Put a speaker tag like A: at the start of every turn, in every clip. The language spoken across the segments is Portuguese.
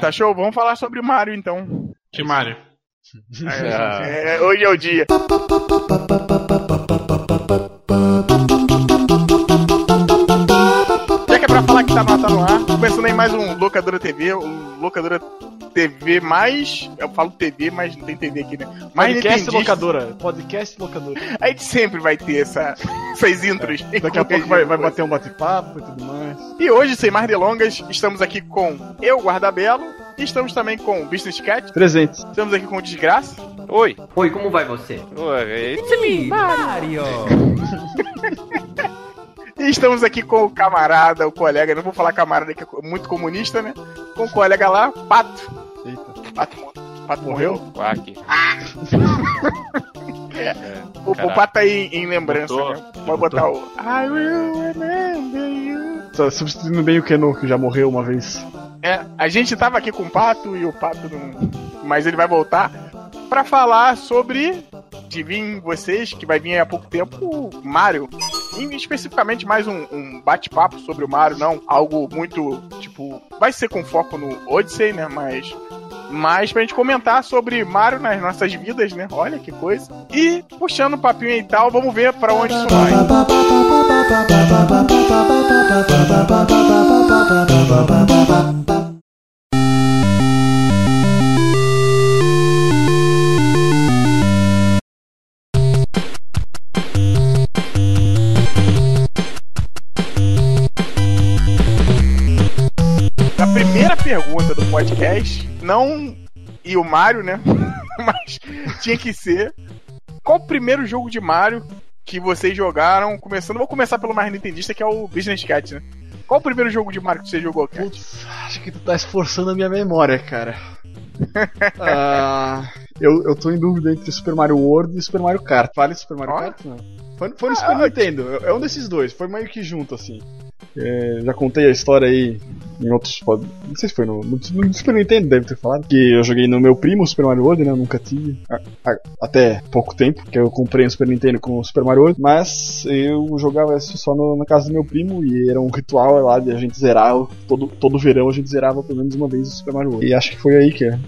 A: Tá show? Vamos falar sobre Mario então.
B: Que Mario?
A: É, é, hoje é o dia. Já que é pra falar que tá no, tá no ar, começando aí mais um Locadora TV, um Locadora TV mais. Eu falo TV, mas não tem TV aqui, né? Mais
C: Podcast locadora. Podcast locadora.
A: A gente sempre vai ter essa, essas intros.
C: Daqui a pouco vai, vai bater um bate-papo e tudo mais.
A: E hoje, sem mais delongas, estamos aqui com eu, Guardabelo, e estamos também com o Business Cat,
C: Presentes.
A: estamos aqui com o Desgraça,
D: Oi.
E: Oi, como vai você?
D: Oi,
E: Mario!
A: e estamos aqui com o camarada, o colega, não vou falar camarada que é muito comunista, né? Com o colega lá, Pato. Pato, Pato morreu?
D: Quack.
A: O, o
D: Caraca.
A: Pato tá aí em lembrança,
D: Botou.
A: né? Pode botar o I will remember you.
C: Tá substituindo bem o Keno, que já morreu uma vez.
A: É, a gente tava aqui com o Pato e o Pato não. Mas ele vai voltar pra falar sobre. Adivinhem vocês que vai vir aí há pouco tempo o Mario. E especificamente mais um, um bate-papo sobre o Mario, não algo muito, tipo, vai ser com foco no Odyssey, né? Mas. Mas pra gente comentar sobre Mario nas nossas vidas, né? Olha que coisa. E puxando o papinho e tal, vamos ver pra onde isso vai. Podcast, não e o Mario, né? Mas tinha que ser qual o primeiro jogo de Mario que vocês jogaram? Começando, vou começar pelo mais nintendista, que é o Business Cat, né? Qual o primeiro jogo de Mario que você jogou, Cat?
C: Putz, acho que tu tá esforçando a minha memória, cara. Ah, eu, eu tô em dúvida entre Super Mario World e Super Mario Kart. Vale Super Mario
A: Ó.
C: Kart? Não. Foi, foi no Super
A: Ah,
C: Nintendo, é um desses dois, foi meio que junto, assim. É, já contei a história aí em outros. pod- Não sei se foi no, no, no Super Nintendo, deve ter falado. Que eu joguei no meu primo Super Mario World, né? Eu nunca tive. a- a- até pouco tempo, que eu comprei um Super Nintendo com o Super Mario World. Mas eu jogava isso só no- na casa do meu primo e era um ritual lá de a gente zerar. Todo, todo verão a gente zerava pelo menos uma vez o Super Mario World. E acho que foi aí que. é.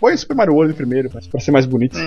C: Põe o Super Mario World primeiro, pra, ser mais bonito.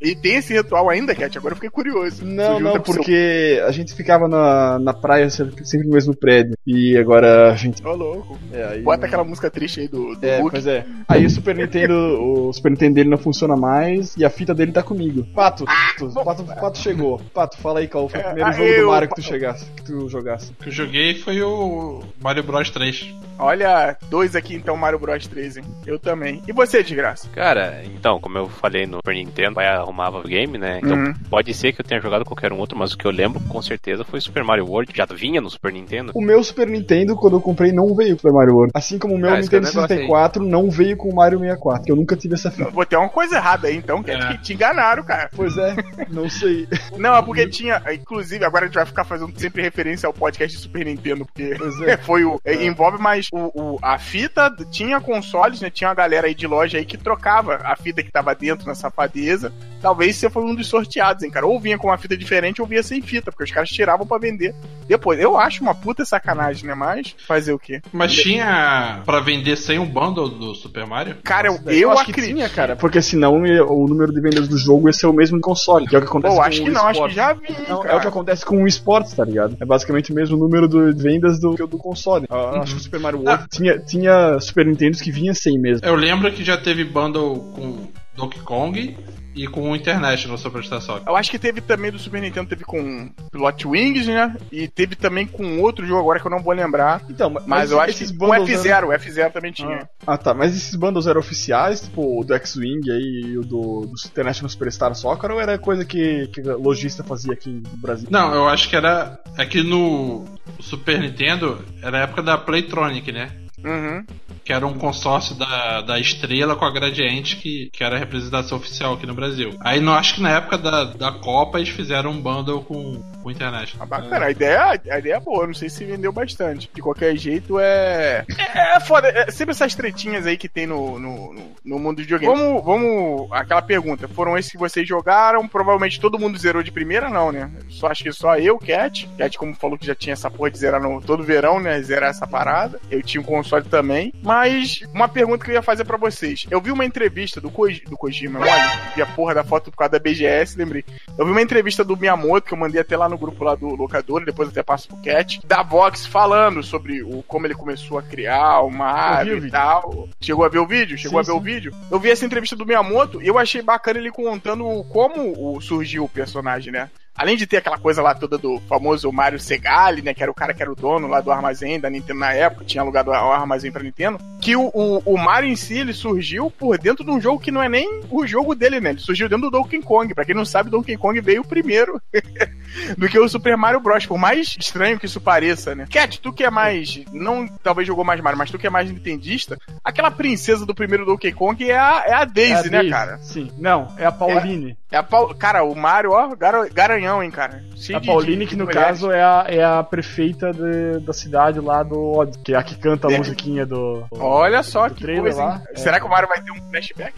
A: E tem esse ritual ainda, Cat? Agora eu fiquei curioso.
C: Não, não,
A: com seu-
C: porque a gente ficava na, na praia sempre sempre no mesmo prédio. E agora a gente.
A: Ô, louco.
C: É, aí,
A: Bota aquela música triste aí do, do
C: É,
A: Hulk.
C: pois é. Aí o Super Nintendo, o Super Nintendo dele não funciona mais e a fita dele tá comigo. Pato, Pato, Pato, Pato chegou. Pato, fala aí qual foi o primeiro
A: ah,
C: jogo
A: eu-
C: do Mario que tu chegasse, que tu jogasse.
B: O que eu joguei foi o Mario Bros 3.
A: Olha, dois aqui então, Mario Bros 3, hein? Eu também. E você, desgraça?
D: Cara, então, como eu falei no Super Nintendo, pai arrumava o game, né? Então
A: Uhum.
D: pode ser que eu tenha jogado qualquer um outro, mas o que eu lembro com certeza foi Super Mario World, que vinha no Super Nintendo.
C: O meu Super Nintendo, quando eu comprei, não veio com o Super Mario World. Assim como o meu
D: Ah, que é
C: Nintendo
D: negócio aí.
C: 64 não veio com o Mario 64, que eu nunca tive essa fita.
A: Vou ter uma coisa errada aí então, Cat,
B: É.
A: que te enganaram, cara.
C: Pois é, não sei.
A: Não, é porque tinha. Inclusive, agora a gente vai ficar fazendo sempre referência ao podcast de Super Nintendo, porque
C: é.
A: foi o. Envolve mais o, o- a fita, tinha consoles, né? Tinha uma galera aí de loja aí que trocava a fita que tava dentro na safadeza. Talvez você foi um dos sorteados, hein, cara? Ou vinha com uma fita diferente ou vinha sem fita, porque os caras tiravam pra vender. Depois, eu acho uma puta sacanagem, né? Mas fazer o quê?
B: Mas tinha pra vender sem o bundle do Super Mario?
A: Cara, eu, eu
C: acho que
A: acredito.
C: tinha, cara, porque senão o número de vendas do jogo ia ser o mesmo no console, que é o que acontece
A: Pô,
C: com
A: acho
C: o
A: que não, acho que já vi.
C: Não,
A: cara.
C: é o que acontece com o esportes, tá ligado? É basicamente o mesmo número de vendas do que o do console. Eu
A: Uhum.
C: Acho que o Super Mario World tinha, tinha Super Nintendos que vinha sem mesmo.
B: Eu lembro que já teve bundle com Donkey Kong e com o International Superstar Soccer.
A: Eu acho que teve também do Super Nintendo, teve com Pilot Wings, né? E teve também com outro jogo agora que eu não vou lembrar.
C: Então,
A: Mas, eu acho
C: esses
A: que com
C: bundles
A: F0, o F0 também tinha.
C: eram- Ah, tá. Mas esses bundles eram oficiais, tipo o do X-Wing aí e o do, do International Superstar Soccer, ou era coisa que, que a lojista fazia aqui no Brasil?
B: Não, eu acho que era. É que no Super Nintendo era a época da Playtronic, né?
A: Uhum.
B: Que era um consórcio da, da Estrela com a Gradiente, que, que era a representação oficial aqui no Brasil. Aí não acho que na época da, da Copa eles fizeram um bundle com, com o International.
A: Ah, bacana. A, ideia, a ideia é boa, não sei se vendeu bastante. De qualquer jeito, é. É, é foda. É sempre essas tretinhas aí que tem no, no, no- mundo de videogame. Vamos, vamos. Aquela pergunta. Foram esses que vocês jogaram? Provavelmente todo mundo zerou de primeira, não, né? Só acho que só eu, Cat. Cat, como falou que já tinha essa porra de zerar no todo verão, né? Zerar essa parada. Eu tinha um console também. Mas uma pergunta que eu ia fazer pra vocês. Eu vi uma entrevista do, Ko do Kojima, olha, vi a porra da foto por causa da BGS, lembrei. Eu vi uma entrevista do Miyamoto, que eu mandei até lá no grupo lá do locador, depois até passo pro Cat, da Vox falando sobre o, como ele começou a criar o Mario
C: o
A: e tal. Chegou a ver o vídeo? Chegou
C: Sim,
A: a ver o
C: sim.
A: vídeo? Eu vi essa entrevista do Miyamoto e eu achei bacana ele contando como o- surgiu o personagem, né? Além de ter aquela coisa lá toda do famoso Mario Segali, né? Que era o cara que era o dono lá do armazém da Nintendo na época, tinha alugado o armazém pra Nintendo. Que o, o, o Mario em si, ele surgiu por dentro de um jogo que não é nem o jogo dele, né? Ele surgiu dentro do Donkey Kong. Pra quem não sabe, Donkey Kong veio primeiro do que o Super Mario Bros. Por mais estranho que isso pareça, né? Cat, tu que é mais. Não talvez jogou mais Mario, mas tu que é mais nintendista, aquela princesa do primeiro Donkey Kong é a, é a Daisy,
C: É a
A: né,
C: Daisy,
A: cara?
C: Sim. Não, é a Pauline.
A: É a Paul... Cara, o Mario, ó, gar- garanhão, hein, cara. Cheio
C: a Pauline, que no
A: mulheres.
C: caso é a, é a prefeita de- da cidade lá do Odyssey, que é a que canta a
A: É.
C: musiquinha do.
A: Olha só
C: do
A: que
C: trailer
A: coisa,
C: lá. É.
A: Será que o Mario vai ter um flashback?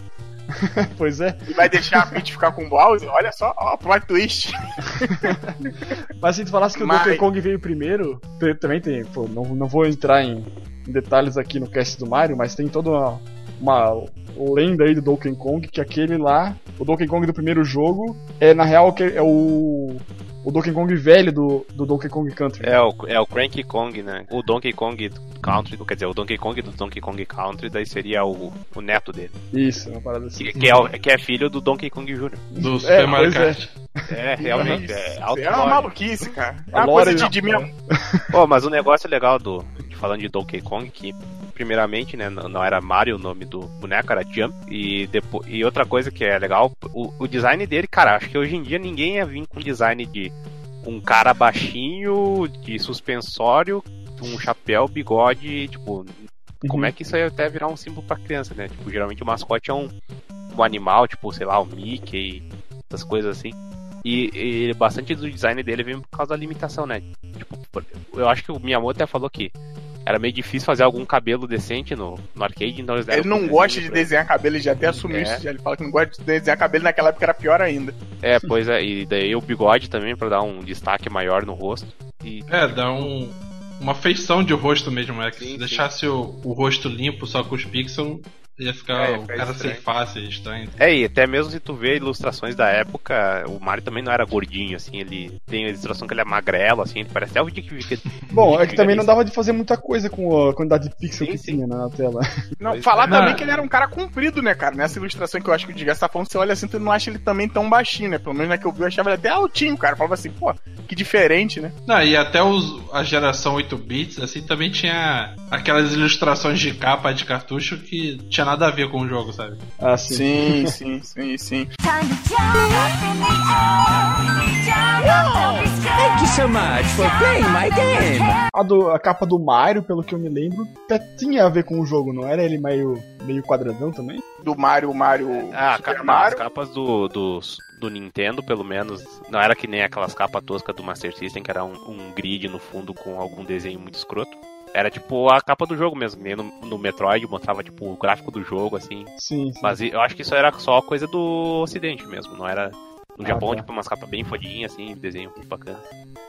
C: Pois é.
A: E vai deixar a Peach ficar com o Bowser? Olha só, ó, plot twist.
C: Mas se tu falasse que o
A: Mas-
C: Donkey Kong veio primeiro, também tem. Pô, não, não vou entrar em, em detalhes aqui no cast do Mario, mas tem toda uma, uma lenda aí do Donkey Kong, que aquele lá, o Donkey Kong do primeiro jogo, é na real que é o. O Donkey Kong velho do, do Donkey Kong Country.
D: É o, é o Cranky Kong, né? O Donkey Kong Country, quer dizer, o Donkey Kong do Donkey Kong Country, daí seria o, o neto dele.
C: Isso, uma parada assim.
D: Que, que é, que é filho do Donkey Kong Jr.
B: Do Super Mario
C: pois é.
B: Kart.
D: É, realmente, é
A: é uma maluquice, cara. É
C: A
A: uma coisa de,
C: de
A: de minha...
D: Pô, mas o negócio legal do. Falando de Donkey Kong, que primeiramente, né, não não era Mario o nome do boneco, era Jump. E, depois, e outra coisa que é legal, o, o design dele, cara, acho que hoje em dia ninguém ia vir com design de um cara baixinho, de suspensório, um chapéu, bigode, tipo. Como
C: Uhum.
D: é que isso ia até virar um símbolo pra criança, né? Tipo, geralmente o mascote é um, um animal, tipo, sei lá, o Mickey, essas coisas assim. E, e bastante do design dele vem por causa da limitação, né? Tipo, eu acho que o Miyamoto até falou que era meio difícil fazer algum cabelo decente no, no arcade, então eles deram
A: Ele não gosta de desenhar cabelo, ele já até assumiu
D: É.
A: isso. Já. Ele fala que não gosta de desenhar cabelo, naquela época era pior ainda.
D: É, pois é, e daí o bigode também pra dar um destaque maior no rosto. E
B: É, dá um, uma feição de rosto mesmo, é que
D: Sim,
B: se deixasse o, o rosto limpo só com os pixels, ia ficar
A: É,
B: o cara
A: estranho.
B: sem face, estranho.
D: É, e até mesmo se tu vê ilustrações da época, o Mario também não era gordinho, assim, ele tem a ilustração que ele é magrelo, assim, ele parece até o Dick Vick.
C: Bom, é que também não dava de fazer muita coisa com a quantidade de pixel
D: Sim,
C: que
D: sim.
C: tinha né, na tela.
A: Não,
D: Pois
A: falar
B: é.
A: também que ele era um cara comprido, né, cara? Nessa ilustração que eu acho que o Digas tá falando, você olha assim, tu não acha ele também tão baixinho, né? Pelo menos na que eu vi, eu achava ele até altinho, cara. Eu falava assim, pô, que diferente, né?
B: Não, e até os, a geração 8 bits, assim, também tinha aquelas ilustrações de capa de cartucho que tinha nada a ver com o jogo, sabe?
C: Ah, sim.
A: Sim, sim, sim, sim.
E: Thank you so much for playing my game.
C: A, do- a capa do Mario, pelo que eu me lembro, até tinha a ver com o jogo, não era ele meio, meio quadradão também?
A: Do Mario, Mario.
D: Ah,
A: Super
D: ca-
A: Mario.
D: as capas do, do, do Nintendo, pelo menos, não era que nem aquelas capas toscas do Master System, que era um, um grid no fundo com algum desenho muito escroto. Era tipo a capa do jogo mesmo, no, no Metroid mostrava tipo o gráfico do jogo, assim.
C: Sim, sim.
D: Mas eu acho que isso era só coisa do ocidente mesmo, não era... No
C: Ah,
D: Japão,
C: tá.
D: tipo, umas capas bem fodinhas, assim, desenho muito bacana.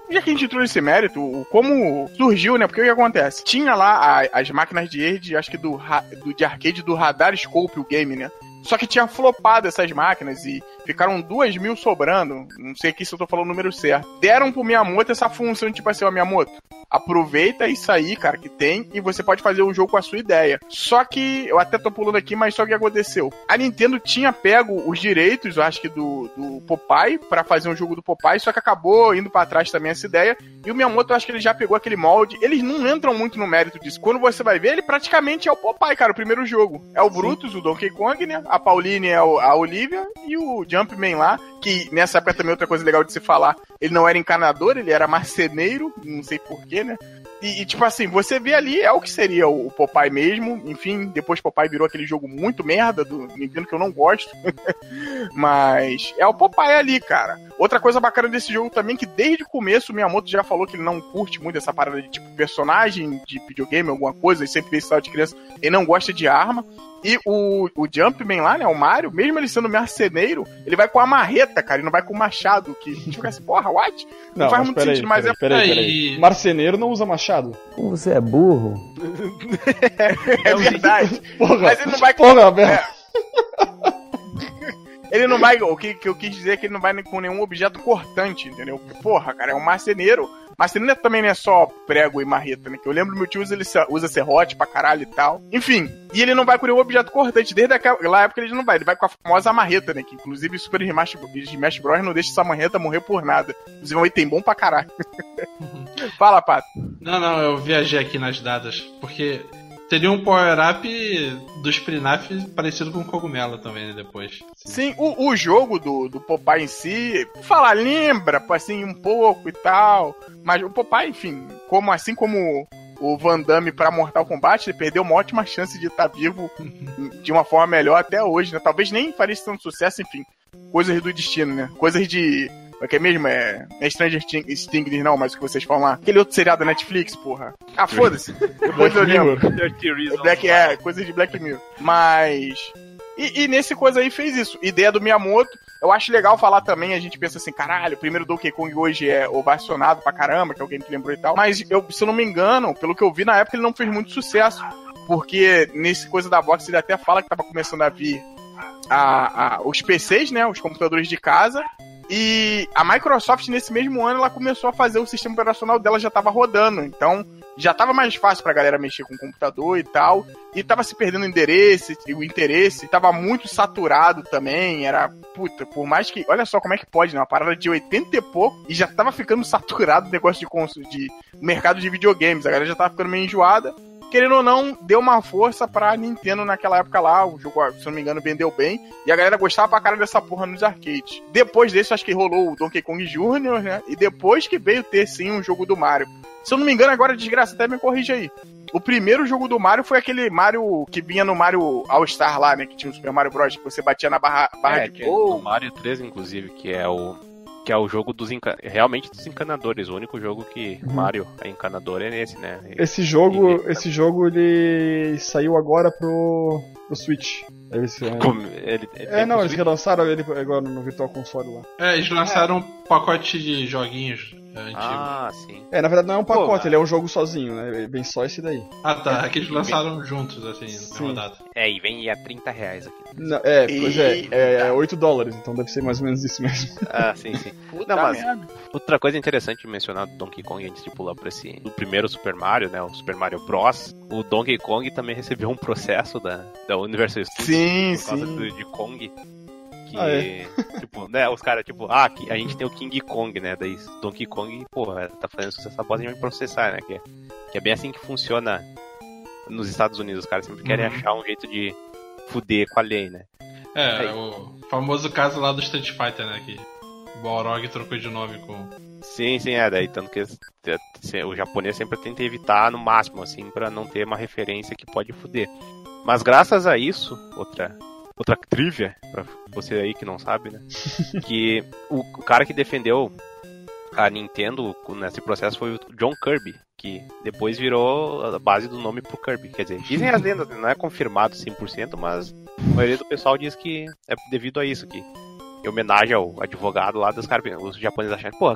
A: Já que a gente entrou nesse mérito, como surgiu, né? Porque o que acontece? Tinha lá a- as máquinas de arcade, acho que do, do- de arcade do Radar Scope, o game, né? Só que tinha flopado essas máquinas e ficaram duas mil sobrando. Não sei aqui se eu tô falando o número certo. Deram pro Miyamoto essa função, tipo assim, ó, Miyamoto, aproveita isso aí, cara, que tem, e você pode fazer o jogo com a sua ideia. Só que, eu até tô pulando aqui, mas só que aconteceu. A Nintendo tinha pego os direitos, eu acho que do, do Popeye, pra fazer um jogo do Popeye, só que acabou indo pra trás também essa ideia. E o Miyamoto, eu acho que ele já pegou aquele molde. Eles não entram muito no mérito disso. Quando você vai ver, ele praticamente é o Popeye, cara, o primeiro jogo. É o Brutus, o Donkey Kong, né? A Pauline é o- a Olivia e o Jumpman lá, que nessa época também outra coisa legal de se falar, ele não era encanador, ele era marceneiro, não sei porquê, né? E, e, tipo assim, você vê ali, é o que seria o, o Popeye mesmo. Enfim, depois Popeye virou aquele jogo muito merda do Nintendo que eu não gosto. Mas é o Popeye ali, cara. Outra coisa bacana desse jogo também é que desde o começo o Miyamoto já falou que ele não curte muito essa parada de tipo personagem de videogame, alguma coisa, ele sempre fez isso de criança, ele não gosta de arma. E o, o Jumpman lá, né, o Mario, mesmo ele sendo marceneiro, ele vai com a marreta, cara, e não vai com o machado, que a gente fica assim, porra, what? Não, faz muito
C: peraí,
A: sentido, mas
C: peraí,
A: é...
C: peraí,
B: É,
C: peraí.
B: e-
C: Marceneiro não usa machado.
E: Como você é burro.
A: É verdade.
C: Porra,
A: Mas ele não vai
C: porra, Abel.
A: Ele não vai. O que, que eu quis dizer é que ele não vai com nenhum objeto cortante, entendeu? Porque, porra, cara, é um marceneiro. Marceneiro também não é só prego e marreta, né? Que eu lembro do meu tio usa, ele usa serrote pra caralho e tal. Enfim, e ele não vai com nenhum objeto cortante. Desde aquela época ele não vai. Ele vai com a famosa marreta, né? Que inclusive Super Smash, Smash Bros. não deixa essa marreta morrer por nada. Inclusive é um item bom pra caralho. Fala, Pato.
B: Não, não, eu viajei aqui nas dadas. Porque teria um power-up do Sprinaf parecido com cogumelo também, né? Depois.
A: Sim, o, o jogo do, do Popeye em si, falar, lembra, assim, um pouco e tal. Mas o Popeye, enfim, como assim como o Van Damme pra Mortal Kombat, ele perdeu uma ótima chance de estar vivo de uma forma melhor até hoje, né? Talvez nem faria tanto sucesso, enfim. Coisas do destino, né? Coisas de. O que é mesmo? É, é Stranger Things, não, mas o que vocês falam lá. Aquele outro seriado da Netflix, porra. Ah, foda-se. Depois eu lembro. Black, é, coisas de Black Mirror. Mas. E, e nesse coisa aí fez isso. Ideia do Miyamoto. Eu acho legal falar também, a gente pensa assim, caralho, o primeiro Donkey Kong hoje é ovacionado pra caramba, que alguém que lembrou e tal. Mas eu, se eu não me engano, pelo que eu vi na época, ele não fez muito sucesso. Porque nesse coisa da box ele até fala que tava começando a vir a, a- os PCs, né? Os computadores de casa. E a Microsoft, nesse mesmo ano, ela começou a fazer o sistema operacional dela já tava rodando. Então, já tava mais fácil pra galera mexer com o computador e tal. E tava se perdendo o endereço, o interesse, tava muito saturado também. Era, puta, por mais que. Olha só como é que pode, né? Uma parada de 80 e pouco e já tava ficando saturado o negócio de, cons- de mercado de videogames. A galera já tava ficando meio enjoada. Querendo ou não, deu uma força pra Nintendo naquela época lá. O jogo, se não me engano, vendeu bem. E a galera gostava pra caralho dessa porra nos arcades. Depois desse, acho que rolou o Donkey Kong Jr., né? E depois que veio ter sim um jogo do Mario. Se eu não me engano, agora desgraça, até me corrige aí. O primeiro jogo do Mario foi aquele Mario que vinha no Mario All-Star lá, né? Que tinha o Super Mario Bros. Que você batia na barra, barra
D: É,
A: de
D: é
A: gol.
D: no Mario 3, inclusive, que é o. Que é o jogo dos enca... realmente dos encanadores. O único jogo que
C: Uhum.
D: Mario é encanador é nesse, né?
C: Esse jogo,
D: Ele-
C: esse jogo ele saiu agora pro, pro Switch. Eles, é,
D: Como ele- ele
C: é, não, eles relançaram ele agora no Virtual Console lá.
B: É, eles lançaram um pacote de joguinhos é.
D: Ah, sim.
C: É, na verdade não é um pacote,
D: Pô,
C: ele é um jogo sozinho, né? Vem só esse daí.
B: Ah, tá. É que eles lançaram juntos, assim, na
C: Sim.
B: rodada.
D: É, e vem a 30 reais aqui.
C: Não, é, pois é,
A: Eita.
C: é 8 dólares, então deve ser mais ou menos isso mesmo.
D: Ah, sim, sim.
A: Puta
D: Não, mas-
A: merda.
D: Outra coisa interessante de mencionar do Donkey Kong antes de pular pra esse. Do primeiro Super Mario, né? O Super Mario Bros. O Donkey Kong também recebeu um processo da, da Universal Studios
A: Sim,
D: por causa
A: sim.
D: do- de Kong. Que,
C: Ah, é?
D: tipo, né, os caras, tipo, ah, a gente tem o King Kong, né? Daí Donkey Kong, porra, tá fazendo sucesso a bosta, a gente vai processar, né? Que é, que é bem assim que funciona nos Estados Unidos, os caras sempre querem
B: Uhum.
D: achar um jeito de fuder com a lei, né?
B: É,
D: Aí.
B: o famoso caso lá do Street Fighter, né? Que o Balrog trocou de nome com.
D: Sim, sim, é, daí tanto que se- o japonês sempre tenta evitar no máximo, assim, pra não ter uma referência que pode fuder. Mas graças a isso, outra outra trivia pra você aí que não sabe, né? que o, o cara que defendeu a Nintendo nesse processo foi o John Kirby, que depois virou a base do nome pro Kirby. Quer dizer, dizem as lendas, não é confirmado 100%, mas a maioria do pessoal diz que é devido a isso que em homenagem ao advogado lá dos caras, os japoneses acharam, pô,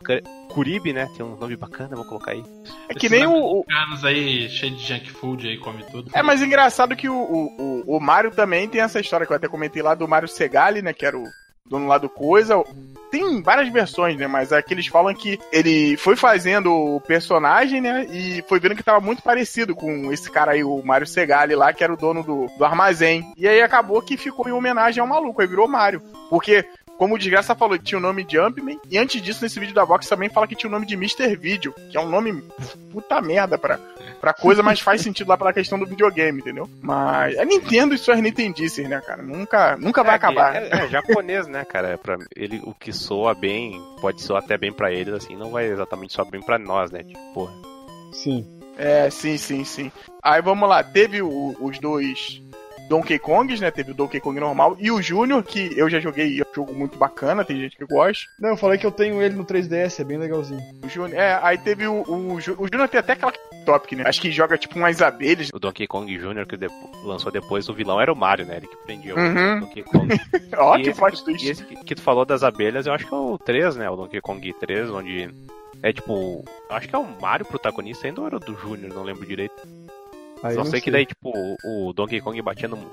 D: Kuribi, né? Tem um nome bacana, vou colocar aí.
A: É que nem o,
B: Canos aí, cheio de junk food aí, come tudo.
A: É, mas engraçado que o, o, o, o Mario também tem essa história que eu até comentei lá do Mario Segali, né? Que era o dono lá do Coisa. Tem várias versões, né? Mas aqui eles falam que ele foi fazendo o personagem, né? E foi vendo que tava muito parecido com esse cara aí, o Mario Segali lá, que era o dono do, do armazém. E aí acabou que ficou em homenagem ao maluco, aí virou Mario. Porque. Como o Desgraça falou, tinha o nome Jumpman. E antes disso, nesse vídeo da Vox também fala que tinha o nome de Mr. Video, que é um nome puta merda pra, pra coisa, mas faz sentido lá pela questão do videogame, entendeu? Mas a Nintendo e suas Nintendices, né, cara? Nunca, nunca vai
D: É, que
A: acabar.
D: É, é japonês, né, cara? Pra ele, o que soa bem, pode soar até bem pra eles, assim, não vai exatamente soar bem pra nós, né? Tipo, porra.
C: Sim.
A: É, sim, sim, sim. Aí vamos lá, teve o- os dois Donkey Kongs, né? Teve o Donkey Kong normal e o Junior, que eu já joguei, é um jogo muito bacana, tem gente que gosta.
C: Não, eu falei que eu tenho ele no 3DS, é bem legalzinho.
A: O Junior, é, aí teve o, o, o Junior tem até aquela topic, né? Acho que joga tipo umas abelhas.
D: O Donkey Kong Jr. que lançou depois, o vilão era o Mario, né? Ele que prendia
A: Uhum.
D: o Donkey Kong.
A: Ó,
D: E
A: que plot
D: que,
A: twist.
D: e esse que, que tu falou das abelhas, eu acho que é o 3, né? O Donkey Kong 3, onde É tipo, acho que é o Mario protagonista ainda ou era o do Júnior, não lembro direito.
C: Aí
D: Só
C: não
D: sei que daí, tipo, o Donkey Kong batia num,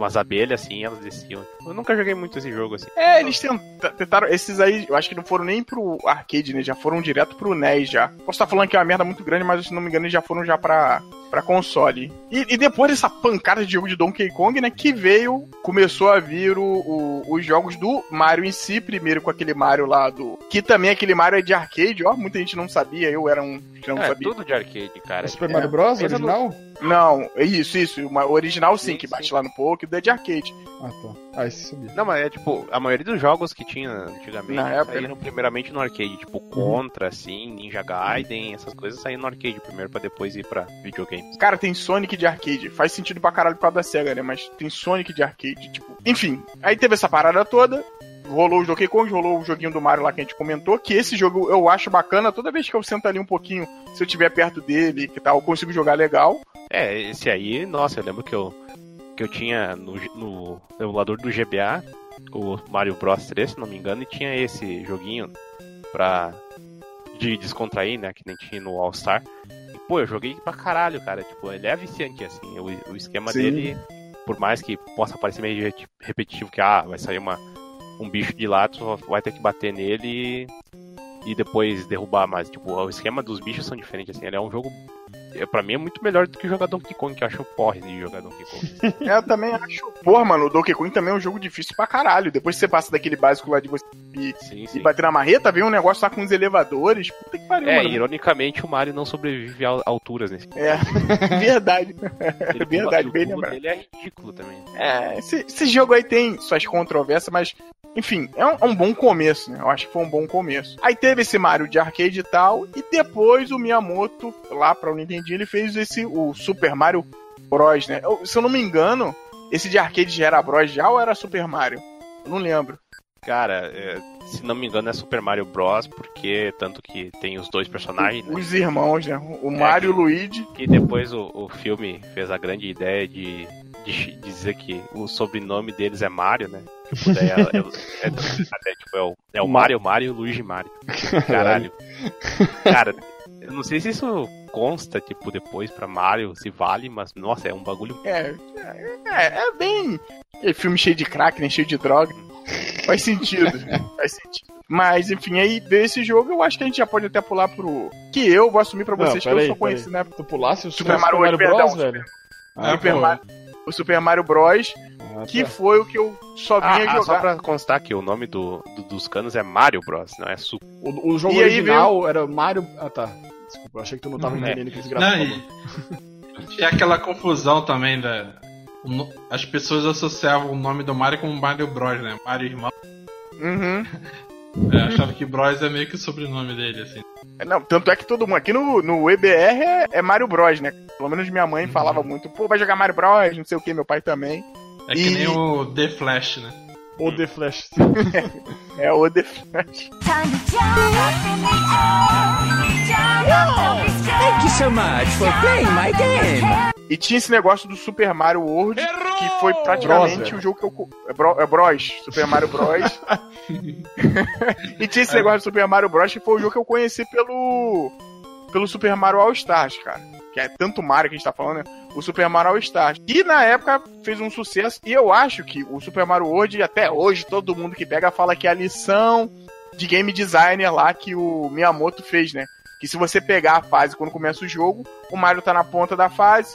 D: umas abelhas assim elas desciam. Eu nunca joguei muito esse jogo assim.
A: É, eles tenta- tentaram. Esses aí, eu acho que não foram nem pro arcade, né? Já foram direto pro NES já. Posso estar falando que é uma merda muito grande, mas se não me engano, eles já foram já pra, pra console. E, e depois dessa pancada de jogo de Donkey Kong, né? Que veio, começou a vir o, o- os jogos do Mario em si, primeiro com aquele Mario lá do. Que também aquele Mario é de arcade, ó. Muita gente não sabia, eu era um que não
D: É,
A: sabia.
D: tudo de arcade, cara.
C: É Super Mario Bros. Original?
A: Não, é isso, isso. O original sim,
D: Sim,
A: que
D: sim.
A: bate lá no Poké, é de arcade.
C: Ah, tá. Ah, esse sabia.
D: Não, mas é tipo, a maioria dos jogos que tinha antigamente
A: Na época,
D: saíram primeiramente no arcade, tipo Contra, assim, Ninja Gaiden, essas coisas saíram no arcade primeiro pra depois ir pra videogames.
A: Cara, tem Sonic de arcade. Faz sentido pra caralho por causa da SEGA, né? Mas tem Sonic de arcade, tipo. Enfim, aí teve essa parada toda. Rolou o Donkey Kong, rolou o joguinho do Mario lá que a gente comentou. Que esse jogo eu acho bacana. Toda vez que eu sento ali um pouquinho, se eu estiver perto dele, que tal, eu consigo jogar legal.
D: É, esse aí, nossa, eu lembro que eu, que eu tinha no, no emulador do GBA, o Mario Bros 3, se não me engano, e tinha esse joguinho pra de descontrair, né, que nem tinha no All Star. E, pô, eu joguei pra caralho, cara, tipo, ele é viciante, assim, o, o esquema
C: Sim.
D: dele, por mais que possa parecer meio repetitivo, que, ah, vai sair uma, um bicho de lá, tu vai ter que bater nele e, e depois derrubar, mas, tipo, o esquema dos bichos são diferentes, assim, ele é um jogo pra mim é muito melhor do que jogar Donkey Kong, que eu acho porre de jogar Donkey Kong.
A: eu também acho. Porra, mano, o Donkey Kong também é um jogo difícil pra caralho. Depois que você passa daquele básico lá de você ir
D: sim,
A: e bater na marreta, vem um negócio lá com os elevadores. Puta que pariu,
D: É,
A: mano.
D: ironicamente o Mario não sobrevive a alturas nesse.
A: É, verdade.
D: Ele,
A: verdade, bem lembrado.
D: dele é ridículo também.
A: É, esse, esse jogo aí tem suas controvérsias, mas enfim, é um, é um bom começo, né? Eu acho que foi um bom começo. Aí teve esse Mario de arcade e tal, e depois o Miyamoto, lá pra o Nintendo, ele fez esse, o Super Mario Bros, né? Eu- se eu não me engano, esse de arcade já era Bros já ou era Super Mario? Eu não lembro.
D: Cara, é, se não me engano é Super Mario Bros, porque tanto que tem os dois personagens, né?
A: Os irmãos, né? O Mario e o
D: que-
A: Luigi.
D: Que depois o, o filme fez a grande ideia de, de dizer que o sobrenome deles é Mario, né? Tipo, daí é, é- é- até, tipo, é o, é o Mario, Mario e o Luigi Mario. Caralho. Cara, eu não sei se isso consta, tipo, depois pra Mario, se vale, mas, nossa, é um bagulho.
A: É, é, é bem. É filme cheio de crack, né? Cheio de droga. Faz sentido. faz sentido. Mas, enfim, aí veio esse jogo, eu acho que a gente já pode até pular pro. Que eu vou assumir pra
C: Não,
A: vocês que eu
C: peraí,
A: só conheci, né?
C: Tu pulasse o
A: Super Mario Bros,
C: Bros,
A: perdão,
C: velho? Ah,
A: Super. Mario- o Super Mario Bros,
C: Ah,
A: que
C: tá.
A: foi o que eu só
D: Ah,
A: vinha
D: ah,
A: jogar.
D: só pra constar que o nome do, do- dos canos é Mario Bros, não é Super.
C: O, o jogo
A: E
C: original era Mario. Ah, tá. Desculpa, eu achei que tu não tava
B: Uhum.
C: entendendo o que esse
B: Não,
C: gráfico
B: e, tinha aquela confusão também da. no- As pessoas associavam o nome do Mario com Mario Bros, né? Mario irmão.
A: Uhum.
B: É, achava que Bros é meio que o sobrenome dele, assim.
A: Não, tanto é que todo mundo. Aqui no, no EBR é, é Mario Bros, né? Pelo menos minha mãe falava muito, pô, vai jogar Mario Bros, não sei o que, meu pai também.
B: É que
A: E-
B: nem o The Flash, né?
C: Ou The Flash.
A: É o The Flash.
F: Scared.
E: Thank you so much for playing my game.
A: E tinha esse negócio do Super Mario World, que foi praticamente o jogo que eu. É, Bro, é Bros, Super Mario Bros. e tinha esse negócio do Super Mario Bros, que foi o jogo que eu conheci pelo. pelo Super Mario All Stars, cara. Que é tanto Mario que a gente tá falando, né? O Super Mario All Stars. E na época fez um sucesso, e eu acho que o Super Mario World, até hoje, todo mundo que pega fala que é a lição de game designer lá que o Miyamoto fez, né? Que se você pegar a fase quando começa o jogo, o Mario tá na ponta da fase,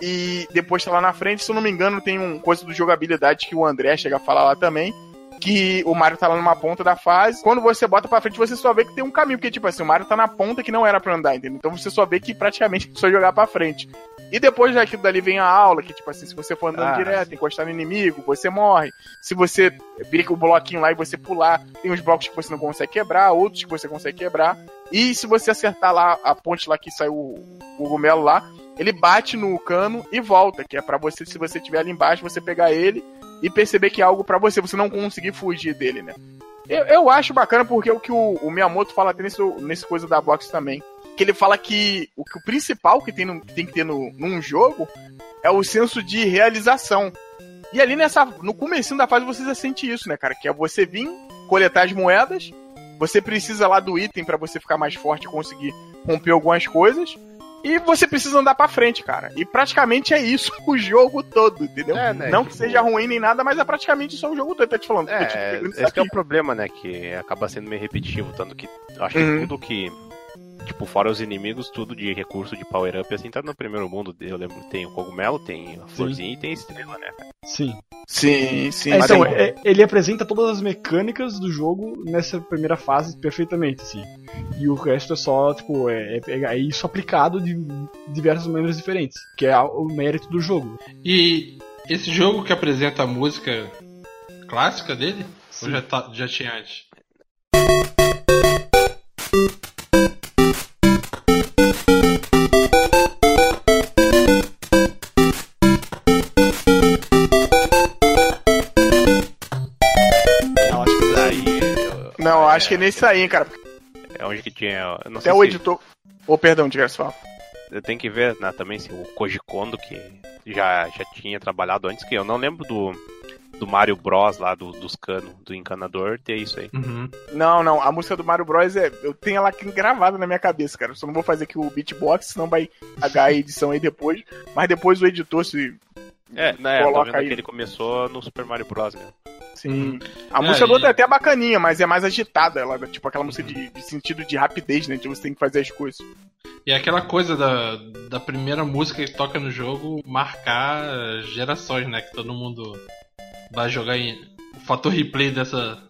A: e depois tá lá na frente, se eu não me engano, tem um coisa do jogabilidade que o André chega a falar lá também. Que o Mario tá lá numa ponta da fase. Quando você bota pra frente, você só vê que tem um caminho. Porque, tipo assim, o Mario tá na ponta que não era pra andar, entendeu? Então você só vê que praticamente é só jogar pra frente. E depois daquilo dali vem a aula, que, tipo assim, se você for andando
D: Ah,
A: direto, encostar no inimigo, você morre. Se você ver o bloquinho lá e você pular, tem uns blocos que você não consegue quebrar, outros que você consegue quebrar. E se você acertar lá a ponte lá que saiu o cogumelo lá, ele bate no cano e volta, que é pra você, se você estiver ali embaixo, você pegar ele e perceber que é algo pra você, você não conseguir fugir dele, né? Eu, eu acho bacana porque o que o, o Miyamoto fala até nesse, nesse coisa da box também. Que ele fala que o, que o principal que tem, no- tem que ter no, num jogo é o senso de realização. E ali nessa. No comecinho da fase você já sente isso, né, cara? Que é você vir, coletar as moedas você precisa lá do item pra você ficar mais forte e conseguir romper algumas coisas. E você precisa andar pra frente, cara. E praticamente é isso o jogo todo, entendeu?
D: É, né,
A: Não
D: tipo-
A: que seja ruim nem nada, mas é praticamente isso o jogo todo, tá te falando.
D: É, esse que é o problema, né? Que acaba sendo meio repetitivo, tanto que acho
A: Uhum.
D: que tudo que. Tipo, fora os inimigos, tudo de recurso de power-up, assim, tá no primeiro mundo. Eu lembro que tem o cogumelo, tem a florzinha e tem a estrela, né?
C: Sim.
A: Sim, sim.
C: É, então,
A: é-
C: é- ele apresenta todas as mecânicas do jogo nessa primeira fase perfeitamente, assim. E o resto é só, tipo, é, é- é isso aplicado de diversas maneiras diferentes, que é o mérito do jogo.
B: E esse jogo que apresenta a música clássica dele? Ou já, tá- já tinha antes?
C: Acho que
D: é
A: nesse aí, cara.
D: É onde que tinha. eu não
A: Até
D: sei
A: o
D: se-
A: editor. Ô, perdão, diga só.
D: Eu tenho que ver né, também se o Koji Kondo, que já, já tinha trabalhado antes, que eu não lembro do, do Mario Bros lá, do, dos canos, do encanador, ter isso aí.
B: Uhum.
A: Não, não, a música do Mario Bros. é. Eu tenho ela aqui gravada na minha cabeça, cara. Eu só não vou fazer aqui o beatbox, senão vai pagar a edição aí depois. Mas depois o editor, se.
D: É, né, eu tô
A: Coloca
D: vendo
A: aí.
D: que ele começou no Super Mario Bros. mesmo.
A: Sim. A
B: É,
A: música do outro
B: e-
A: é até bacaninha, mas é mais agitada. Ela é tipo aquela música de, de sentido de rapidez, né? De você tem que fazer as coisas.
B: E é aquela coisa da, da primeira música que toca no jogo marcar gerações, né? Que todo mundo vai jogar em. O fator replay dessa.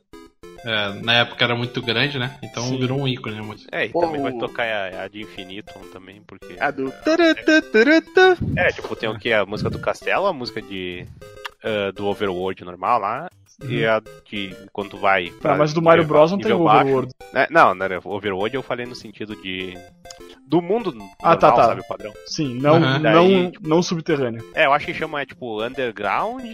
B: É, na época era muito grande, né? Então
C: Sim.
B: virou um ícone a música.
D: É, e
A: Pô,
D: também vai tocar a, a de Infinitum também, porque.
A: A do. tarata, tarata.
D: É, tipo, tem o que? A música do castelo, a música de. ah, do Overworld normal lá. E a de quando vai.
C: Tá, mas do Mario Bros não tem
D: nível
C: o
D: baixo.
C: Overworld.
D: É, não, não, era Overworld eu falei no sentido de. Do mundo
C: Ah,
D: normal,
C: tá, tá.
D: sabe, o padrão.
C: Sim, não,
B: Aham.
C: não,
D: Daí,
C: não subterrâneo.
D: É, eu acho que chama é, tipo Underground,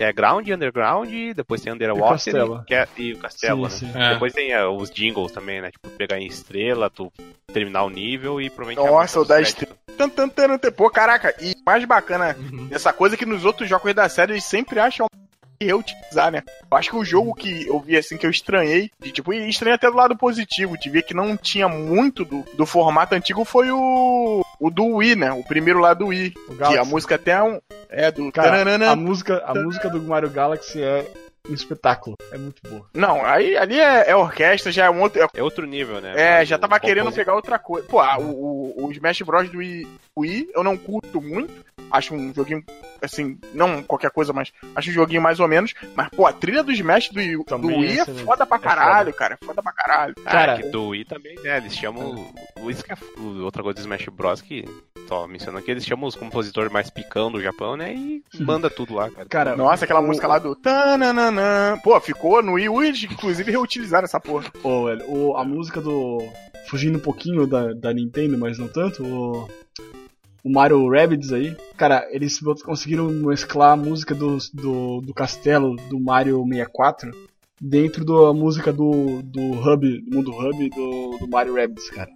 D: é Ground, Underground, depois tem Underwater
C: Castelo.
D: que é- e o Castelo,
C: Sim,
D: né?
C: sim.
B: É.
D: Depois tem é, os jingles também, né? Tipo, pegar em estrela, tu terminar o nível e provavelmente...
A: Nossa, o da tan. Pô, caraca, e mais bacana
B: Uhum.
A: dessa coisa é que nos outros jogos da série eles sempre acham reutilizar, né? Eu acho que o jogo que eu vi assim que eu estranhei, de, tipo, e estranhei até do lado positivo, de ver que não tinha muito do, do formato antigo foi o o do Wii, né? O primeiro lá do Wii,
C: O
A: que
C: Galaxy.
A: a música até é um é do
C: Cara,
A: taranana.
C: a música, a música do Mario Galaxy é um espetáculo. É muito boa.
A: Não, aí ali é, é orquestra, já é um outro, é
D: É outro nível, né?
A: É,
D: Mas
A: já
D: o
A: tava querendo pegar outra coisa. Pô, ah, o, o, o Smash Bros. do Wii, Wii eu não curto muito. Acho um joguinho, assim, não qualquer coisa, mas acho um joguinho mais ou menos. Mas, pô, a trilha do Smash do, do Wii
C: é
A: é
C: excelente.
A: foda pra caralho, cara. É foda pra caralho.
D: Ah,
C: Cara,
D: que do Wii também, né? Eles chamam. o- Isso que é outra coisa do Smash Bros. que só mencionando que eles chamam os compositores mais picão do Japão, né? E manda tudo lá, cara.
C: Cara,
A: Nossa, aquela
C: o-
A: música lá do. Tananana. Pô, ficou no Wii U, inclusive reutilizaram essa porra.
C: Pô, velho, o, a música do. Fugindo um pouquinho da, da Nintendo, mas não tanto, o, o Mario Rabbids aí. Cara, eles conseguiram mesclar a música do, do, do castelo do Mario 64 dentro da música do, do Hub, do mundo Hub do, do Mario Rabbids, cara.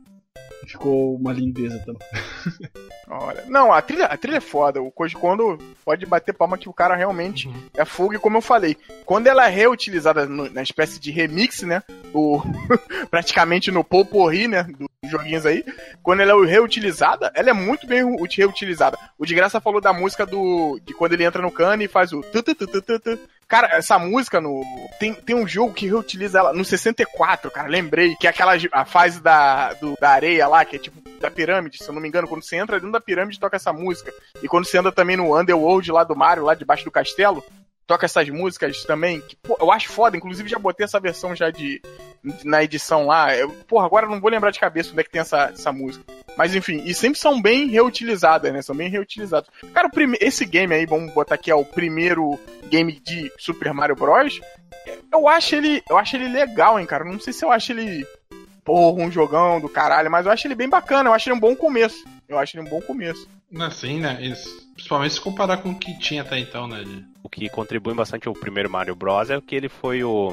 C: Ficou uma lindeza também.
A: Olha. Não, a trilha, a trilha é foda. O Koji Kondo pode bater palma que o cara realmente é fogo. E como eu falei, quando ela é reutilizada no- na espécie de remix, né? O, praticamente no Poporri, né? Dos joguinhos aí. Quando ela é reutilizada, ela é muito bem reutilizada. O de graça falou da música do. de quando ele entra no cano e faz o. tu, tu, tu, tu, tu, tu. Cara, essa música no. Tem, tem um jogo que reutiliza ela no 64, cara. Lembrei que é aquela a fase da, do- da areia lá, que é tipo da pirâmide, se eu não me engano, quando você entra dentro da pirâmide toca essa música. E quando você anda também no Underworld lá do Mario, lá debaixo do castelo, toca essas músicas também, que pô, eu acho foda, inclusive já botei essa versão já de na edição lá. Eu, porra, agora não vou lembrar de cabeça onde é que tem essa, essa música. Mas enfim, e sempre são bem reutilizadas, né? São bem reutilizadas. Cara, esse game aí, vamos botar aqui, é o primeiro game de Super Mario Bros. Eu acho ele, eu acho ele legal, hein, cara. Não sei se eu acho ele porra, um jogão do caralho, mas eu acho ele bem bacana, eu acho ele um bom começo. Eu acho ele um bom começo.
B: Assim, né? Principalmente se comparar com o que tinha até então, né?
D: O que contribui bastante ao primeiro Mario Bros. é que ele foi o.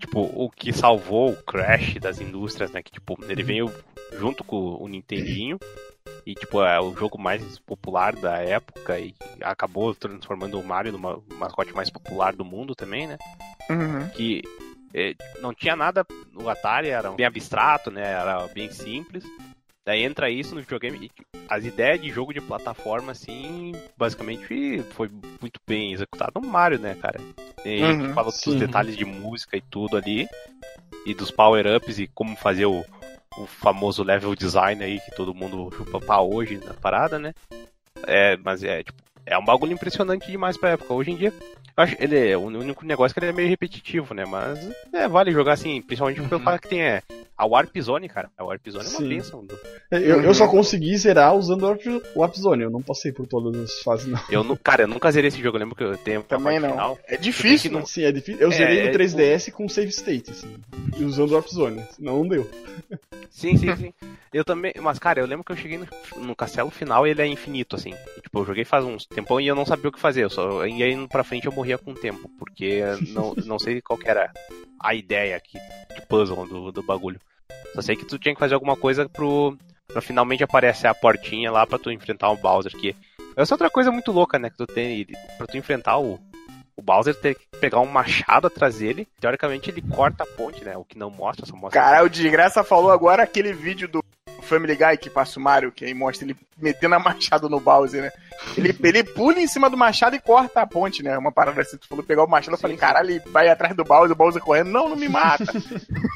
D: Tipo, o que salvou o crash das indústrias, né? Que, tipo, ele veio junto com o Nintendinho. E, tipo, é o jogo mais popular da época. E acabou transformando o Mario no mascote mais popular do mundo também, né?
A: Uhum.
D: que é, não tinha nada no Atari, era bem abstrato, né? Era bem simples. Daí entra isso no videogame. As ideias de jogo de plataforma, assim, basicamente foi muito bem executado no Mario, né, cara? E
A: Uhum,
D: fala
C: sim.
D: dos detalhes de música e tudo ali. E dos power-ups e como fazer o, o famoso level design aí que todo mundo chupa pau hoje na parada, né? É, mas é, tipo, é um bagulho impressionante demais pra época. Hoje em dia, acho ele é, o único negócio é que ele é meio repetitivo, né? Mas é, vale jogar assim, principalmente pelo
B: Uhum.
D: fato que tem é, a Warp Zone, cara. A Warp Zone é uma
C: Sim.
D: bênção. do-
C: Eu, eu
A: Uhum.
C: só consegui zerar usando o Warp- Zone, eu não passei por todas as fases, não.
D: Eu, nu- cara, eu nunca zerei esse jogo, eu lembro que eu tenho a
A: Também
D: parte
A: não.
D: final.
A: É difícil,
D: Tem
A: né?
C: Sim, é difícil. Eu
D: É,
C: zerei
D: é,
C: no 3DS com save state, assim. E usando o Warp Zone, senão não deu.
D: Sim, sim, sim. Eu também, mas cara, eu lembro que eu cheguei no, no castelo final e ele é infinito, assim. E, tipo, eu joguei faz uns tempão e eu não sabia o que fazer. Eu só ia indo pra frente e eu morria com o tempo. Porque não, não sei qual que era a ideia aqui de puzzle do, do bagulho. Só sei que tu tinha que fazer alguma coisa pro. Pra finalmente aparecer a portinha lá pra tu enfrentar o Bowser. Que essa é outra coisa muito louca, né? Que tu tem. Pra tu enfrentar o. O Bowser ter que pegar um machado atrás dele. Teoricamente ele corta a ponte, né? O que não mostra, só mostra.
A: Cara, o Desgraça falou agora aquele vídeo do Family Guy que passa o Mario, que aí mostra ele metendo a machado no Bowser, né? Ele, ele pula em cima do machado e corta a ponte, né? Uma parada assim, tu falou pegar o machado, eu falei, caralho, ele vai atrás do Bowser, o Bowser correndo, não, não me mata.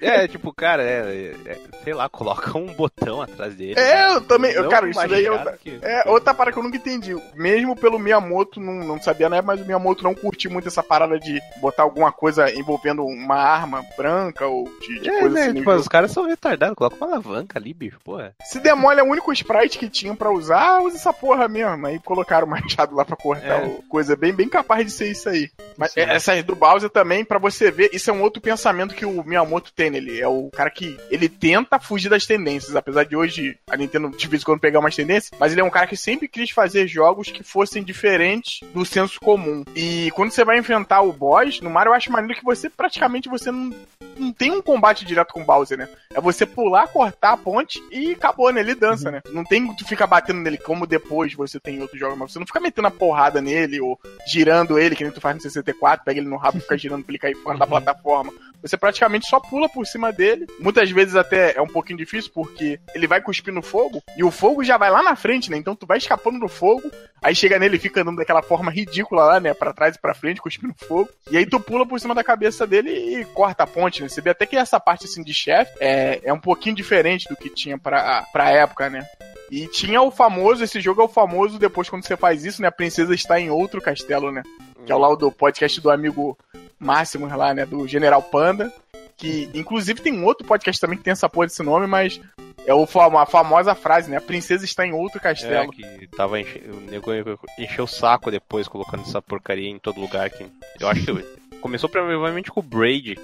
D: É, tipo, cara, é, é- sei lá, coloca um botão atrás dele.
A: É, eu também,
D: Não
A: cara, isso daí é outra,
D: que-
A: é outra parada que eu nunca entendi. Mesmo pelo Miyamoto, não, não sabia época, mas o Miyamoto não curtiu muito essa parada de botar alguma coisa envolvendo uma arma branca ou de, de
D: É,
A: coisa
D: né,
A: assim.
D: tipo, os caras são retardados, coloca uma alavanca ali, bicho, porra.
A: Se demole é o único sprite que tinham pra usar, usa essa porra mesmo. Aí colocaram o machado lá pra cortar
D: É.
A: o coisa. Bem, bem capaz de ser isso aí. Mas
D: Sim.
A: essas do Bowser também, pra você ver, isso é um outro pensamento que o Miyamoto tem nele. É o cara que ele tenta fugir das tendências. Apesar de hoje a Nintendo de vez em quando pegar umas tendências, mas ele é um cara que sempre quis fazer jogos que fossem diferentes do senso comum. E quando você vai enfrentar o boss, no Mario eu acho maneiro que você praticamente você não, não tem um combate direto com o Bowser, né? É você pular, cortar a ponte e acabou, né? Ele dança, né? Não tem tu fica batendo nele como depois você tem em outros jogos, mas você não fica metendo a porrada nele ou girando ele, que nem tu faz no 64, pega ele no rabo e fica girando pra ele cair fora da plataforma. Você praticamente só pula por cima dele. Muitas vezes até é um pouquinho difícil, porque ele vai cuspir no fogo e o fogo já vai lá na frente, né? Então tu vai escapando do fogo, aí chega nele e fica andando daquela forma ridícula lá, né? Pra trás e pra frente, cuspindo fogo. E aí tu pula por cima da cabeça dele e corta a ponte, né? Você vê até que essa parte assim de chefe é, é um pouquinho diferente do que tinha pra, pra época, né? E tinha o famoso, esse jogo é o famoso, depois quando você faz isso, né? A princesa está em outro castelo, né? Que é o lá do podcast do amigo Máximo lá, né? Do General Panda. Que, inclusive, tem um outro podcast também que tem essa porra desse nome, mas é o, fam- a famosa frase, né? A princesa está em outro
D: É,
A: castelo.
D: que tava enche... o nego encheu o saco depois colocando essa porcaria em todo lugar aqui. Eu acho que começou provavelmente com o Braid,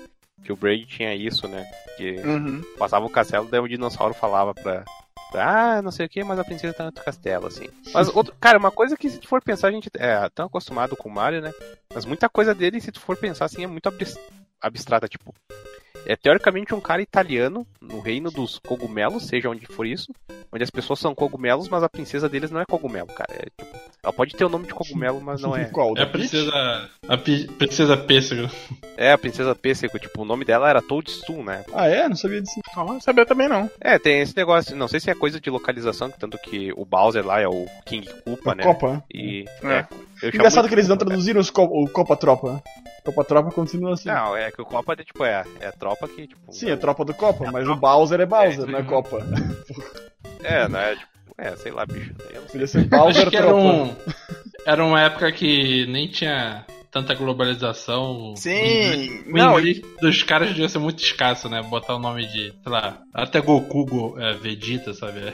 D: que o Braid tinha isso, né? Que
A: Uhum.
D: passava o castelo, daí o dinossauro falava pra. Ah, não sei o que, mas a princesa tá no outro castelo, assim. Mas, outro, cara, uma coisa que se tu for pensar, a gente é tão acostumado com o Mario, né? Mas muita coisa dele, se tu for pensar assim, é muito abs- abstrata, tipo. É teoricamente um cara italiano no reino dos cogumelos, seja onde for isso, onde as pessoas são cogumelos, mas a princesa deles não é cogumelo, cara. É, tipo, ela pode ter o nome de cogumelo, mas não é.
C: Qual?
B: É a princesa. A pi- princesa pêssego.
D: É a princesa pêssego, tipo, o nome dela era Toadstool, né?
C: Ah, é? Não sabia disso.
A: Não, não sabia também não.
D: É, tem esse negócio, não sei se é coisa de localização, tanto que o Bowser lá é o King Koopa,
C: A
D: né?
C: Copa, né?
D: E.
A: É.
D: É.
C: Engraçado que eles não
D: cara.
C: traduziram os co o Copa Tropa, né? Copa Tropa continua assim.
D: Não, é que o Copa é tipo, é, é a tropa que, tipo.
C: Sim, é tropa do Copa, mas o Bowser é Bowser, não é Copa.
D: É, não é, tipo, é, sei lá, bicho. Eu.
C: Podia ser Bowser
B: Acho que era,
C: Tropa.
B: um, era uma época que nem tinha tanta globalização.
A: Sim,
B: O
A: não,
B: inglês dos caras devia ser muito escasso, né? Botar o nome de, sei lá, até Goku, Go, é, Vegeta, sabe?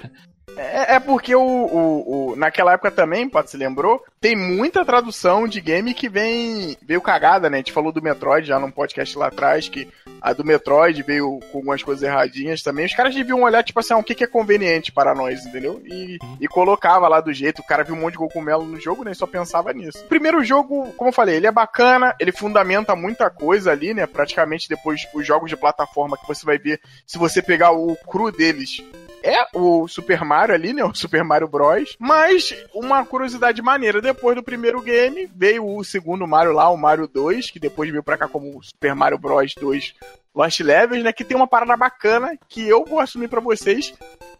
A: É, é porque o, o, o- naquela época também, pode se lembrou, tem muita tradução de game que vem veio cagada, né? A gente falou do Metroid já num podcast lá atrás, que a do Metroid veio com algumas coisas erradinhas também. Os caras deviam olhar, tipo assim, ah, o que, que é conveniente para nós, entendeu? E, e colocava lá do jeito. O cara viu um monte de cogumelo no jogo, né? E só pensava nisso. O primeiro jogo, como eu falei, ele é bacana, ele fundamenta muita coisa ali, né? Praticamente depois os jogos de plataforma que você vai ver, se você pegar o cru deles, é o Super Mario ali, né? O Super Mario Bros. Mas uma curiosidade maneira, depois do primeiro game, veio o segundo Mario lá, o Mario 2, que depois veio pra cá como Super Mario Bros 2 Lost Levels, né? Que tem uma parada bacana que eu vou assumir pra vocês.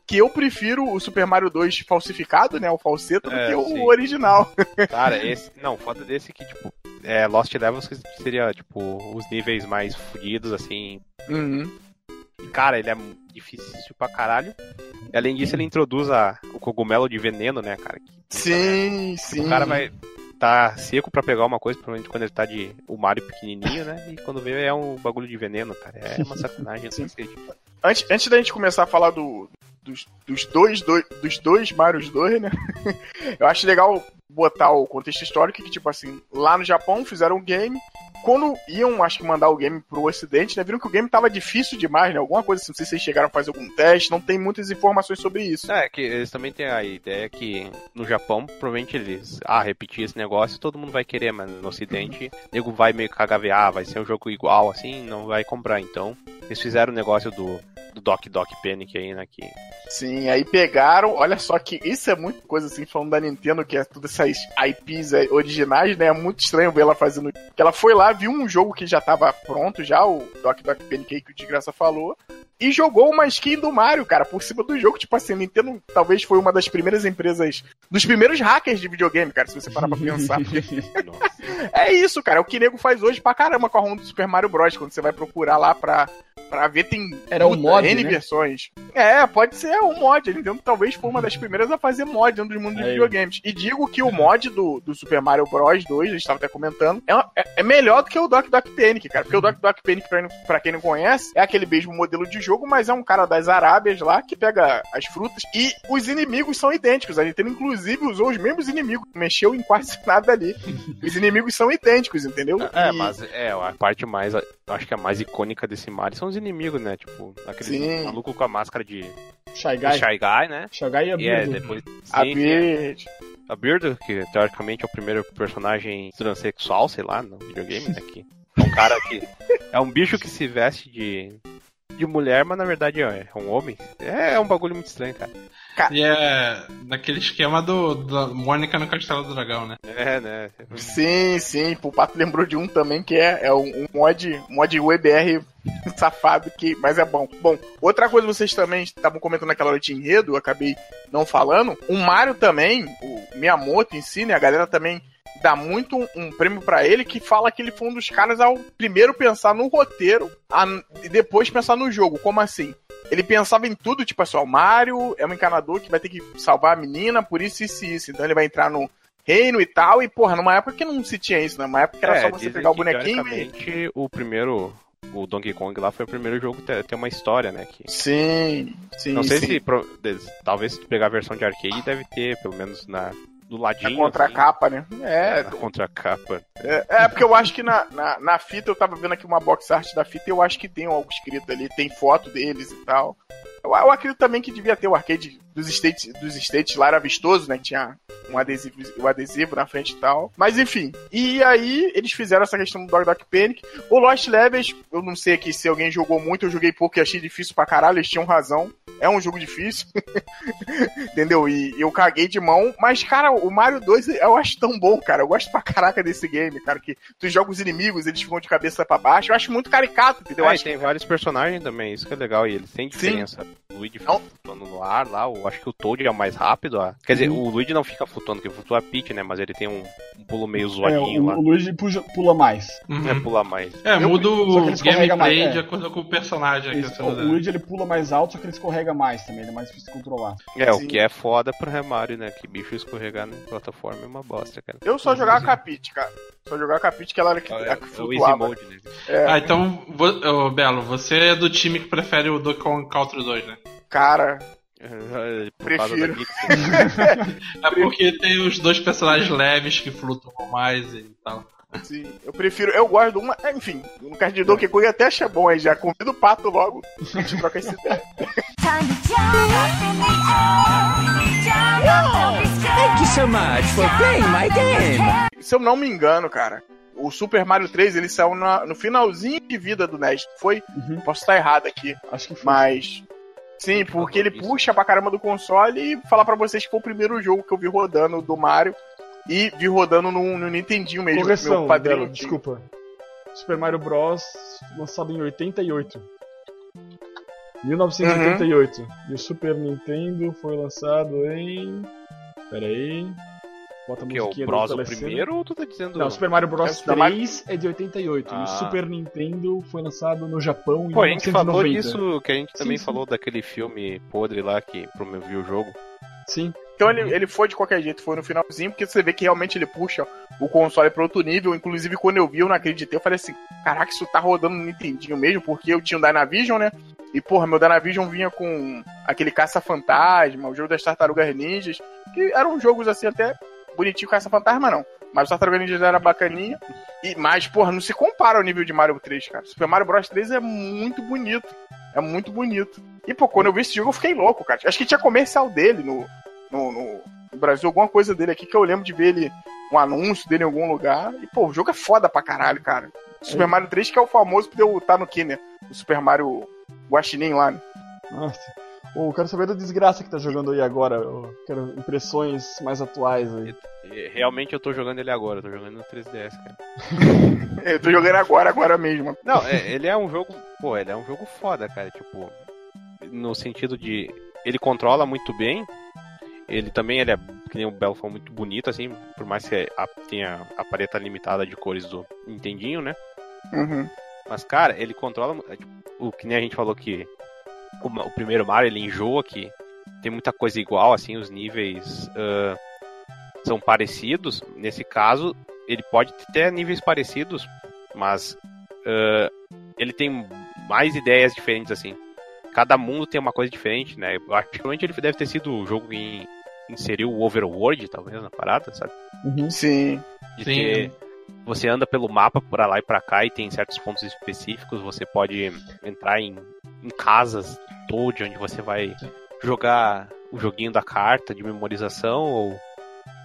A: Que eu prefiro o Super Mario 2 falsificado, né? O falseto, do
D: É,
A: que o
D: sim.
A: original.
D: Cara, esse. Não, foda desse que, tipo, é Lost Levels que seria, tipo, os níveis mais fodidos, assim.
A: Uhum.
D: Cara, ele é difícil pra caralho. E além disso, ele introduz a, o cogumelo de veneno, né, cara? Que
A: Sim, sim.
D: O cara vai tá seco pra pegar uma coisa, provavelmente quando ele tá de o Mario pequenininho, né? E quando vê é um bagulho de veneno, cara. É uma sacanagem.
A: Antes, antes da gente começar a falar do, dos, dos dois, dois, dos dois Marios 2, né? Eu acho legal botar o contexto histórico que, tipo assim, lá no Japão fizeram um game. Quando iam, acho que, mandar o game pro ocidente, né? Viram que o game tava difícil demais, né? Alguma coisa assim, não sei se vocês chegaram a fazer algum teste, não tem muitas informações sobre isso.
D: É, que eles também têm a ideia que no Japão, provavelmente eles, ah, repetir esse negócio, todo mundo vai querer, mas no ocidente, o nego vai meio cagavear, vai ser um jogo igual, assim, não vai comprar. Então, eles fizeram o negócio do, do Doc Doc Panic aí, né, que
A: Sim, aí pegaram, olha só que isso é muito coisa assim, falando da Nintendo, que é todas essas IPs aí originais, né? É muito estranho ver ela fazendo. Ela foi lá, viu um jogo que já tava pronto, já, o Doc Doc Pancake que o de graça falou, e jogou uma skin do Mario, cara, por cima do jogo. Tipo assim, a Nintendo talvez foi uma das primeiras empresas, dos primeiros hackers de videogame, cara, se você parar pra pensar. É isso, cara. É o que nego faz hoje pra caramba com a ROM do Super Mario Bros. Quando você vai procurar lá pra, pra ver, tem
C: Era um mod,
A: N
C: né?
A: versões. É, pode ser um mod. A Nintendo talvez foi uma das primeiras a fazer mod dentro do mundo dos
C: Aí.
A: videogames. E digo que o mod do, do Super Mario Bros. 2, a gente tava até comentando, é, uma- é- é melhor do que o Doc Doc Panic, cara. Porque o Doc Doc Panic, pra, pra quem não conhece, é aquele mesmo modelo de jogo, mas é um cara das Arábias lá que pega as frutas. E os inimigos são idênticos. A Nintendo, inclusive, usou os mesmos inimigos. Mexeu em quase nada ali. Os inimigos são idênticos, entendeu?
D: É,
A: E-
D: mas é, a parte mais, acho que a mais icônica desse Mario são os inimigos, né? Tipo, aquele
A: Sim.
D: maluco com a máscara de
C: Shy Guy.
D: Shy Guy, né?
C: Shy Guy e a
D: é,
C: Birdo.
D: depois.
A: A
D: sim,
A: verde.
D: A Beardo, que teoricamente é o primeiro personagem transexual, sei lá, no videogame, né? Que é um cara que. É um bicho que se veste de. De mulher, mas na verdade é um homem. É, um bagulho muito estranho, cara.
B: E é naquele esquema do, da Mônica no Castelo do Dragão, né?
D: É, né?
A: Sim, sim. O Pato lembrou de um também que é, é um, um mod, mod WebR safado, que, mas é bom. Bom, outra coisa vocês também estavam comentando naquela hora de enredo, eu acabei não falando. O Mario também, o Miyamoto em si, né? A galera também dá muito um, um prêmio pra ele que fala que ele foi um dos caras ao primeiro pensar no roteiro a- e depois pensar no jogo. Como assim? Ele pensava em tudo, tipo assim, o Mario é um encanador que vai ter que salvar a menina, por isso, isso e isso. Então ele vai entrar no reino e tal, e porra, numa época que não se tinha isso, né? Numa época que era
D: É,
A: só você pegar o bonequinho e.
D: o primeiro. O Donkey Kong lá foi o primeiro jogo que te- tem uma história, né? Que
A: Sim, sim.
D: Não sei
A: sim.
D: se. Talvez se tu pegar a versão de arcade, deve ter, pelo menos na, do
A: A
D: ladinho.
A: contracapa, né? É,
D: Na contracapa.
A: é, é porque eu acho que na, na, na fita, eu tava vendo aqui uma box art da fita e eu acho que tem algo escrito ali, tem foto deles e tal. Eu, eu acredito também que devia ter o arcade dos States, dos States lá, era vistoso, né? Tinha um adesivo, um adesivo na frente e tal. Mas enfim. E aí, eles fizeram essa questão do Dog Dog Panic. O Lost Levels, eu não sei aqui se alguém jogou muito, eu joguei pouco e achei difícil pra caralho, eles tinham razão. É um jogo difícil. Entendeu? E eu caguei de mão. Mas, cara, o Mario 2 eu acho tão bom, cara. Eu gosto pra caraca desse game, cara. Que tu joga os inimigos, eles ficam de cabeça pra baixo. Eu acho muito caricato, entendeu? Eu
D: Ah,
A: acho
D: tem vários personagens também, isso que é legal. E eles têm diferença. O Luigi fica
A: Não.
D: flutuando no ar lá, eu acho que o Toad é o mais rápido. ó. Quer dizer,
A: Uhum.
D: o Luigi não fica flutuando, que flutua a Peach, né? Mas ele tem um, um pulo meio
C: É,
D: zoadinho
C: o,
D: lá.
C: o Luigi puja- pula mais.
B: Uhum.
D: É, pula mais.
B: É,
A: Eu-
B: muda
C: que
B: o gameplay
C: mais, é.
B: de acordo com o personagem aqui.
C: Esse- o, o Luigi ele pula mais alto, só que ele escorrega mais também, ele é mais difícil de controlar.
D: É,
A: Sim.
D: o que é foda pro Mario, né? Que bicho escorregar na plataforma é uma bosta, cara.
A: Eu só jogava Capite, cara. Só jogava Capite, que ela era que,
D: É,
A: a que
D: é o Easy
A: flutuava.
D: Mode, né?
B: Ah, então, vo- ô, Belo, você é do time que prefere o Donkey Kong Country 2, né?
A: Cara, Prefiro.
B: É porque tem os dois personagens leves que flutuam mais e tal.
A: sim, eu prefiro. Eu gosto de uma. Enfim, no caso de Donkey Kong até acha bom aí já. Convido o pato logo. A gente troca essa ideia.
E: Thank you so much for playing my game.
A: Se eu não me engano, cara, o Super Mario 3 ele saiu na- no finalzinho de vida do NES. Foi?
C: Uhum.
A: Posso estar errado aqui,
C: Acho que foi.
A: mas. Sim, porque ele puxa pra caramba do console e falar pra vocês que foi o primeiro jogo que eu vi rodando do Mario e vi rodando no, no Nintendinho mesmo.
C: Correção,
A: meu padrinho
C: Belo, desculpa. Super Mario Bros. lançado em 88. 1988. E o Super Nintendo foi lançado em. Pera aí. Bota
D: Que é o Bros o primeiro ou tu tá dizendo.
C: Não, Super Mario Bros.
A: É da Mario-
C: 3 é de 88. E
D: Ah.
C: o Super Nintendo foi lançado no Japão em
D: Pô, a gente falou
C: 1990.
D: disso, que a gente também
C: sim.
D: falou daquele filme podre lá que promoveu o jogo.
C: Sim.
A: Então ele, ele foi de qualquer jeito, foi no finalzinho, porque você vê que realmente ele puxa o console pra outro nível. Inclusive, quando eu vi, eu não acreditei. Eu falei assim: caraca, isso tá rodando no Nintendinho mesmo, porque eu tinha um Dynavision, né? E, porra, meu Dynavision vinha com aquele Caça-Fantasma, o jogo das Tartarugas Ninjas, que eram jogos assim até bonitinho Caça-Fantasma, não. Mas o Tartarugas Ninjas era bacaninha. E, mas, porra, não se compara ao nível de Mario 3, cara. Super Mario Bros 3 é muito bonito. É muito bonito. E, pô, quando eu vi esse jogo, eu fiquei louco, cara. Acho que tinha comercial dele no, no, no- no Brasil, alguma coisa dele aqui que eu lembro de ver ele, um anúncio dele em algum lugar. E, pô, o jogo é foda pra caralho, cara. Super Mario 3 que é o famoso por eu estar no Kenner. O Super Mario Guaxinim lá, né?
C: Nossa. Eu quero saber da desgraça que tá jogando aí agora. Eu quero impressões mais atuais aí.
D: Realmente eu tô jogando ele agora, eu tô jogando no 3DS, cara.
A: Eu tô jogando agora, agora mesmo.
D: Não, é- ele é um jogo. Pô, ele é um jogo foda, cara. Tipo, no sentido de. Ele controla muito bem. Ele também ele é, que nem o Belo falou, muito bonito, assim. Por mais que a, tenha a paleta limitada de cores do Nintendinho, né?
A: Uhum.
D: Mas, cara, ele controla. é, tipo, O que nem a gente falou que o, o primeiro Mario ele enjoa, que tem muita coisa igual, assim, os níveis ah, são parecidos. Nesse caso, ele pode ter níveis parecidos, mas ah, ele tem mais ideias diferentes, assim. Cada mundo tem uma coisa diferente, né? Eu acho que provavelmente ele deve ter sido o jogo que inseriu o Overworld, talvez, na parada, sabe?
C: Uhum.
A: Sim.
D: De
B: Sim.
D: ter você anda pelo mapa por lá e pra cá e tem certos pontos específicos. Você pode entrar em, em casas Toad, onde você vai jogar o joguinho da carta de memorização ou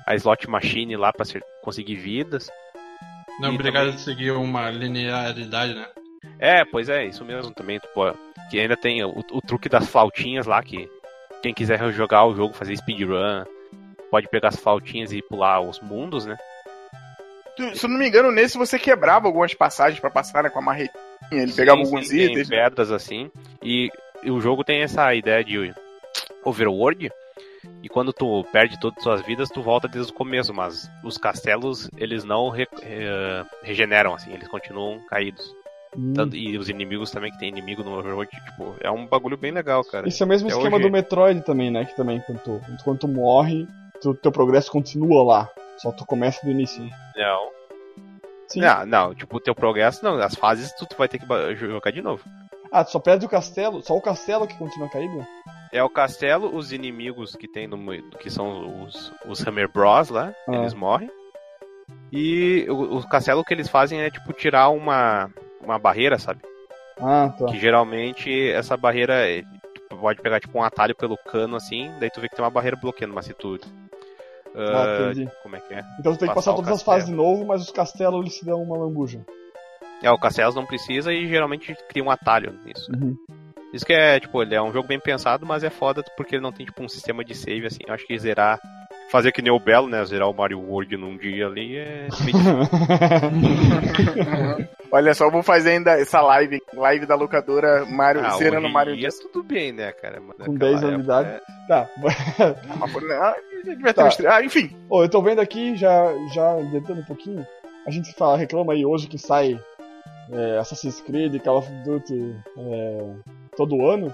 D: a slot machine lá pra ser- conseguir vidas.
B: Não é
D: E
B: obrigado
D: também-
B: a seguir uma linearidade, né?
D: É, pois é, isso mesmo também. Pô, que ainda tem o, o truque das flautinhas lá, que quem quiser jogar o jogo, fazer speedrun, pode pegar as flautinhas e pular os mundos, né?
A: Se eu não me engano, nesse você quebrava algumas passagens pra passar né, com a marretinha. Ele pegava
D: Sim,
A: alguns
D: sim, tem
A: itens.
D: pedras assim. E, e o jogo tem essa ideia de overworld. E quando tu perde todas as suas vidas, tu volta desde o começo. Mas os castelos, eles não re- eh, regeneram, assim. Eles continuam caídos.
C: Hum.
D: Tanto- e os inimigos também, que tem inimigo no overworld, tipo, é um bagulho bem legal, cara.
C: Esse é o mesmo
D: Até
C: esquema
D: hoje-
C: do Metroid também, né? Que também, quando tu, quando tu morre, tu, teu progresso continua lá. Só tu começa do início.
D: Não.
C: Sim.
D: Não, não, tipo, o teu progresso, não. As fases tu, tu vai ter que jogar de novo.
C: Ah, tu só perde o castelo? Só o castelo que continua caído?
D: É o castelo, os inimigos que tem no que são os, os Hammer Bros lá,
C: Ah.
D: eles morrem. E o, o castelo que eles fazem é tipo tirar uma, uma barreira, sabe?
C: Ah, tá.
D: Que geralmente essa barreira é- tu pode pegar tipo um atalho pelo cano assim, daí tu vê que tem uma barreira bloqueando, mas se tu.
C: Ah,
D: ah,
C: entendi.
D: como é que é?
C: Então tu tem que
D: passar
C: passar todas as fases de novo, mas os castelos eles se dão uma lambuja.
D: É, o castelo não precisa e geralmente cria um atalho nisso.
C: Uhum.
D: Isso que é, tipo, ele é um jogo bem pensado, mas é foda porque ele não tem, tipo, um sistema de save, assim. Eu acho que zerar. Fazer que nem o Belo, né? Zerar o Mario World num dia ali é. meio difícil.
A: Olha só, eu vou fazer ainda essa live, live da locadora Mario,
D: Ah,
A: zerando Mario
D: dia tudo bem, né, cara? Mas
C: Com
D: naquela
C: 10 anos de idade. Tá.
A: Ah, devia ter
C: Tá.
A: Ah, enfim.
C: Ô, eu tô vendo aqui, já, já adiantando um pouquinho, a gente fala, reclama aí hoje que sai é, Assassin's Creed, Call of Duty é, todo ano,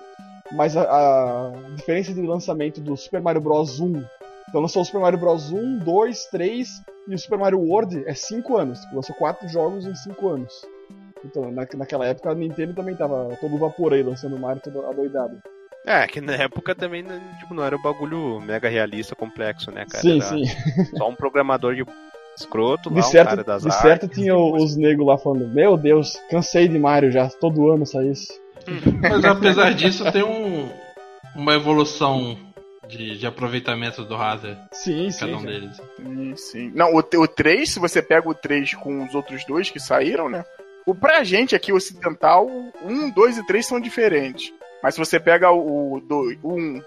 C: mas a, a diferença de lançamento do Super Mario Bros 1, então lançou o Super Mario Bros 1, 2, 3 e o Super Mario World é 5 anos, lançou 4 jogos em 5 anos. Então, na, naquela época a Nintendo também tava todo vapor aí, lançando o Mario todo adoidado.
D: É, que na época também, né, tipo, não era um bagulho mega realista, complexo, né, cara?
C: sim,
D: Era
C: sim.
D: Só um programador de escroto lá,
C: De
D: um
C: certo,
D: cara das
C: de
D: artes.
C: certo tinha os negros lá falando, meu Deus, cansei de Mario já, todo ano sai isso.
B: Mas apesar disso, tem um, uma evolução de, de aproveitamento do hardware,
C: Sim, sim.
B: cada um
C: já.
B: deles.
A: Sim, sim. Não, o, o 3, se você pega o 3 com os outros dois que saíram, né? O pra gente aqui ocidental, 1, 2 e 3 são diferentes. Mas se você pega o 1,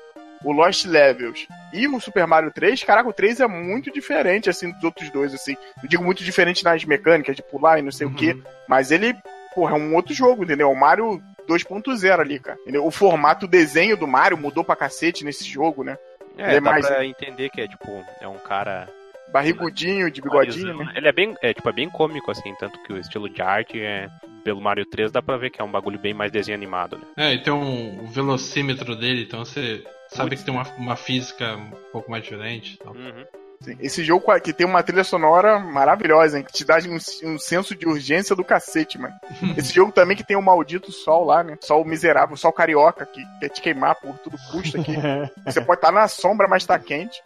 A: o, Lost Levels e o Super Mario 3, caraca, o 3 é muito diferente, assim, dos outros dois, assim. Eu digo muito diferente nas mecânicas, de pular e não sei o quê, mas ele, porra, é um outro jogo, entendeu? O Mario 2.0 ali, cara. Entendeu? O formato, o desenho do Mario mudou pra cacete nesse jogo, né?
D: É,
A: Ele é
D: dá
A: mais-
D: pra entender que é tipo, é um cara.
A: Barrigudinho, de bigodinho, né?
D: Ele é bem, é, tipo, é bem cômico, assim, tanto que o estilo de arte é. Pelo Mario 3 dá pra ver que é um bagulho bem mais desenho animado, né?
B: É, e tem um, o velocímetro dele, então você sabe que tem uma, uma física um pouco mais diferente. e tal.
D: Uhum.
A: Sim. Esse jogo que tem uma trilha sonora maravilhosa, hein? Que te dá um, um senso de urgência do cacete, mano. Esse jogo também que tem o maldito sol lá, né? Sol miserável, sol carioca, que quer te queimar por tudo custo aqui. Você pode estar na sombra, mas tá quente.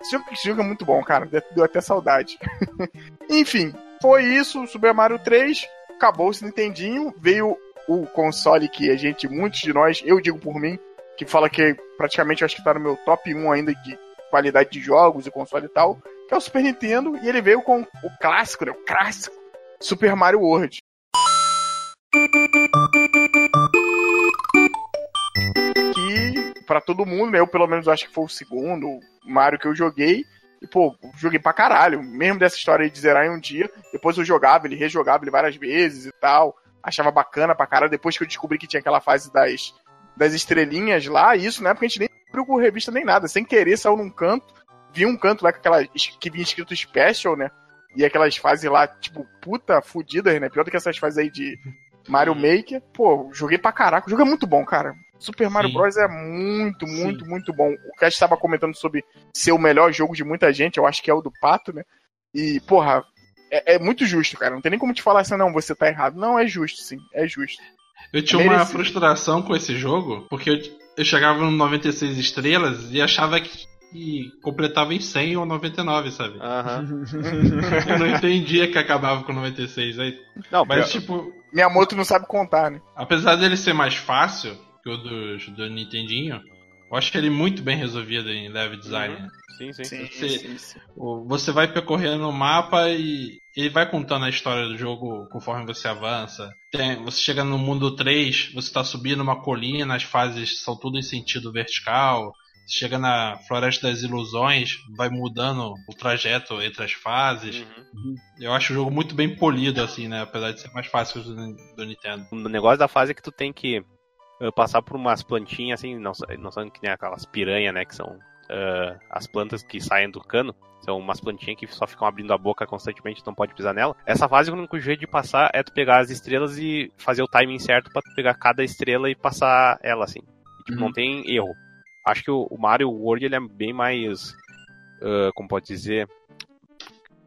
A: Esse jogo, esse jogo é muito bom, cara. Deu até saudade. Enfim, foi isso. Super Mario 3. Acabou esse Nintendinho. Veio o console que a gente, muitos de nós, eu digo por mim, que fala que praticamente acho que tá no meu top 1 ainda de qualidade de jogos e console e tal, que é o Super Nintendo. E ele veio com o clássico, né? O clássico Super Mario World. que pra todo mundo, né, eu pelo menos acho que foi o segundo Mario que eu joguei. E, pô, joguei pra caralho. Mesmo dessa história aí de zerar em um dia. Depois eu jogava, ele rejogava ele várias vezes e tal. Achava bacana pra caralho. Depois que eu descobri que tinha aquela fase das, das estrelinhas lá, isso na época a gente nem abriu com revista nem nada. Sem querer, saiu num canto. Vi um canto lá com aquela. que vinha escrito special, né? E aquelas fases lá, tipo, puta, fudidas, né? Pior do que essas fases aí de Mario Maker. Pô, joguei pra caraca. O jogo é muito bom, cara. Super Mario
B: Sim.
A: Bros. é muito,
B: Sim.
A: muito, muito bom. O Cast estava comentando sobre ser o melhor jogo de muita gente, eu acho que é o do Pato, né? E, porra, é, é muito justo, cara. Não tem nem como te falar assim, não, você tá errado. Não, é justo, sim, é justo.
B: Eu tinha uma
A: merecido.
B: frustração com esse jogo, porque eu, eu chegava no 96 estrelas e achava que, que completava em 100 ou 99, sabe?
D: Aham.
B: Eu não entendia que acabava com 96. Aí,
D: Não,
B: mas,
D: mas
B: tipo,
A: Miyamoto não sabe contar, né?
B: apesar dele ser mais fácil que o do, do Nintendinho, eu acho ele muito bem resolvido em level design.
D: Uhum. sim, sim.
A: Sim,
B: Você-
A: sim, sim.
B: Você vai percorrendo o mapa e ele vai contando a história do jogo conforme você avança. Tem- você chega no mundo 3, você tá subindo uma colina, as fases são tudo em sentido vertical. Você chega na Floresta das Ilusões, vai mudando o trajeto entre as fases.
D: Uhum.
B: Eu acho o jogo muito bem polido, assim, né? Apesar de ser mais fácil do, do Nintendo.
D: O negócio da fase é que tu tem que uh, passar por umas plantinhas, assim, não, não são que nem aquelas piranha, né? Que são uh, as plantas que saem do cano. São umas plantinhas que só ficam abrindo a boca constantemente, não pode pisar nela. Essa fase, o único jeito de passar é tu pegar as estrelas e fazer o timing certo pra tu pegar cada estrela e passar ela, assim. E, tipo,
C: Uhum.
D: não tem erro. Acho que o, o Mario World, ele é bem mais... uh, como pode dizer...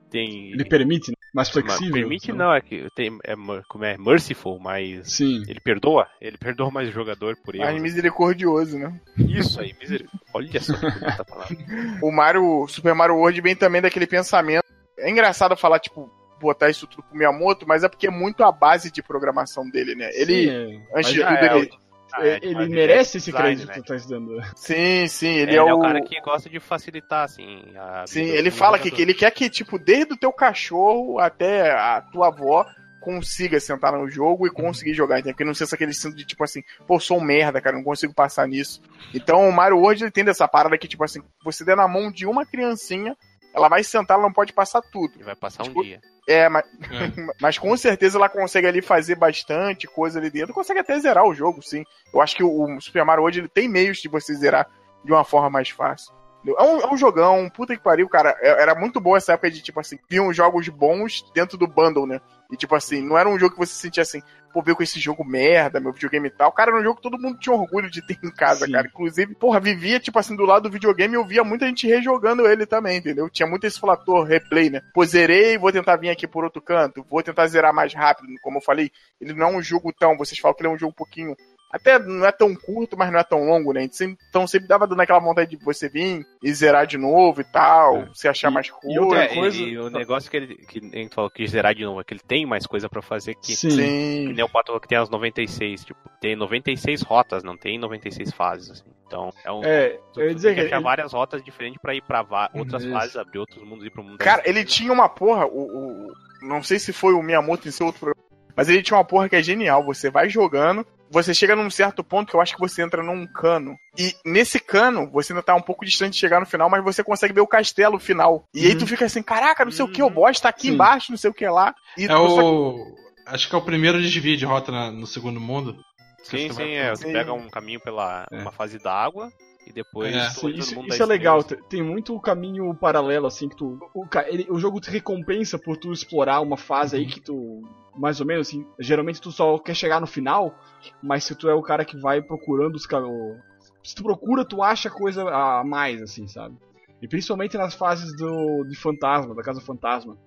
D: Tem...
C: Ele permite, né? Mais
D: mas
C: flexível.
D: Permite
C: né?
D: não, é que tem, é, como é merciful, mas
C: Sim.
D: ele perdoa, ele perdoa mais o jogador por
A: Mas
D: erro.
A: misericordioso, né?
D: Isso aí, misericórdia. Olha só que palavra.
A: O Mario, Super Mario World vem também daquele pensamento. É engraçado falar, tipo, botar isso tudo pro Miyamoto, mas é porque é muito a base de programação dele, né? Ele,
C: Sim, é.
A: antes de
C: ah,
A: tudo,
C: é,
A: ele.
D: Ah, é,
C: ele
D: mas
C: merece
D: é
C: esse
D: design,
C: crédito
D: né?
C: que tu tá dando.
A: Sim, sim, ele,
D: Ele,
A: é, o.
D: o cara que gosta de facilitar, assim. A
A: Sim, ele fala que, que ele quer que, tipo, desde o teu cachorro até a tua avó consiga sentar no jogo e conseguir jogar, entendeu? Porque não seja aquele sinto de, tipo assim, pô, sou um merda, cara, não consigo passar nisso. Então o Mario World, ele tem dessa parada que, tipo assim, você der na mão de uma criancinha, ela vai sentar, ela não pode passar tudo.
D: Ele vai passar um
A: Tipo,
D: dia.
A: É, mas,
B: É.
A: mas com certeza ela consegue ali fazer bastante coisa ali dentro. Consegue até zerar o jogo, sim. Eu acho que o, o Super Mario hoje ele tem meios de você zerar de uma forma mais fácil. É um, é um jogão, puta que pariu, cara. É- Era muito boa essa época de, tipo assim, vinham jogos bons dentro do bundle, né? E, tipo assim, não era um jogo que você sentia assim, pô, veio com esse jogo merda, meu videogame e tal. Cara, era um jogo que todo mundo tinha orgulho de ter em casa,
C: Sim.
A: cara. Inclusive, porra, vivia, tipo assim, do lado do videogame e eu via muita gente rejogando ele também, entendeu? Tinha muito esse fator replay, né? Pô, zerei, vou tentar vir aqui por outro canto, vou tentar zerar mais rápido. Como eu falei, ele não é um jogo tão. Vocês falam que ele é um jogo um pouquinho. Até não é tão curto, mas não é tão longo, né? Então sempre dava dando aquela vontade de você vir e zerar de novo e tal,
C: É.
A: se achar
C: E-
A: mais
C: e
A: coisa.
C: outra
D: É,
C: coisa-
D: e, e o negócio que ele que a gente falou que zerar de novo é que ele tem mais coisa pra fazer que,
C: Sim.
D: que
A: Sim.
D: nem o Pato que tem as 96, tipo, tem 96 rotas, não tem 96 fases, assim. Então, é um
C: É, eu ia dizer
D: tem que
C: que
D: achar
C: ele-
D: várias rotas diferentes pra ir pra outras
C: Isso.
D: fases, abrir outros mundos e ir pro mundo.
A: Cara, ele tinha uma porra, o, o- não sei se foi o Miyamoto em seu outro programa, mas ele tinha uma porra que é genial. Você vai jogando, você chega num certo ponto que eu acho que você entra num cano. E nesse cano, você ainda tá um pouco distante de chegar no final, mas você consegue ver o castelo final. E aí tu fica assim, caraca, não sei o que, o boss tá aqui
C: Sim.
A: embaixo, não sei o que lá. E
B: É
A: tu só-
B: o. Acho que é o primeiro desvio de rota na- no segundo mundo.
D: Sim, sim, é. Você pega um caminho pela
C: É.
D: uma fase d'água e depois
B: É.
C: isso,
D: mundo
C: isso
D: dá
C: é legal,
D: estrelas.
C: tem muito caminho paralelo, assim, que tu. O, ele- o jogo te recompensa por tu explorar uma fase aí que tu. Mais ou menos assim. Geralmente tu só quer chegar no final, mas se tu é o cara que vai procurando os caminhos. Se tu procura, tu acha coisa a mais, assim, sabe? E principalmente nas fases do, de fantasma, da casa fantasma.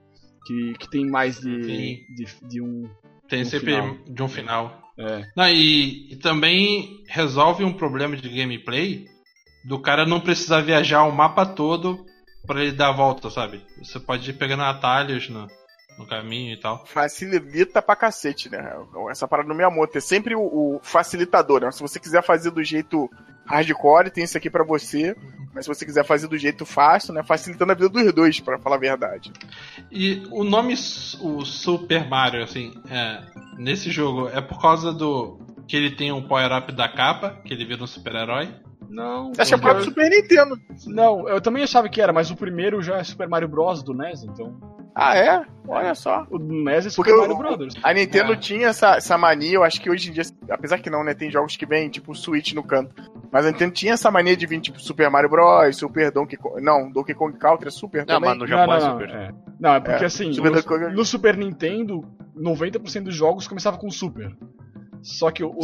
C: Que, que tem mais de, de, de um.
B: Tem
C: Um
B: sempre
C: final.
B: de um final.
C: É.
B: Não, e, e também resolve um problema de gameplay do cara não precisar viajar o mapa todo pra ele dar a volta, sabe? Você pode ir pegando atalhos no, no caminho e tal.
A: facilita pra cacete, né? Essa parada no Miyamoto é sempre o, o facilitador, né? Se você quiser fazer do jeito hardcore, tem isso aqui pra você. Mas se você quiser fazer do jeito fácil, né? Facilitando a vida dos dois, pra falar a verdade.
B: E o nome o Super Mario, assim, é, nesse jogo é por causa do que ele tem um power-up da capa, que ele vira um super-herói.
C: Não.
A: Acho que é o próprio Super Nintendo.
C: Não, eu também achava que era, mas o primeiro já é Super Mario Bros. do NES, então.
A: Ah, é? Olha só.
C: O do NES é Super
A: Porque
C: Mario Brothers.
A: A Nintendo
B: É.
A: tinha essa, essa mania, eu acho que hoje em dia, apesar que não, né? Tem jogos que vêm, tipo, Switch no canto. Mas a Nintendo tinha essa mania de vir, tipo, Super Mario Bros, Super Donkey Kong. Não, Donkey Kong Country é Super
D: Não,
A: também.
D: mas no Japão é
C: não,
D: super.
C: É. Não, é porque
A: É,
C: assim,
A: Super
C: no, no Super Nintendo, 90% dos jogos começava com Super. Só que o,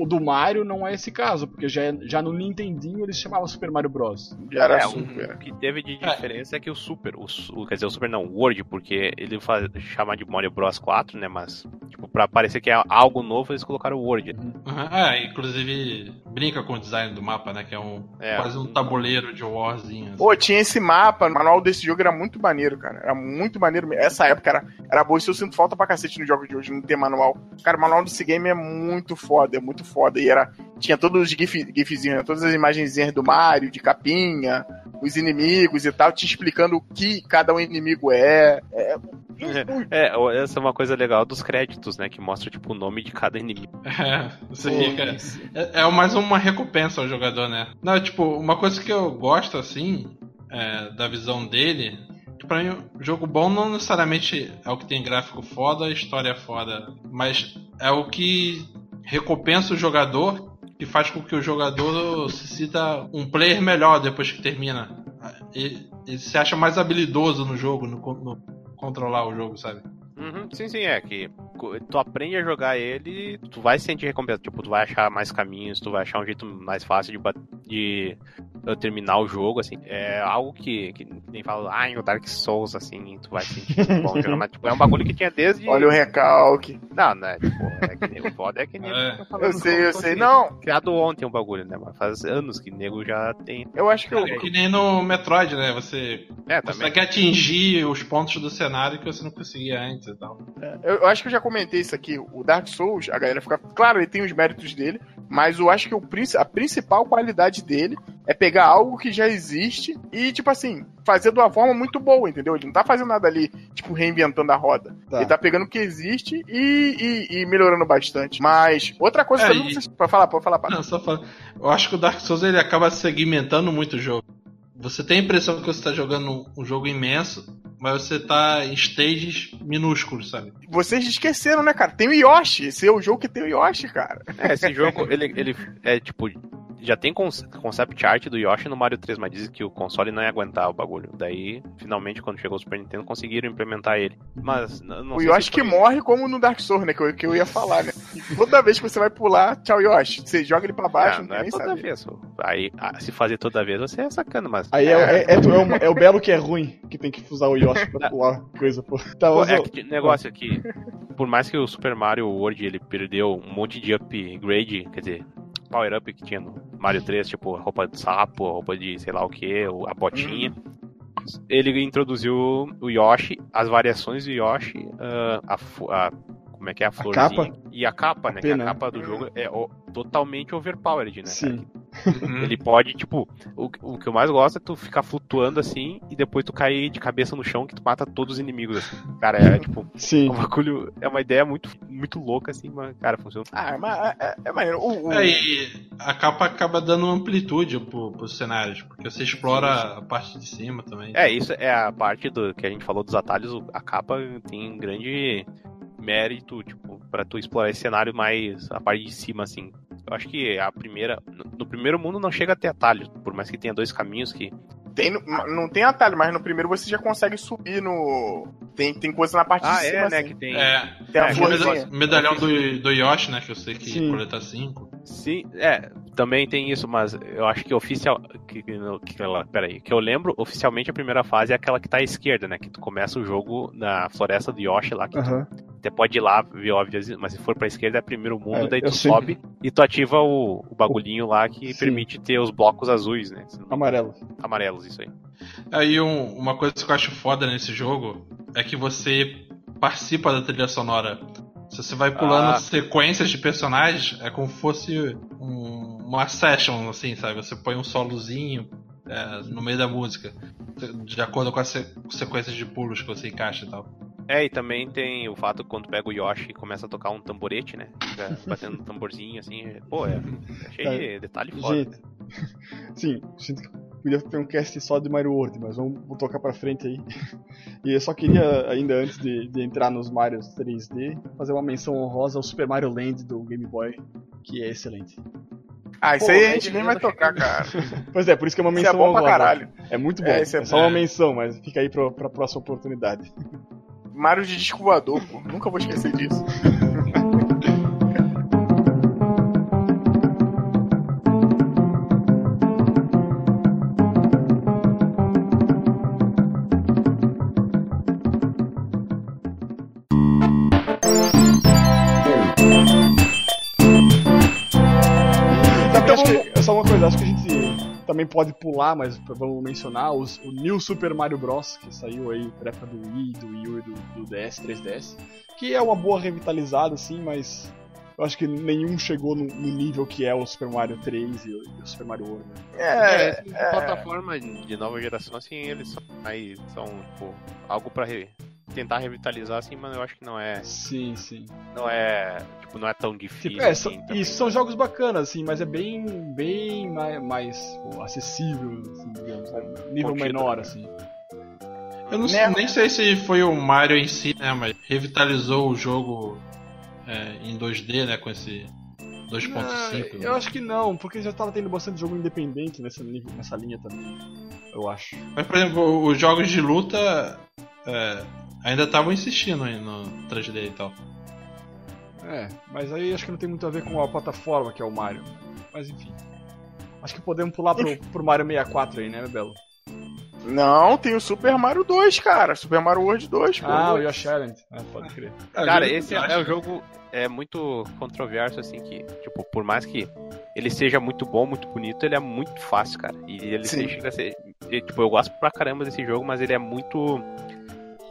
C: o do Mario não é esse caso, porque já, é- já no Nintendinho eles chamavam Super Mario Bros.
A: Já era
D: É, o
A: Super.
D: que teve de
B: É.
D: diferença é que o Super, o, Su- quer dizer, o Super não, o Word, porque ele faz, chama de Mario Bros 4, né, mas, tipo, pra parecer que é algo novo, eles colocaram o Word.
B: Uhum. É, inclusive brinca com o design do mapa, né? Que é um
D: É,
B: quase um tabuleiro de warzinho. assim.
A: Pô, tinha esse mapa, o manual desse jogo era muito maneiro, cara. Era muito maneiro mesmo. Essa época era, era boa, isso eu sinto falta pra cacete nos jogos de hoje, não ter manual. Cara, o manual desse game é muito foda, é muito foda. E era. Tinha todos os gif, gifzinhos, né? todas as imagenzinhas do Mario, de capinha, os inimigos e tal, te explicando o que cada um inimigo é. É.
D: É, o- essa é uma coisa legal dos créditos, né, que mostra, tipo, o nome de cada inimigo.
B: É, você
A: Pô,
B: fica. É, é mais uma recompensa ao jogador, né? Não, tipo, uma coisa que eu gosto, assim, é, da visão dele. Que pra mim, jogo bom não necessariamente é o que tem gráfico foda, história foda, mas é o que recompensa o jogador e faz com que o jogador se sinta um player melhor depois que termina. E, ele se acha mais habilidoso no jogo, no, no controlar o jogo, sabe?
D: Uhum, sim, sim, é que tu aprende a jogar ele, tu vai se sentir recompensa, tipo, tu vai achar mais caminhos, tu vai achar um jeito mais fácil de, de uh, terminar o jogo, assim, é algo que, que nem fala, ah, o Dark Souls, assim, tu vai se sentir bom jogando, mas tipo, é um bagulho que tinha desde...
A: Olha o recalque.
D: Não, né, tipo, é que nem o foda é que nem...
B: É.
D: tá
A: Eu sei, eu sei.
D: assim,
A: Não,
D: Criado ontem o bagulho, né, mas faz anos que nego já tem...
A: eu acho que eu,
B: É que nem no Metroid, né? Você
D: É, também.
B: consegue atingir os pontos do cenário que você não conseguia antes e tal.
A: Eu, eu acho que eu já comentei isso aqui. O Dark Souls, a galera fica. Claro, ele tem os méritos dele, mas eu acho que o, a principal qualidade dele é pegar algo que já existe e, tipo assim, fazer de uma forma muito boa, entendeu? Ele não tá fazendo nada ali, tipo, reinventando a roda.
C: Tá.
A: Ele tá pegando o que existe e, e- e melhorando bastante. Mas, outra coisa
B: É,
A: também,
B: e-
A: vocês- pra falar, pode falar, pá.
B: Não, só fala. Eu acho que o Dark Souls ele acaba segmentando muito o jogo. Você tem a impressão que você está jogando um jogo imenso, mas você tá em stages minúsculos, sabe?
A: Vocês esqueceram, né, cara? Tem o Yoshi. Esse é o jogo que tem o Yoshi, cara.
D: É, esse jogo, ele, ele é tipo. Já tem concept art do Yoshi no Mario 3, mas dizem que o console não ia aguentar o bagulho. Daí, finalmente, quando chegou o Super Nintendo, conseguiram implementar ele. Mas, não
A: o
D: sei
A: Yoshi
D: se
A: que
D: foi-
A: morre como no Dark Souls, né? Que eu, que eu ia falar, né? Toda vez que você vai pular, tchau, Yoshi. Você joga ele pra baixo,
D: Ah,
A: não,
D: não é
A: nem
D: toda
A: saber.
D: vez. Aí, ah, se fazer toda vez, você é sacana, mas.
C: Aí é, é, é, é o, é o belo que é ruim, que tem que usar o Yoshi pra pular coisa, pô. Tá,
D: Pô, é
C: eu-
D: que o negócio aqui, por mais que o Super Mario World ele perdeu um monte de upgrade, quer dizer, power up que tinha no Mario 3, tipo roupa de sapo, roupa de sei lá o que, a botinha. Ele introduziu o Yoshi, as variações do Yoshi, ah, a, a- como é que é a florzinha
C: capa?
D: e a capa, né?
C: A
D: que a capa do jogo é o- totalmente overpowered, né?
C: Sim.
B: Uhum.
D: Ele pode, tipo, o, o que eu mais gosto é tu ficar flutuando assim e depois tu cair de cabeça no chão que tu mata todos os inimigos, assim. Cara, é tipo,
C: Sim.
D: um bagulho, é uma ideia muito, muito louca, assim, mas, cara, funciona.
A: Ah, mas é, é maneiro. O, o-
B: É, e a capa acaba dando amplitude pro, pros cenários, porque você explora a parte de cima também.
D: É, isso é a parte do que a gente falou dos atalhos, a capa tem um grande mérito, tipo, pra tu explorar esse cenário mais a parte de cima, assim. Eu acho que a primeira. No, primeiro mundo não chega a ter atalhos, por mais que tenha dois caminhos que.
A: Tem, no- não tem atalho, mas no primeiro você já consegue subir no. Tem, tem coisa na parte de cima. assim.
D: Que tem.
B: É,
A: Tem a
D: É,
B: meda- medalhão do, do Yoshi, né? Que eu sei que
C: Sim.
B: coleta 5.
D: Sim, é, também tem isso, mas eu acho que oficial. Que, que, peraí, que eu lembro, oficialmente a primeira fase é aquela que tá à esquerda, né? Que tu começa o jogo na floresta do Yoshi lá, que tu até pode ir lá ver, óbvio, mas se for pra esquerda é primeiro mundo,
C: É,
D: daí tu sobe e tu ativa o, o bagulhinho lá que
C: Sim.
D: permite ter os blocos azuis, né? Se não-
C: Amarelo.
D: Amarelos, isso aí.
B: Aí um- uma coisa que eu acho foda nesse jogo é que você participa da trilha sonora. Se você vai pulando
D: Ah.
B: sequências de personagens, é como se fosse um- uma session, assim, sabe? Você põe um solozinho é, no meio da música, de acordo com as se- sequências de pulos que você encaixa e tal.
D: É, e também tem o fato que quando pega o Yoshi e começa a tocar um tamborete, né? Fica batendo um tamborzinho assim. é- Pô, é, é cheio de detalhe foda.
C: Gente, sim, sinto que podia ter um cast só de Mario World, mas vamos, vamos tocar pra frente aí. E eu só queria, ainda antes de, de entrar nos Marios 3D, fazer uma menção honrosa ao Super Mario Land do Game Boy, que é excelente.
A: Ah, isso
D: Pô,
A: aí a
D: eu-
A: gente nem vai tocar, cara.
C: Pois é, por isso que é uma
A: Isso é
C: menção
A: bom pra
C: honrosa.
A: caralho.
C: É muito bom,
A: É,
C: é,
A: é
C: só uma menção, mas fica aí pra, pra próxima oportunidade.
A: Mario de disco voador, pô. Nunca vou esquecer disso.
C: também pode pular, mas vamos mencionar os- o New Super Mario Bros. que saiu aí pra época do Wii, do Wii U e do, do DS, 3DS. Que é uma boa revitalizada, assim, mas eu acho que nenhum chegou no, no nível que é o Super Mario 3 e o, e o Super Mario World. Né?
A: É,
D: É, plataforma de nova geração, assim, eles são, aí, são tipo, algo pra re- tentar revitalizar, assim, mas eu acho que não é,
C: Sim, sim.
D: não é, tipo, não é tão difícil.
C: Tipo, é, são,
D: assim, também,
C: isso são jogos bacanas, assim, mas é bem, bem mais, mais pô, acessível, assim, digamos, né? nível
D: Contido,
C: menor,
D: né?
C: assim.
B: Eu não
A: Né?
B: sei, nem sei se foi o Mario em si, né? Mas revitalizou o jogo é, em 2D, né? Com esse 2.5.
C: Ah,
B: né?
C: eu acho que não, porque já tava tendo bastante jogo independente nessa, nível- nessa linha também, eu acho.
B: Mas, por exemplo, os jogos de luta é, ainda estavam insistindo aí no 3D e tal.
C: É, mas aí acho que não tem muito a ver com a plataforma que é o Mario. Mas enfim. Acho que podemos pular pro, pro Mario 64 aí, né, Belo?
A: Não, tem o Super Mario 2, cara. Super Mario World 2, pô.
C: Ah, o Yoshi Island. Ah, pode crer.
D: Cara, esse é, é o
B: que-
D: jogo é muito controverso, assim, que, tipo, por mais que ele seja muito bom, muito bonito, ele é muito fácil, cara. E ele
A: Sim.
D: chega a ser. tipo, eu gosto pra caramba desse jogo, mas ele é muito.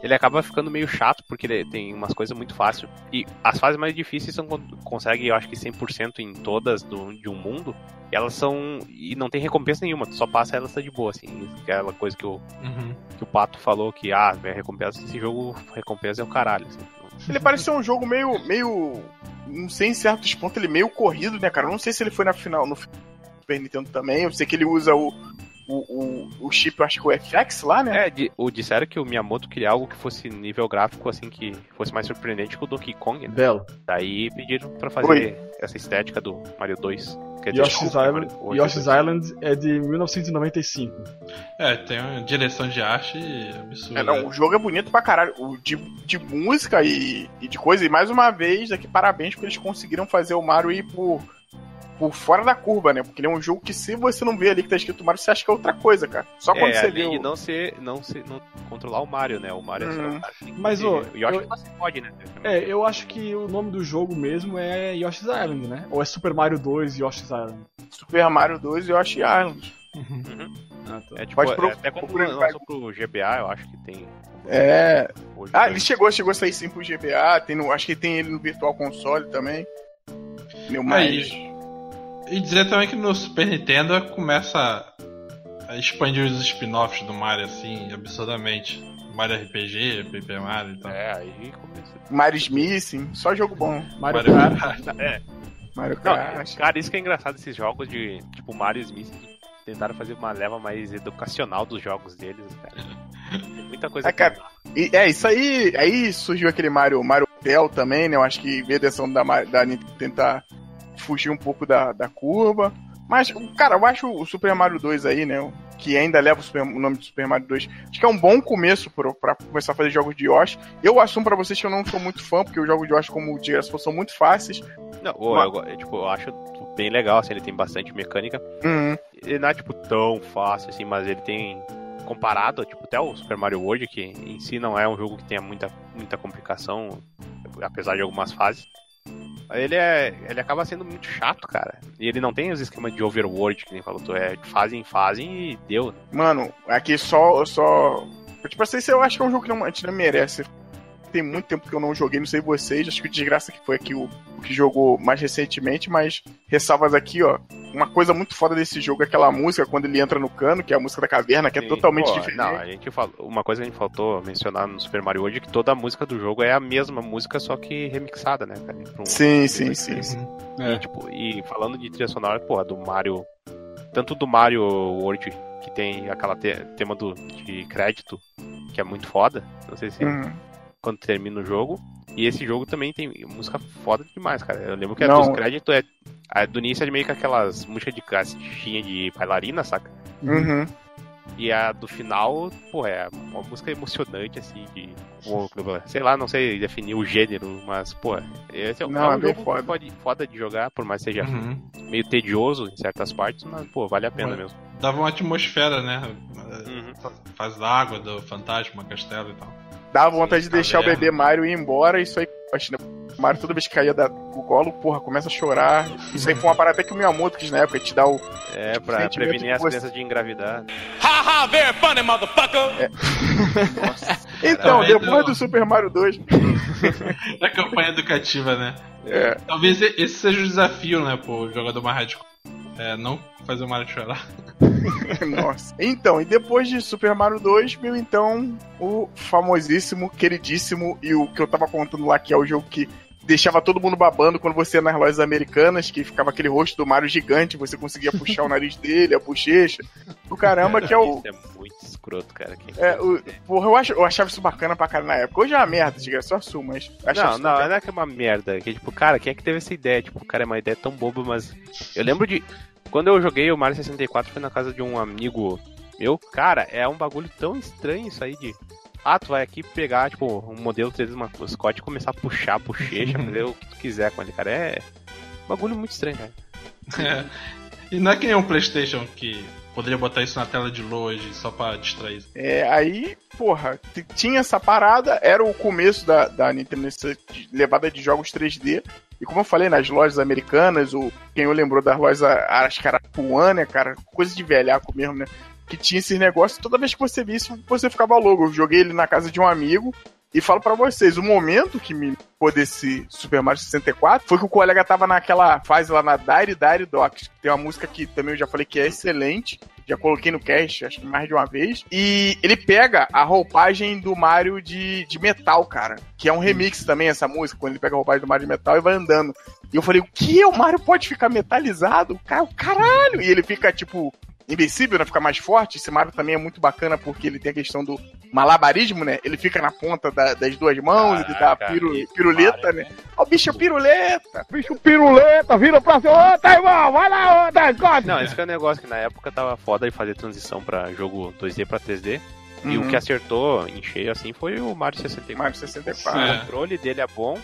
D: Ele acaba ficando meio chato, porque ele tem umas coisas muito fáceis. E as fases mais difíceis são quando consegue, eu acho que 100% em todas do, de um mundo. E elas são. E não tem recompensa nenhuma, tu só passa elas tá de boa, assim. Aquela coisa que o,
B: Uhum.
D: que o Pato falou que, ah, a recompensa desse jogo, recompensa é o caralho, assim.
A: Ele parece ser um jogo meio. meio. Não sei em certos pontos, ele meio corrido, né, cara? Eu não sei se ele foi na final no Super Nintendo também. Eu sei que ele usa o. O, o, o chip, eu acho que o FX lá, né?
D: É, de, o, disseram que o Miyamoto queria algo que fosse nível gráfico, assim, que fosse mais surpreendente que o Donkey Kong, né?
C: Belo.
D: Daí pediram pra fazer
A: Oi.
D: essa estética do Mario 2. Quer dizer,
C: Yoshi's
D: desculpa,
C: Island,
D: Mario- o
C: Yoshi's
D: 82.
C: Island é de 1995.
B: É, tem uma direção de arte absurda.
A: É, não, o jogo é bonito pra caralho. O de, de música e, e de coisa. E mais uma vez, aqui, parabéns porque eles conseguiram fazer o Mario ir por, por fora da curva, né? Porque ele é um jogo que, se você não vê ali que tá escrito Mario, você acha que é outra coisa, cara. Só quando
D: é,
A: você vê.
D: de
A: o-
D: não ser, não ser, não controlar o Mario, né? O Mario é só
A: Uhum.
C: Mas, ô,
D: o Yoshi
C: eu-
D: você pode, né?
C: É, eu acho que o nome do jogo mesmo é Yoshi's Island, né? Ou é Super Mario 2 Yoshi's Island?
A: Super Mario 2 e Yoshi Island.
B: Uhum.
C: Ah, tá.
D: É tipo,
A: Pode
D: é,
A: pro-
D: até quando lançou pro GBA, eu acho que tem.
A: É.
D: Hoje,
A: Ah,
D: né?
A: ele chegou, chegou a sair sim pro GBA. Tem no, acho que tem ele no Virtual Console também. Meu, mas.
B: Aí, E dizer também que no Super Nintendo começa a expandir os spin-offs do Mario assim, absurdamente. Mario RPG, PP Mario e tal.
D: É, aí começou.
A: Mario Smith, só jogo bom.
C: Mario
B: Mario
C: Kart.
B: Kart.
D: É,
A: Mario
D: não,
A: Kart.
D: cara, isso que é engraçado desses jogos de tipo Mario Smith. Tentaram fazer uma leva mais educacional dos jogos deles, cara. Tem muita coisa
A: É, cara, E, é, isso aí. Aí surgiu aquele Mario, Mario Hotel também, né? Eu acho que veio a da, da Nintendo tentar fugir um pouco da, da curva. Mas, cara, eu acho o Super Mario 2 aí, né? Que ainda leva o, Super- o nome de Super Mario 2. Acho que é um bom começo pra começar a fazer jogos de Yoshi. Eu assumo pra vocês que eu não sou muito fã, porque os jogos de Yoshi, como o Dias falou, são muito fáceis.
D: Não,
A: Mas-
D: eu, go- tipo, eu acho bem legal, assim, ele tem bastante mecânica.
A: Uhum.
D: Ele não é, tipo, tão fácil, assim, mas ele tem. Comparado, tipo, até o Super Mario World, que em si não é um jogo que tenha muita, muita complicação, apesar de algumas fases. Ele é. Ele acaba sendo muito chato, cara. E ele não tem os esquemas de overworld, que nem falou, tu é de fase em fase e deu.
A: Mano, aqui só. só... Tipo assim, eu acho que é um jogo que não, a gente não merece. Tem muito tempo que eu não joguei, não sei vocês. Acho que o Desgraça que foi aqui o, o que jogou mais recentemente, mas ressalvas aqui, ó. Uma coisa muito foda desse jogo é aquela música quando ele entra no cano, que é a música da caverna, que é
D: Sim.
A: totalmente
D: Pô,
A: diferente.
D: Não, a gente falou, uma coisa que a gente faltou mencionar no Super Mario World é que toda a música do jogo é a mesma música, só que remixada, né, cara? Um-
A: Sim, sim, sim, sim.
C: É.
D: E, tipo, e falando de trilha sonora, pô, do Mario. Tanto do Mario World, que tem aquela te- tema do, de crédito, que é muito foda. Não sei se
A: Uhum.
D: Quando termina o jogo. E esse jogo também tem música foda demais, cara. Eu lembro que a
A: Não.
D: dos créditos é. A do início é meio que aquelas músicas de caixinha de bailarina, saca?
A: Uhum.
D: E a do final, pô, é uma música emocionante, assim, de. Sei lá, não sei definir o gênero, mas, pô, esse é, um-
A: Não,
D: é um
A: é
D: jogo
A: foda.
D: pode, foda de jogar, por mais que seja
B: Uhum.
D: meio tedioso em certas partes, mas, pô, vale a pena mesmo.
B: Dava uma atmosfera, né?
D: Uhum.
B: Faz da água, do fantasma, castelo e tal.
A: Dá vontade de
B: Sim,
A: deixar o
B: caverna.
A: bebê Mario ir embora, isso aí. Né? O Mario toda vez que caía da, do colo, porra, começa a chorar. Isso aí foi uma parada até que o Miyamoto quis na época, te dá o.
D: É, pra prevenir as crianças de engravidar.
A: Então,
B: Também
A: depois
B: do-
A: do Super Mario 2.
B: É campanha educativa, né?
A: É.
B: Talvez esse seja o desafio, né, pro jogador mais radical. É, não fazer o Mario chorar.
A: Nossa. Então, e depois de Super Mario 2, veio então o famosíssimo, queridíssimo e o que eu tava contando lá, que é o jogo que deixava todo mundo babando quando você ia nas lojas americanas, que ficava aquele rosto do Mario gigante, você conseguia puxar o nariz dele, a bochecha. O caramba, que é o.
D: Isso é muito escroto, cara. Quem
A: É, o porra, eu, acho, eu achava isso bacana pra cara na época. Hoje é uma merda, de graça, eu assumo, mas.
D: Não,
A: isso
D: não, não é que é uma merda. Que, tipo, cara, quem é que teve essa ideia? Tipo, cara, é uma ideia tão boba, mas. Eu lembro de. Quando eu joguei o Mario 64 foi na casa de um amigo meu. Cara, é um bagulho tão estranho isso aí de. Ah, tu vai aqui pegar, tipo, um modelo 3D do mascote e começar a puxar a bochecha, fazer o que tu quiser com ele, cara. É. um Bagulho muito estranho, cara.
B: É. E não é que nem um Playstation que poderia botar isso na tela de hoje só pra distrair.
A: É, aí, porra, tinha essa parada, era o começo da, da Nintendo nessa de- levada de jogos 3D. E como eu falei, nas lojas americanas, ou quem eu lembrou das lojas, acho que era Puan, né, cara? Coisa de velhaco mesmo, né? Que tinha esses negócios, toda vez que você via isso, você ficava louco. Eu joguei ele na casa de um amigo. E falo pra vocês, o momento que me pôs desse Super Mario 64 foi que o colega tava naquela fase lá na Dire Dire Docks. que Tem uma música que também eu já falei que é excelente. Já coloquei no cast, acho que mais de uma vez. E ele pega a roupagem do Mario de, de metal, cara. Que é um remix também, essa música, quando ele pega a roupagem do Mario de metal e vai andando. E eu falei, o que? O Mario pode ficar metalizado? Cara, caralho! E ele fica, tipo, invencível, né? Fica mais forte. Esse Mario também é muito bacana porque ele tem a questão do malabarismo, né? Ele fica na ponta da- das duas mãos, ele dá a
D: Caraca,
A: piru- piruleta,
D: Mario,
A: né? Ó, o bicho é piruleta!
C: Bicho piruleta, vira pra cima. Ô, tá irmão, vai lá, ô, tá, corte.
D: Não, esse que é um negócio que na época tava foda de fazer transição pra jogo 2D pra 3D. E
A: Uhum.
D: o que acertou em cheio assim foi o Mario 64.
A: Mario 64.
B: É.
D: O controle dele é bom.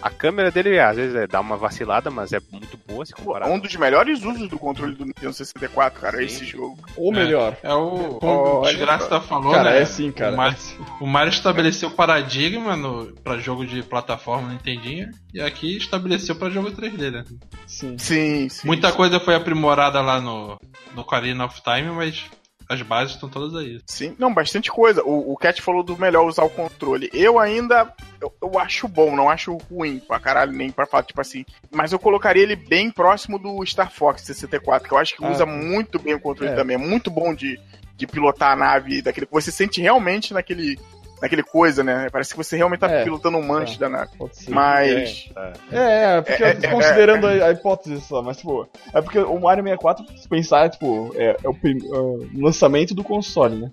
D: A câmera dele, às vezes, é, dá uma vacilada, mas é muito boa se comparar.
A: Um dos melhores usos do controle do Nintendo 64, cara, é
D: Sim.
A: esse jogo.
C: Ou melhor.
B: É o. Como o Desgraça tá falou,
C: Cara,
B: né?
C: é sim, cara.
B: O Mario, o Mario estabeleceu paradigma no, pra jogo de plataforma Nintendinho. E aqui estabeleceu pra jogo 3D, né?
C: Sim.
A: Sim, sim.
B: Muita coisa foi aprimorada lá no, no Ocarina of Time, mas as bases estão todas aí.
A: Sim, não, bastante coisa. O, o Cat falou do melhor usar o controle. Eu ainda eu, eu acho bom, não acho ruim pra caralho, nem pra falar, tipo assim. Mas eu colocaria ele bem próximo do Star Fox 64, que eu acho que
C: Ah,
A: usa muito bem o controle
C: É.
A: também. É muito bom de, de pilotar a nave, daquele você sente realmente naquele. Naquele coisa, né? Parece que você realmente tá
C: É.
A: pilotando um manche
C: É.
A: da nave. Mas.
C: É, é, porque
A: É,
C: eu tô
A: é,
C: considerando a, a hipótese só, mas tipo, é porque o Mario 64, se pensar, tipo, é, é o prim- é o lançamento do console, né?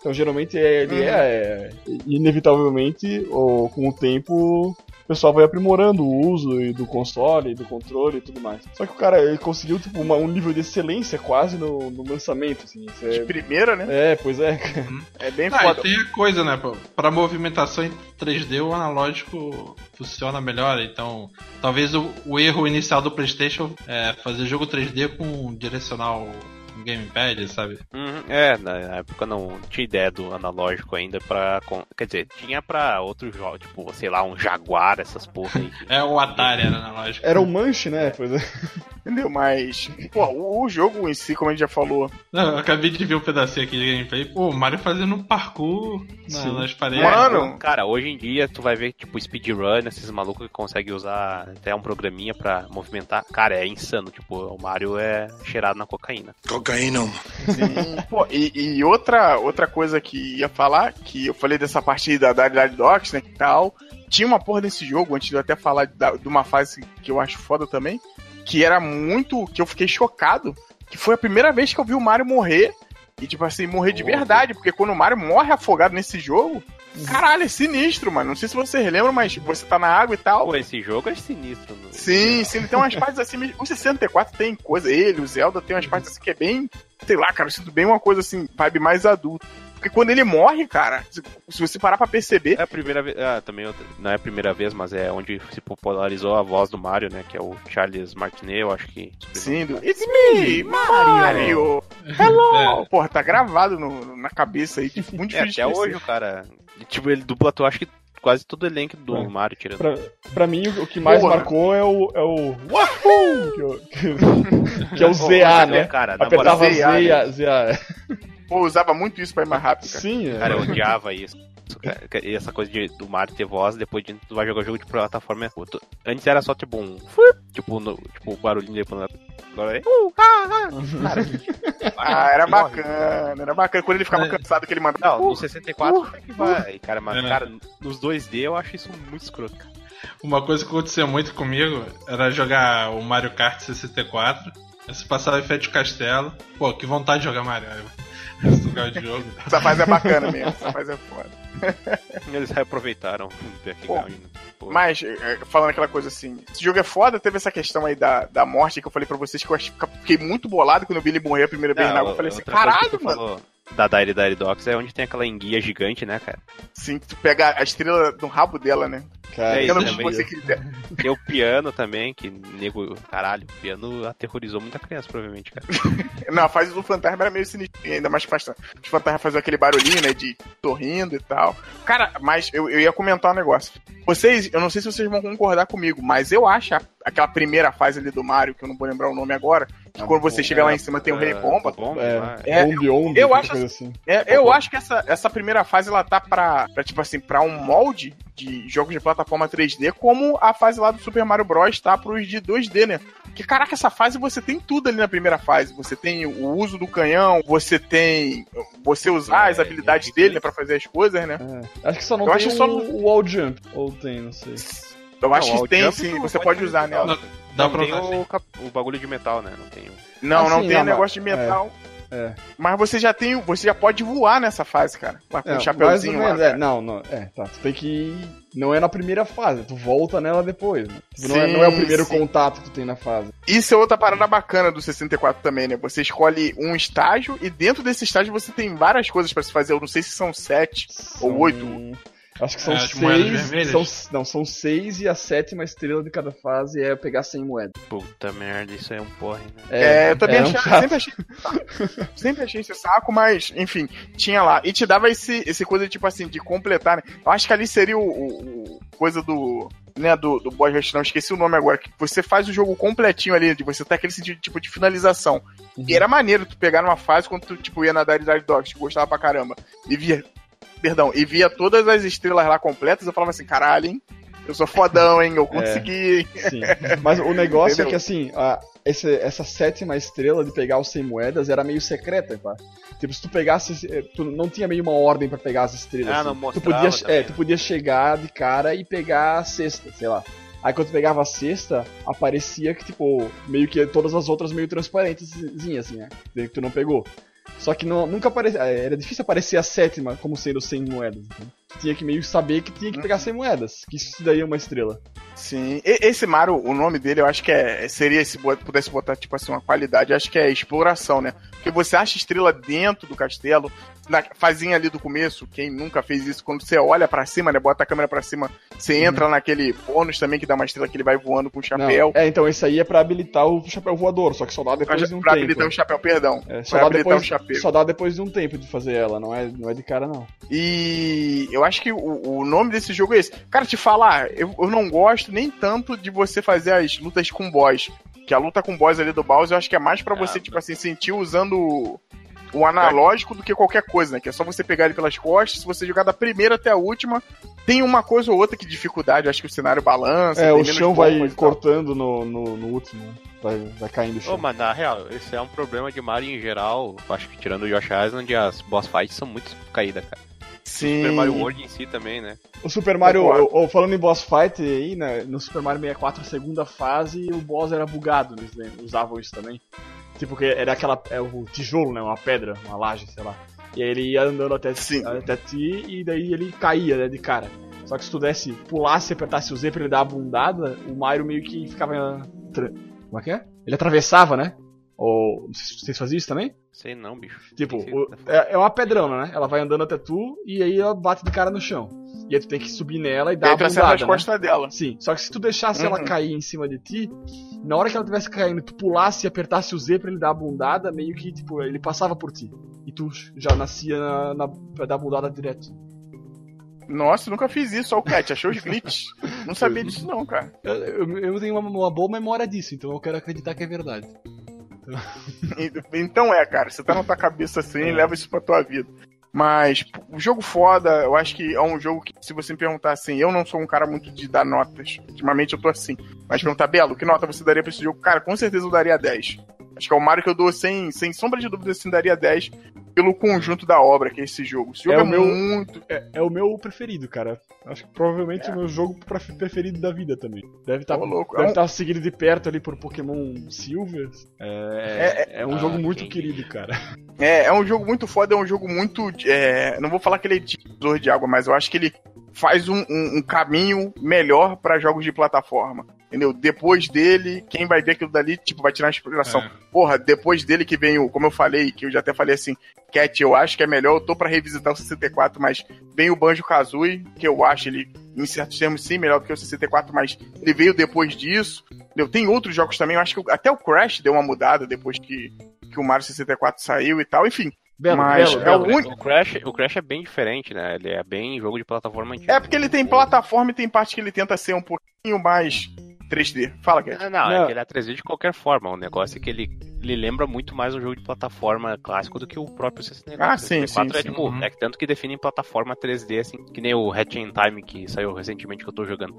C: Então geralmente é, ele
A: Uhum.
C: é, é, inevitavelmente, ou, com o tempo, pessoal vai aprimorando o uso e do console, e do controle e tudo mais. Só que o cara ele conseguiu tipo, uma- um nível de excelência quase no, no lançamento, assim. isso
A: De
C: é,
A: primeira, né?
C: é, pois é.
A: É bem
B: Ah,
A: foda.
B: e tem a coisa, né? pra- Pra movimentação em 3D, o analógico funciona melhor. Então, talvez o, o erro inicial do PlayStation é fazer jogo 3D com direcional gamepad, sabe?
D: Uhum, é, na época não tinha ideia do analógico ainda pra. Quer dizer, tinha pra outros jogos, tipo, sei lá, um Jaguar, essas porra aí.
B: É o Atari era analógico.
C: Era o manche, né? Pois é.
A: Entendeu? Mas. Pô, o, o jogo em si, como a gente já falou.
B: Não, eu acabei de ver um pedacinho aqui de gameplay. Pô, o Mario fazendo um parkour na- nas paredes.
A: Mano,
D: Cara, hoje em dia tu vai ver, tipo, speedrun, esses malucos que conseguem usar até um programinha pra movimentar. Cara, é insano, tipo, o Mario é cheirado na cocaína.
A: Sim. Pô, e, e outra, outra coisa que ia falar, que eu falei dessa parte da Daryl Docs, né, e tal. Tinha uma porra desse jogo, antes de eu até falar da- de uma fase que eu acho foda também, que era muito. que eu fiquei chocado, que foi a primeira vez que eu vi o Mario morrer. E, tipo assim, morrer de verdade, porque quando o Mario morre afogado nesse jogo, caralho, é sinistro, mano. Não sei se vocês lembram, mas você tá na água e tal.
D: Pô, esse jogo é sinistro. no-
A: Sim, sim, ele tem umas partes assim. mesmo- O 64 tem coisa, ele, o Zelda tem umas partes assim que é bem. Sei lá, cara, eu sinto bem uma coisa assim, vibe mais adulto. Porque quando ele morre, cara, se, se você parar pra perceber.
D: É a primeira vez. Ah, também outra- não é a primeira vez, mas é onde se popularizou a voz do Mario, né? Que é o Charles Martinet, eu acho que.
A: Sim, do It's me, Mario! Hello! Porra, tá gravado no- na cabeça aí, tipo, muito
D: É,
A: difícil
D: até hoje o cara. Tipo, ele dubla, tu acha que quase todo o elenco do
C: É.
D: Mario tirando.
C: Pra, pra mim, o, que mais
A: Porra.
C: marcou é o. É o Wahoo! Que, que- que é o ZA,
D: ô,
C: né?
D: Cara,
C: Apertava
A: ZA,
C: Z,
A: né?
C: ZA.
A: Pô, usava muito isso pra ir mais rápido, cara.
C: Sim, é.
D: Cara, eu odiava isso. E essa coisa de, do Mario ter voz, depois de tu vai jogar jogo de plataforma. é outro. Antes era só tipo um. Tipo, no, tipo o barulhinho depois. Agora é. Uh, ah, ah. Cara,
A: Ah, era bacana, era bacana. Quando ele ficava
B: É.
A: cansado que ele mandava.
D: Não, no 64 como é que vai. Cara, mas,
B: É.
D: cara, nos 2D eu acho isso muito escroto. cara.
B: Uma coisa que acontecia muito comigo era jogar o Mario Kart 64. Aí Você passava em frente ao castelo. Pô, que vontade de jogar Mario. Esse lugar de jogo.
A: Essa fase é bacana mesmo, essa fase é foda.
D: Eles reaproveitaram o background. Pô.
A: Mas, é, falando aquela coisa assim, esse jogo é foda, teve essa questão aí da, da morte que eu falei pra vocês que eu acho- fiquei muito bolado quando eu vi ele morrer a primeira vez na água. Eu falei assim, caralho, mano.
D: falou Da Dire Dire Docs é onde tem aquela enguia gigante, né, cara?
A: Sim, tu pega a estrela no rabo dela, né?
C: Cara,
D: É isso
A: o que
D: também.
A: você quiser.
D: Tem o piano também, que nego. Caralho, o piano aterrorizou muita criança, provavelmente, cara.
A: Não, a fase do fantasma era meio sinistrinha, ainda mais que faz os fantasmas faziam aquele barulhinho, né? De torrindo e tal. Cara, mas eu, eu ia comentar um negócio. Vocês, eu não sei se vocês vão concordar comigo, mas eu acho a- aquela primeira fase ali do Mario, que eu não vou lembrar o nome agora, que quando você chega lá em cima tem o Rei Bomba.
D: Bomba
C: É.
D: lá.
A: É,
C: Ombi, Ombi,
A: eu acho
C: coisa assim.
A: É, eu acho que essa, essa primeira fase ela tá pra, pra, tipo assim, pra um molde de jogos de plataforma 3D, como a fase lá do Super Mario Bros. tá pros de 2D, né? Que caraca, essa fase você tem tudo ali na primeira fase. Você tem o uso do canhão, você tem. Você usar as
D: É,
A: habilidades
D: é,
A: dele, né, pra fazer as coisas, né?
C: É. Acho que só não
A: Eu
C: tem
A: acho
C: o,
A: só-
C: o wall jump. Ou tem, não sei.
A: Eu acho
D: Não,
A: que tem
D: jump
A: sim, você pode usar
D: usar.
B: Dá
D: não
B: pra
D: tem o, cap- o bagulho de metal, né? Não tem o.
A: Não,
C: Ah,
A: não
C: sim,
A: tem
C: não,
A: negócio de metal.
C: É.
A: Mas você já tem. Você já pode voar nessa fase, cara. Com
C: É,
A: o
C: mais
A: chapeuzinho
C: ou
A: lá.
C: é, não, não, é, tá. Tu tem que. ir- Não é na primeira fase, tu volta nela depois. Né? Tipo, não, é,
A: Sim,
C: não é o primeiro
A: sim.
C: contato que tu tem na fase.
A: Isso é outra parada bacana do 64 também, né? Você escolhe um estágio e dentro desse estágio você tem várias coisas pra se fazer. Eu não sei se são sete ou oito.
C: Acho que são
B: É,
C: seis. São, não, são seis e a sétima estrela de cada fase é pegar 100 moedas.
D: Puta merda, isso é um porre, né?
A: É, eu também
C: é um
A: sempre achei. sempre achei esse saco, mas, enfim, tinha lá. E te dava esse, esse coisa, tipo assim, de completar, né? Eu acho que ali seria o, o- o coisa do. Né, do, do boss rush, não esqueci o nome agora, que você faz o jogo completinho ali, de você ter aquele sentido tipo de finalização.
C: Uhum.
A: E era maneiro tu pegar numa fase quando tu, tipo, ia na Dire Dogs, que gostava pra caramba, e via perdão, e via todas as estrelas lá completas, eu falava assim, caralho, hein? Eu sou fodão, hein? Eu consegui. hein?
C: Sim. Mas o negócio é
A: Entendeu?
C: que assim, a- esse- essa sétima estrela de pegar os 100 moedas era meio secreta, pá. Tipo, se tu pegasse. eh, Tu não tinha meio uma ordem pra pegar as estrelas.
D: Ah,
C: assim.
D: não
C: tu podia,
D: também,
C: é,
D: né?
C: tu podia chegar de cara e pegar a sexta, sei lá. Aí quando tu pegava a sexta, aparecia que, tipo, meio que todas as outras meio transparentes, assim, né? Que tu não pegou. Só que não, nunca aparecia. Era difícil aparecer a sétima como sendo 100 moedas. Então. Tinha que meio saber que tinha que pegar 100 moedas. Que isso daí é uma estrela.
A: Sim. E- esse Mario, o nome dele, eu acho que é. Seria, se pudesse botar, tipo assim, uma qualidade, eu acho que é exploração, né? Porque você acha estrela dentro do castelo, na fazinha ali do começo, quem nunca fez isso, quando você olha pra cima, né? Bota a câmera pra cima, você entra naquele bônus também que dá uma estrela que ele vai voando com o chapéu.
C: Não, é, então esse aí é pra habilitar o chapéu voador, só que só dá
A: Pra,
C: depois de um
A: pra
C: tempo.
A: habilitar o chapéu, perdão.
C: É, só, dá depois,
A: o chapéu.
C: só dá depois de um tempo de fazer ela, não é, não é de cara não.
A: E eu acho que o, o nome desse jogo é esse. Cara, te falar, eu, eu não gosto nem tanto de você fazer as lutas com boss. Que a luta com boss ali do Bowser, eu acho que é mais pra você,
D: Ah,
A: tipo assim, sentir usando o, o analógico do que qualquer coisa, né? Que é só você pegar ele pelas costas, se você jogar da primeira até a última, tem uma coisa ou outra que dificuldade, eu acho que o cenário balança.
C: É,
A: tem
C: o
A: menos
C: chão vai cortando no, no, no último, vai, vai caindo o chão.
D: Ô, mas na real, esse é um problema de Mario em geral. Acho que tirando o Yoshi Island, as boss fights são muito caídas, cara.
A: Sim.
D: Super Mario World em si também, né?
C: O Super Mario, ou, ou falando em boss fight aí, né, no Super Mario 64, segunda fase, o boss era bugado, eles né, usavam isso também. Tipo, que era aquela, é o tijolo, né, uma pedra, uma laje, sei lá. E aí ele ia andando até,
A: Sim.
C: até ti e daí ele caía, né, de cara. Só que se tu desse, pulasse e apertasse o Z pra ele dar a bundada, o Mario meio que ficava... Como é que é? Ele atravessava, né? Ou, vocês faziam isso também?
D: Sei não, bicho.
C: Tipo, o- é, é uma pedrona, né? Ela vai andando até tu e aí ela bate de cara no chão. E aí tu tem que subir nela e
A: E
C: dar
A: aí
C: a bundada, né?
A: costas dela.
C: Sim, só que se tu deixasse ela
A: Uhum.
C: cair em cima de ti, na hora que ela tivesse caindo, tu pulasse e apertasse o Z pra ele dar a bundada, meio que, tipo, ele passava por ti. E tu já nascia na, na, pra dar a bundada direto.
A: Nossa, nunca fiz isso, ó o Cat, achou os glitches. Não sabia disso não, cara.
C: Eu, eu- eu tenho uma, uma boa memória disso, então eu quero acreditar que é verdade.
A: Então é, cara, você tá na tua cabeça assim, leva isso pra tua vida. Mas, o jogo foda, eu acho que é um jogo que, se você me perguntar assim, eu não sou um cara muito de dar notas. Ultimamente eu tô assim. Mas perguntar, Belo, que nota você daria pra esse jogo? Cara, com certeza eu daria 10. Acho que é o Mario que eu dou sem, sem sombra de dúvida, assim, daria 10 pelo conjunto da obra que é esse jogo. Esse jogo
C: É
A: é,
C: o meu-
A: muito.
C: É, é o meu preferido, cara. Acho que provavelmente é o meu jogo pref- preferido da vida também. Deve estar
A: Ô, louco, é
C: deve
A: um-
C: tá seguido de perto ali por Pokémon Silver. É, é, um
D: Ah,
C: jogo muito querido, cara.
A: É, é um jogo muito foda, é um jogo muito. é, não vou falar que ele é divisor de água, mas eu acho que ele faz um, um- um caminho melhor pra jogos de plataforma. Entendeu? Depois dele, quem vai ver aquilo dali, tipo, vai tirar a inspiração.
B: É.
A: Porra, depois dele que vem o, como eu falei, que eu já até falei assim, Cat, eu acho que é melhor, eu tô pra revisitar o 64, mas vem o Banjo Kazooie, que eu acho ele, em certos termos, sim, melhor do que o 64, mas ele veio depois disso. Entendeu? Tem outros jogos também, eu acho que até o Crash deu uma mudada depois que, que o Mario 64 saiu e tal, enfim.
C: Belo,
A: Mas
C: belo,
A: é
C: belo.
A: o único-
D: O Crash, o Crash é bem diferente, né? Ele é bem jogo de plataforma antigo.
A: É porque ele tem plataforma e tem parte que ele tenta ser um pouquinho mais 3D. Fala, Cat.
D: Ah, não,
C: Não.
D: é que ele é 3D de qualquer forma. O negócio é que ele, ele lembra muito mais um jogo de plataforma clássico do que o próprio 64.
A: Ah, sim,
D: 64
A: sim,
D: é
A: sim.
D: tipo,
B: Uhum.
D: é que tanto que define plataforma 3D, assim, que nem o Hatch in Time que saiu recentemente que eu tô jogando.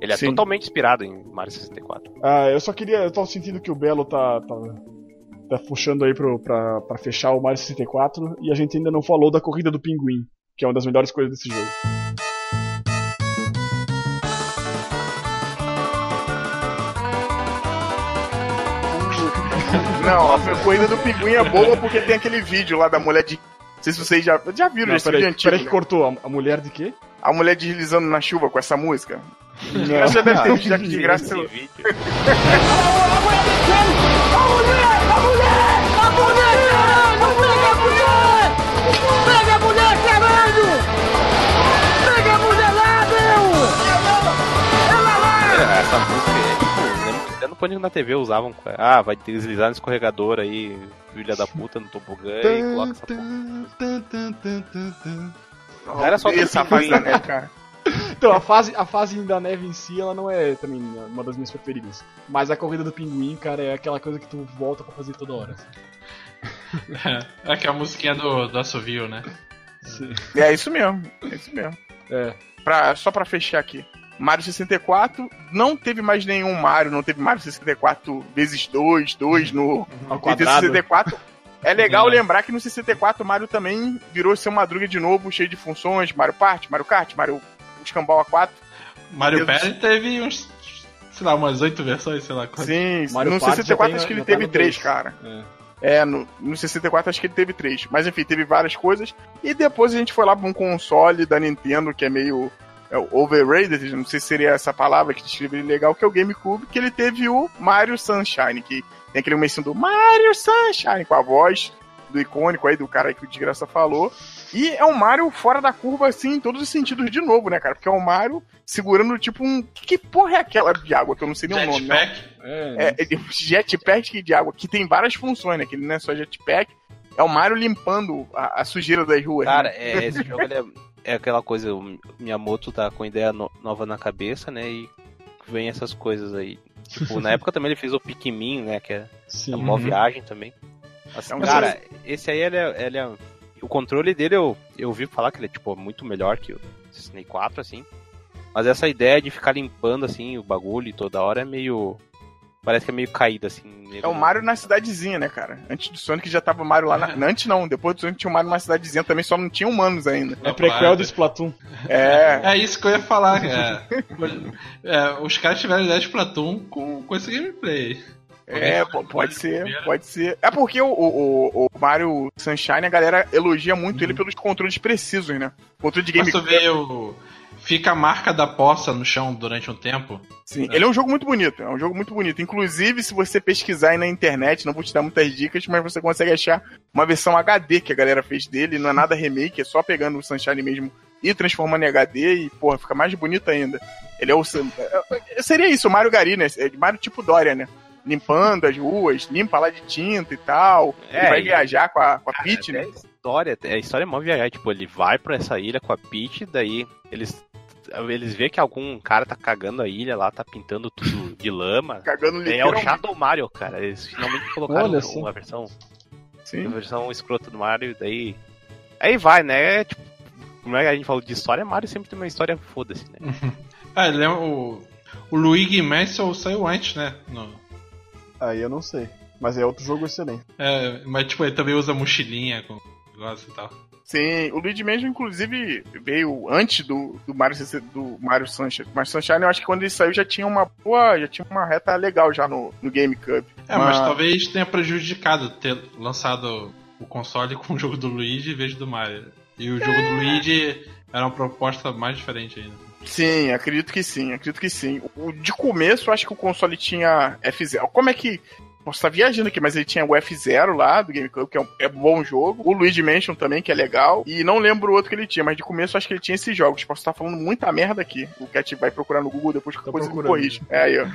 D: Ele é
A: Sim.
D: totalmente inspirado em Mario 64.
C: Ah, eu só queria. Eu tô sentindo que o Belo tá. tá, tá puxando aí pro, pra, pra fechar o Mario 64 e a gente ainda não falou da corrida do pinguim, que é uma das melhores coisas desse jogo.
A: Não, a corrida do pinguim é boa porque tem aquele vídeo lá da mulher de. Não sei se vocês já, já viram
C: Não,
A: esse
C: peraí,
A: vídeo antigo.
C: peraí que
A: né?
C: cortou. A, mulher de quê?
A: A mulher deslizando na chuva com essa música.
C: Não.
A: Você deve ter visto que de graça.
D: Esse vídeo.
F: Pega a mulher, caralho! Pega a mulher lá, meu! Ela lá!
D: É, Essa música é no Pânico na TV usavam. Ah, vai deslizar no escorregador aí, filha da puta, no tobogã e coloca essa porra. Era só
A: essa fase da neve, cara.
C: Então, a fase, a fase da neve em si, ela não é também uma das minhas preferidas. Mas a corrida do pinguim, cara, é aquela coisa que tu volta pra fazer toda hora. assim.
B: É que a musiquinha do, do assovio, né?
C: Sim.
A: É isso mesmo, é isso mesmo.
C: É.
A: Pra, só pra fechar aqui. Mario 64, não teve mais nenhum Mario, não teve Mario 64 vezes 2, 2 no Nintendo
C: quadrado.
A: 64. É legal lembrar que no 64 o Mario também virou seu Madruga de novo, cheio de funções, Mario Party, Mario Kart, Mario Escambau A4.
B: Mario. Party teve uns, sei lá, umas oito versões, sei lá. quantas.
A: Sim,
C: Mario
A: no
C: Party já
A: 64
C: tem
A: acho que ele
C: tá
A: teve
C: no
A: três,
C: dois.
A: cara.
C: É.
A: É, no, no 64 acho que ele teve três. Mas enfim, teve várias coisas. E depois a gente foi lá pra um console da Nintendo que é meio overrated, não sei se seria essa palavra que descreveria legal, que é o GameCube, que ele teve o Mario Sunshine, que tem aquele comecinho do Mario Sunshine, com a voz do icônico aí, do cara aí que o Desgraça falou. E é um Mario fora da curva, assim, em todos os sentidos de novo, né, cara? Porque é um Mario segurando, tipo, um... Que porra é aquela de água que eu não sei nem o nome, né?
B: Jetpack.
C: É,
A: É, é, jetpack de água, que tem várias funções, né? Que ele não é só jetpack, é o Mario limpando a, a sujeira das ruas.
D: Cara,
A: né?
D: é, esse jogo ele é, é aquela coisa, o Miyamoto tá com ideia no- nova na cabeça, né? E vem essas coisas aí. Tipo, na época também ele fez o Pikmin, né? Que é
C: sim.
D: uma
B: Uhum.
D: viagem também. Assim,
A: É um
D: cara, esse aí ele é, ele é- O controle dele eu, eu ouvi falar que ele é tipo, muito melhor que o Snake 4, assim. Mas essa ideia de ficar limpando assim o bagulho toda hora é meio. Parece que é meio caído, assim. meio-
A: É o Mario na cidadezinha, né, cara? Antes do Sonic já tava o Mario lá na... Antes não, depois do Sonic tinha o Mario numa cidadezinha também, só não tinha humanos ainda.
C: É prequel do Splatoon.
A: É.
B: É isso que eu ia falar, cara. É, os caras tiveram ideia de Splatoon com, com esse gameplay.
A: É, po- pode ser, pode ser. É porque o, o, o Mario Sunshine, a galera elogia muito ele pelos controles precisos, né? Controle de
B: Mas tu vê o. Fica a marca da poça no chão durante um tempo.
A: Sim, ele é um jogo muito bonito, é um jogo muito bonito. Inclusive, se você pesquisar aí na internet, não vou te dar muitas dicas, mas você consegue achar uma versão HD que a galera fez dele, não é nada remake, é só pegando o Sunshine mesmo e transformando em HD e, porra, fica mais bonito ainda. Ele é o. Sun- é- Seria isso, o Mario Gari, né? É de Mario tipo Dória, né? Limpando as ruas, limpa lá de tinta e tal.
D: É,
A: ele vai
D: e-
A: viajar com a, com a Peach, né?
D: A história, a história é mó viajar. Tipo, ele vai pra essa ilha com a Peach, daí eles. Eles vê que algum cara tá cagando a ilha lá, tá pintando tudo de lama.
A: Cagando
D: É, é o. Shadow Mario, cara. Eles finalmente colocaram
C: Olha
D: uma versão,
A: Sim.
D: uma versão escrota do Mario, daí. Aí vai, né? É, tipo, como é que a gente falou de história, Mario sempre tem uma história foda-se, né?
B: Ah, ele é o. O Luigi Mansion saiu antes, né? No-
C: Aí eu não sei. Mas é outro jogo excelente.
B: é, mas tipo, ele também usa mochilinha com negócio e tal.
A: Sim, o Luigi Mansion, inclusive, veio antes do, do Mario do Mario Sunshine. Mario Sunshine, eu acho que quando ele saiu já tinha uma boa, já tinha uma reta legal já no, no GameCube.
B: É, mas talvez tenha prejudicado ter lançado o console com o jogo do Luigi em vez do Mario. E o jogo do Luigi era uma proposta mais diferente ainda.
A: Sim, acredito que sim, acredito que sim. O, de começo, eu acho que o console tinha F0. Como é que. Posso estar viajando aqui, mas ele tinha o F0 lá do GameCube, que é um, é bom jogo. O Luigi Mansion também, que é legal. E não lembro o outro que ele tinha, mas de começo eu acho que ele tinha esses jogos. Posso estar falando muita merda aqui. O Cat vai procurar no Google depois que
C: Tô
A: coisa
C: procurando.
A: corrige. É aí, ó.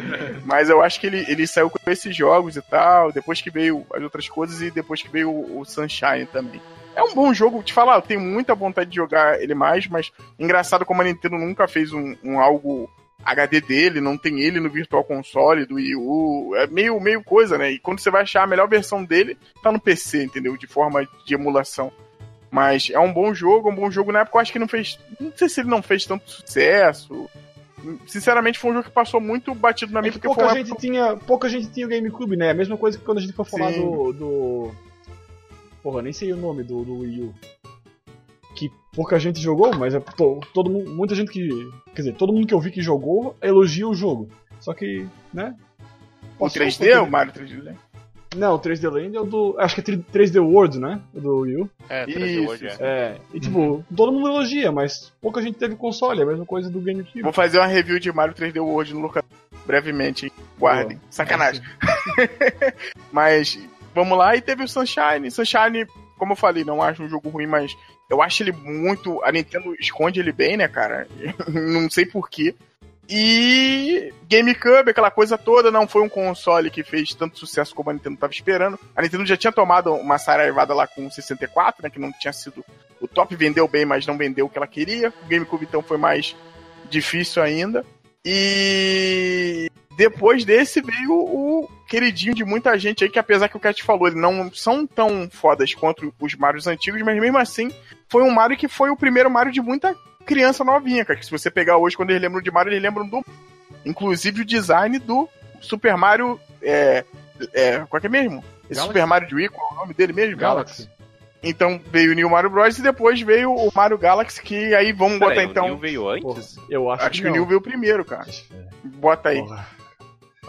A: mas eu acho que ele, ele saiu com esses jogos e tal. Depois que veio as outras coisas e depois que veio o, o Sunshine também. É um bom jogo, te falar, eu tenho muita vontade de jogar ele mais, mas engraçado como a Nintendo nunca fez um, um algo HD dele, não tem ele no Virtual Console do Wii U, é meio, meio coisa, né? E quando você vai achar a melhor versão dele, tá no PC, entendeu? De forma de emulação. Mas é um bom jogo, um bom jogo na época, eu acho que não fez. Não sei se ele não fez tanto sucesso. Sinceramente, foi um jogo que passou muito batido na
C: É
A: minha,
C: que
A: porque
C: pouca
A: foi
C: gente,
A: época-
C: tinha, pouca gente tinha o GameCube, né? A mesma coisa que quando a gente for falar
A: Sim.
C: do, do. Porra, nem sei o nome do, do Wii U. Que pouca gente jogou, mas é to- todo mundo, muita gente que. Quer dizer, todo mundo que eu vi que jogou elogia o jogo. Só que, né?
A: O
C: Passou
A: 3D,
C: pouco
A: o Mario 3D, né?
C: Não, o 3D Land é o do. Acho que é 3D World, né? O do Wii U.
D: É, 3D
A: Isso,
D: World, é.
C: É. E tipo, todo mundo elogia, mas pouca gente teve console, é a mesma coisa do GameCube.
A: Vou fazer uma review de Mario 3D World no local brevemente? Guardem. Sacanagem. mas vamos lá, e teve o Sunshine. Sunshine, como eu falei, não acho um jogo ruim, mas eu acho ele muito. A Nintendo esconde ele bem, né, cara? não sei porquê. E GameCube, aquela coisa toda, não foi um console que fez tanto sucesso como a Nintendo estava esperando. A Nintendo já tinha tomado uma saraivada lá com o 64, né? Que não tinha sido. O top vendeu bem, mas não vendeu o que ela queria. O GameCube então foi mais difícil ainda. E depois desse veio o queridinho de muita gente aí, que apesar que o Cat falou, eles não são tão fodas quanto os Marios antigos, mas mesmo assim, foi um Mario que foi o primeiro Mario de muita criança novinha, cara. Que se você pegar hoje, quando eles lembram de Mario, eles lembram do. Inclusive o design do Super Mario. É. é qual que é mesmo? Esse
C: Galaxy?
A: Super Mario de Wii, qual é o nome dele mesmo?
C: Galaxy.
A: Então veio o New Mario Bros. e depois veio o Mario Galaxy, que aí vamos botar
D: Peraí, o
A: então.
D: Neil veio
C: Porra,
D: antes?
C: eu acho,
A: Acho que o
C: não.
A: New veio primeiro, cara.
C: É,
A: Bota aí.
C: porra.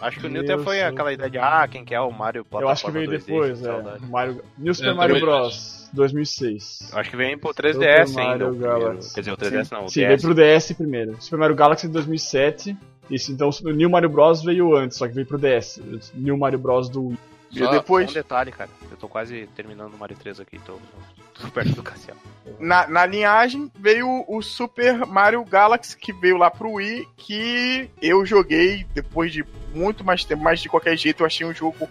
D: Acho que o até foi aquela ideia de, ah, quem quer o Mario
C: Eu acho que
D: plataforma
C: veio
D: 2D,
C: depois, é. Mario... New Super
B: Eu
C: Mario Bros. 2006.
D: Acho que vem pro 3DS
C: Super
D: ainda.
C: Mario
D: primeiro.
C: Galaxy.
D: Quer dizer, o 3DS não, o
C: Sim,
D: DS.
C: veio pro DS primeiro. Super Mario Galaxy em 2007. Isso, então o New Mario Bros. veio antes, só que veio pro DS. New Mario Bros. do Wii.
A: E
D: Só,
A: depois-
D: um detalhe, cara. Eu tô quase terminando o Mario 3 aqui, tô, tô perto do Cassiano.
A: Na, na linhagem veio o Super Mario Galaxy, que veio lá pro Wii, que eu joguei depois de muito mais tempo, mas de qualquer jeito eu achei um jogo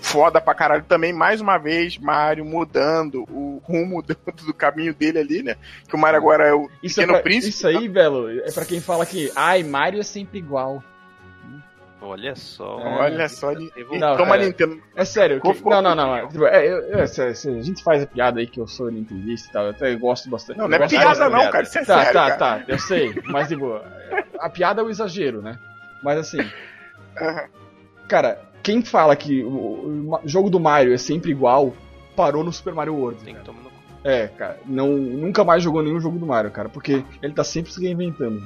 A: foda pra caralho também. Mais uma vez, Mario mudando o rumo do, do caminho dele ali, né? Que o Mario agora é o
C: Isso, é
A: Pequeno
C: pra-
A: Príncipe.
C: isso aí, Belo, é pra quem fala que, ai, Mario é sempre igual.
D: Olha só.
C: É.
A: Olha só, ele...
C: Não,
A: toma
C: é-
A: Nintendo.
C: É sério, que- não, não, não. é, tipo, é, eu- eu- se- se a gente faz a piada aí que eu sou nintendista e tal, eu até gosto bastante.
A: Não, não é piada não, cara. Isso é
C: Tá,
A: sério,
C: tá,
A: cara.
C: tá, eu sei. Mas, tipo, a piada é o exagero, né? Mas assim, cara, quem fala que o, jogo do Mario é sempre igual, parou no Super Mario World.
D: Tem que
C: cara.
D: tomar no cu.
C: É, cara, não, nunca mais jogou nenhum jogo do Mario, cara, porque ele tá sempre se reinventando.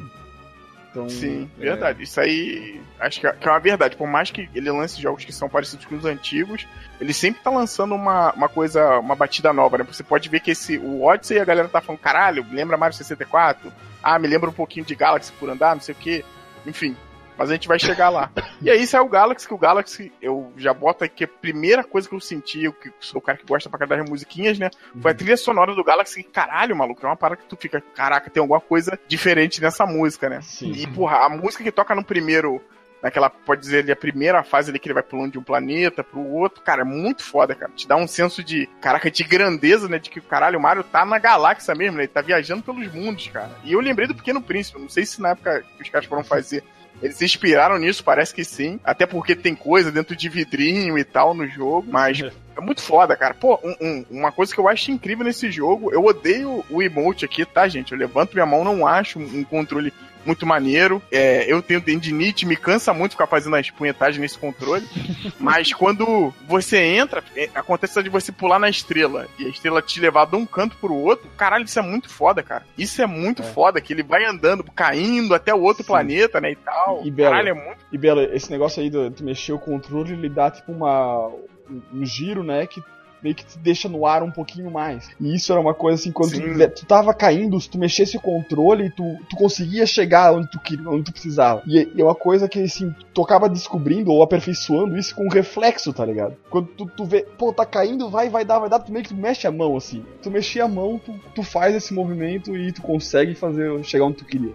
C: Então,
A: Sim,
C: é,
A: verdade. Isso aí acho que é, que é uma verdade. Por mais que ele lance jogos que são parecidos com os antigos, ele sempre tá lançando uma, uma coisa, uma batida nova, né? Você pode ver que esse, o Odyssey a galera tá falando, caralho, lembra Mario 64? Ah, me lembra um pouquinho de Galaxy por andar, não sei o quê. Enfim. Mas a gente vai chegar lá. e aí saiu o Galaxy, que o Galaxy, eu já boto aqui a primeira coisa que eu senti, eu que sou o cara que gosta pra cada das musiquinhas, né? Foi a trilha sonora do Galaxy. que, Caralho, maluco, é uma parada que tu fica, caraca, tem alguma coisa diferente nessa música, né?
C: Sim.
A: E, porra, a música que toca no primeiro. Naquela, pode dizer ali, a primeira fase ali que ele vai pulando de um planeta pro outro, cara, é muito foda, cara. Te dá um senso de, caraca, de grandeza, né? De que, caralho, o Mario tá na galáxia mesmo, né? Ele tá viajando pelos mundos, cara. E eu lembrei do Pequeno Príncipe, não sei se na época que os caras foram fazer. Eles se inspiraram nisso, parece que sim. Até porque tem coisa dentro de vidrinho e tal no jogo, mas é muito foda, cara. Pô, um- um- uma coisa que eu acho incrível nesse jogo, eu odeio o emote aqui, tá, gente? Eu levanto minha mão, não acho um um controle muito maneiro. É, eu tenho tendinite, me cansa muito ficar fazendo as punhetagens nesse controle. Mas quando você entra, é, acontece de você pular na estrela e a estrela te levar de um canto pro outro. Caralho, isso é muito foda, cara. Isso é muito
C: É.
A: foda, que ele vai andando, caindo até o outro
C: Sim.
A: planeta, né, e tal.
C: E Bela,
A: Caralho, é muito
C: E Bela, esse negócio aí de mexer o controle, ele dá tipo uma. um, um giro, né? Que meio que te deixa no ar um pouquinho mais. E isso era uma coisa assim, quando tu, tu tava caindo, se tu mexesse o controle, tu, tu conseguia chegar onde tu queria, onde tu precisava. E, é uma coisa que assim, tu acaba descobrindo ou aperfeiçoando isso com reflexo, tá ligado? Quando tu, tu vê, pô, tá caindo, vai, vai dar, vai dar, tu meio que tu mexe a mão assim. Tu mexer a mão, tu, tu faz esse movimento e tu consegue fazer chegar onde tu queria.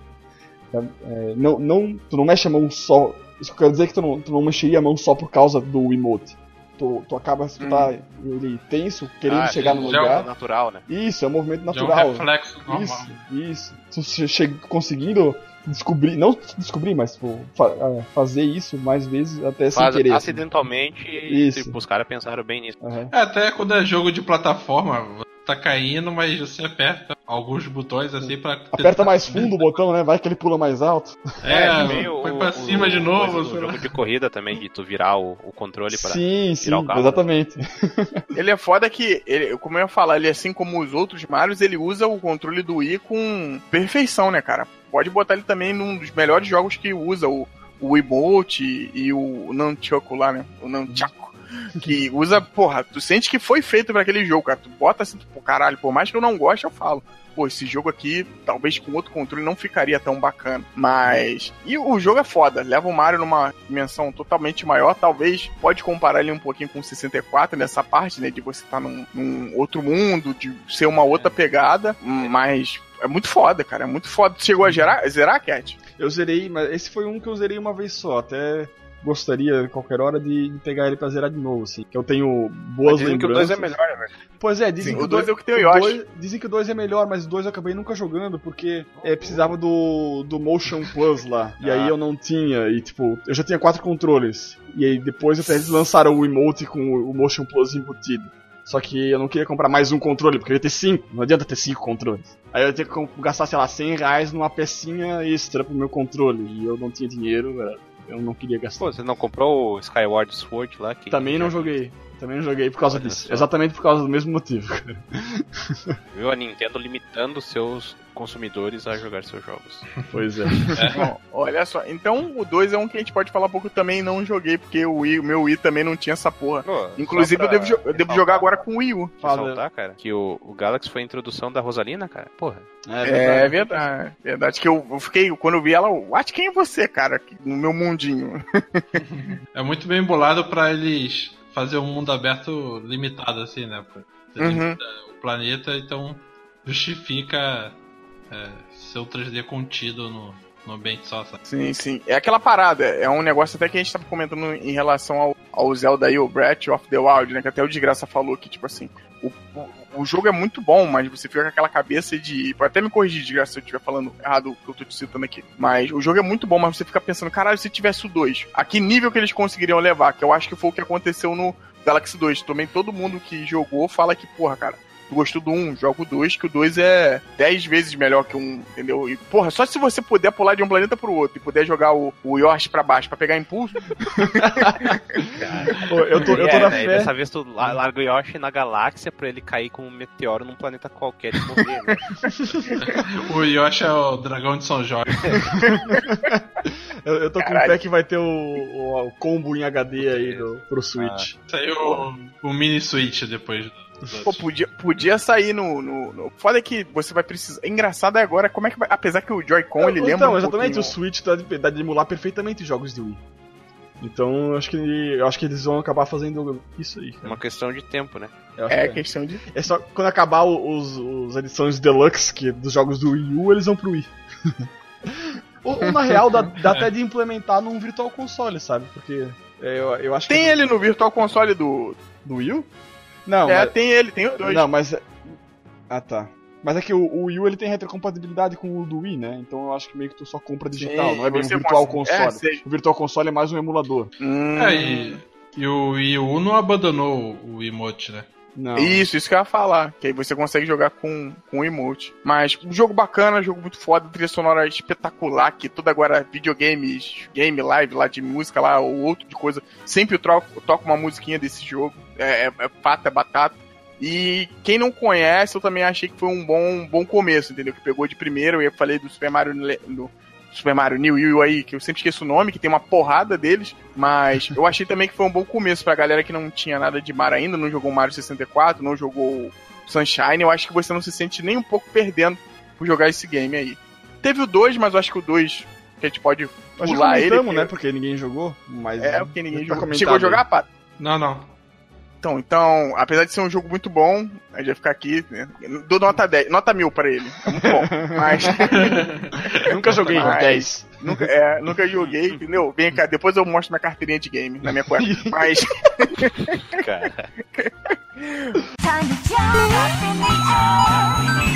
C: É, não, não, tu não mexe a mão só. Isso quer dizer que tu não, tu não mexeria a mão só por causa do emote. Tu, tu acaba, se tu tá ele tenso, querendo
D: Ah,
C: chegar no
B: é um
C: lugar.
D: natural, né?
C: Isso, é um movimento
B: Já é um
C: natural.
B: reflexo normal.
C: isso, isso. Tu conseguindo descobrir, não descobrir, mas tipo, fa- é, fazer isso mais vezes até sem
D: Faz
C: querer. assim.
D: acidentalmente e
C: Isso.
D: tipo, os caras pensaram bem nisso.
C: Aham.
B: É, até quando é jogo de plataforma, você tá caindo, mas você aperta alguns botões assim pra.
C: Aperta mais fundo o botão, né? Vai que ele pula mais alto.
B: É,
D: meio
B: foi
D: o-
B: pra
D: o-
B: cima de
D: o
B: novo.
D: coisa do
B: sei lá.
D: jogo de corrida também, de tu virar o, o controle pra.
C: Sim, sim,
D: o carro.
C: exatamente.
A: Ele é foda que, ele, como eu ia falar, ele assim como os outros Marios, ele usa o controle do Wii com perfeição, né, cara? Pode botar ele também num dos melhores jogos que usa o, o Emote e o Nunchaku lá, né? O Nunchaku. Que usa, porra, tu sente que foi feito pra aquele jogo, cara. Tu bota assim, pô, caralho, por mais que eu não goste, eu falo. Pô, esse jogo aqui, talvez com outro controle não ficaria tão bacana. Mas. E o jogo é foda. Leva o Mario numa dimensão totalmente maior. Talvez pode comparar ele um pouquinho com o 64 nessa parte, né? De você estar num, num outro mundo, de ser uma outra pegada. Mas é muito foda, cara. É muito foda. Tu chegou a gerar, zerar, Cat?
C: Eu zerei, mas esse foi um que eu zerei uma vez só, até gostaria, qualquer hora, de, de pegar ele pra zerar de novo, assim. Que eu tenho boas
D: Dizem que o 2
C: lembranças.
D: é melhor, né, velho?
C: Pois é, dizem
A: Sim,
C: que
A: o 2 é o que tem o Yoshi.
C: dois- dizem que o 2 é melhor, mas o 2 eu acabei nunca jogando porque é, precisava do, do Motion Plus lá. E aí
D: Ah.
C: eu não tinha, e tipo, eu já tinha quatro controles. E aí depois até eles lançaram o emote com o Motion Plus embutido. Só que eu não queria comprar mais um controle, porque eu ia ter cinco. Não adianta ter cinco controles. Aí eu ia ter que gastar, sei lá, 100 reais numa pecinha extra pro meu controle. E eu não tinha dinheiro, é, eu não queria gastar.
D: Pô, você não comprou o Skyward Sword lá? Que
C: Também não joguei. Também não joguei por causa
D: Olha
C: disso.
D: só.
C: Exatamente por causa do mesmo motivo.
D: Viu a Nintendo limitando seus consumidores a jogar seus jogos.
C: pois é.
A: Bom, olha só. Então o 2 é um que a gente pode falar pouco eu também não joguei, porque o, Wii, o meu Wii também não tinha essa porra.
D: Pô,
A: Inclusive eu devo, jo- eu devo jogar agora com o Wii U.
C: Fala.
D: ressaltar, cara, que o, o Galaxy foi a introdução da Rosalina, cara. Porra.
A: É verdade. Verdade que eu, eu fiquei, quando eu vi ela, what quem é você, cara? No meu mundinho.
B: É muito bem bolado pra eles fazer um mundo aberto limitado, assim, né?
A: Uhum.
B: o planeta, então justifica é, seu 3D contido no, no ambiente só, sabe?
A: Sim, sim. É aquela parada, é um negócio até que a gente tava comentando em relação ao, ao Zelda aí, o Breath of the Wild, né? Que até o Desgraça falou que, tipo assim, o, o, o jogo é muito bom, mas você fica com aquela cabeça de. Pode até me corrigir, Desgraça, se eu estiver falando errado o que eu tô te citando aqui. Mas o jogo é muito bom, mas você fica pensando, caralho, se tivesse o 2, a que nível que eles conseguiriam levar? Que eu acho que foi o que aconteceu no Galaxy 2. Também todo mundo que jogou fala que, porra, cara. Tu gostou do 1, joga o 2, que o 2 é 10 vezes melhor que o 1, entendeu? E, porra, só se você puder pular de um planeta pro outro e puder jogar o, o Yoshi pra baixo pra pegar impulso,
C: Pô, eu tô, eu tô
D: É,
C: na
D: né,
C: fé.
D: Dessa vez tu la- larga o Yoshi na galáxia pra ele cair como um meteoro num planeta qualquer e morrer, né?
B: O Yoshi é o dragão de São Jorge.
C: Eu, eu tô com
A: Caralho.
C: fé que vai ter o, o- o combo em HD aí do, pro Switch.
B: Saiu o, o mini Switch depois do-
A: pô, podia, podia sair no, no, no. Foda é que você vai precisar. Engraçado é agora como é que vai. Apesar que o Joy-Con ele lembra.
C: então,
A: um
C: exatamente,
A: pouquinho-
C: o Switch dá de, dá de emular perfeitamente jogos de Wii. Então, eu acho que eu acho que eles vão acabar fazendo isso aí. cara.
D: Uma questão de tempo, né?
A: É
C: que
A: questão de.
C: É só quando acabar os, os edições deluxe que, dos jogos do Wii U, eles vão pro Wii. ou, ou, na real, dá, dá até de implementar num Virtual Console, sabe? Porque é, eu, eu acho
A: Tem
C: que.
A: ele no Virtual Console do.
C: Do Wii U? Não,
A: é,
C: mas,
A: tem ele, tem os dois.
C: não, mas. Ah, tá. Mas é que o, o Wii U ele tem retrocompatibilidade com o do Wii, né? Então eu acho que meio que tu só compra digital,
A: Sim,
C: não é bem um Virtual
A: consegue-
C: Console.
A: é.
C: O Virtual Console é mais um emulador.
A: Hum,
B: É, e, e o Wii U não abandonou o emote, né?
C: Não.
A: Isso, isso que eu ia falar. Que aí você consegue jogar com, com emote. Mas um jogo bacana, jogo muito foda, trilha sonora espetacular, que toda agora videogames, game live lá de música lá, ou outro de coisa, sempre eu troco, toco uma musiquinha desse jogo. É, é, é é batata. E quem não conhece, eu também achei que foi um bom, bom começo, entendeu? Que pegou de primeiro, eu falei do Super Mario, do Super Mario New You aí, que eu sempre esqueço o nome, que tem uma porrada deles, mas eu achei também que foi um bom começo pra galera que não tinha nada de Mario ainda, não jogou Mario 64, não jogou Sunshine, eu acho que você não se sente nem um pouco perdendo por jogar esse game aí. Teve o 2, mas eu acho que o 2 que a gente pode
C: Nós
A: pular ele.
C: comentamos,
A: que-
C: né? Porque ninguém jogou, mas...
A: É, porque ninguém jogou. Chegou a jogar, Pato?
B: Não, não.
A: Então, então, apesar de ser um jogo muito bom, a gente vai ficar aqui, né? Dou nota 10, nota mil pra ele. É muito bom. Mas
C: Nunca joguei
A: Mas-
C: 10.
A: nunca, é, nunca joguei, entendeu? Vem cá, depois eu mostro minha carteirinha de game na minha cueca. Mas
D: Cara.
F: Time to jump up in the air.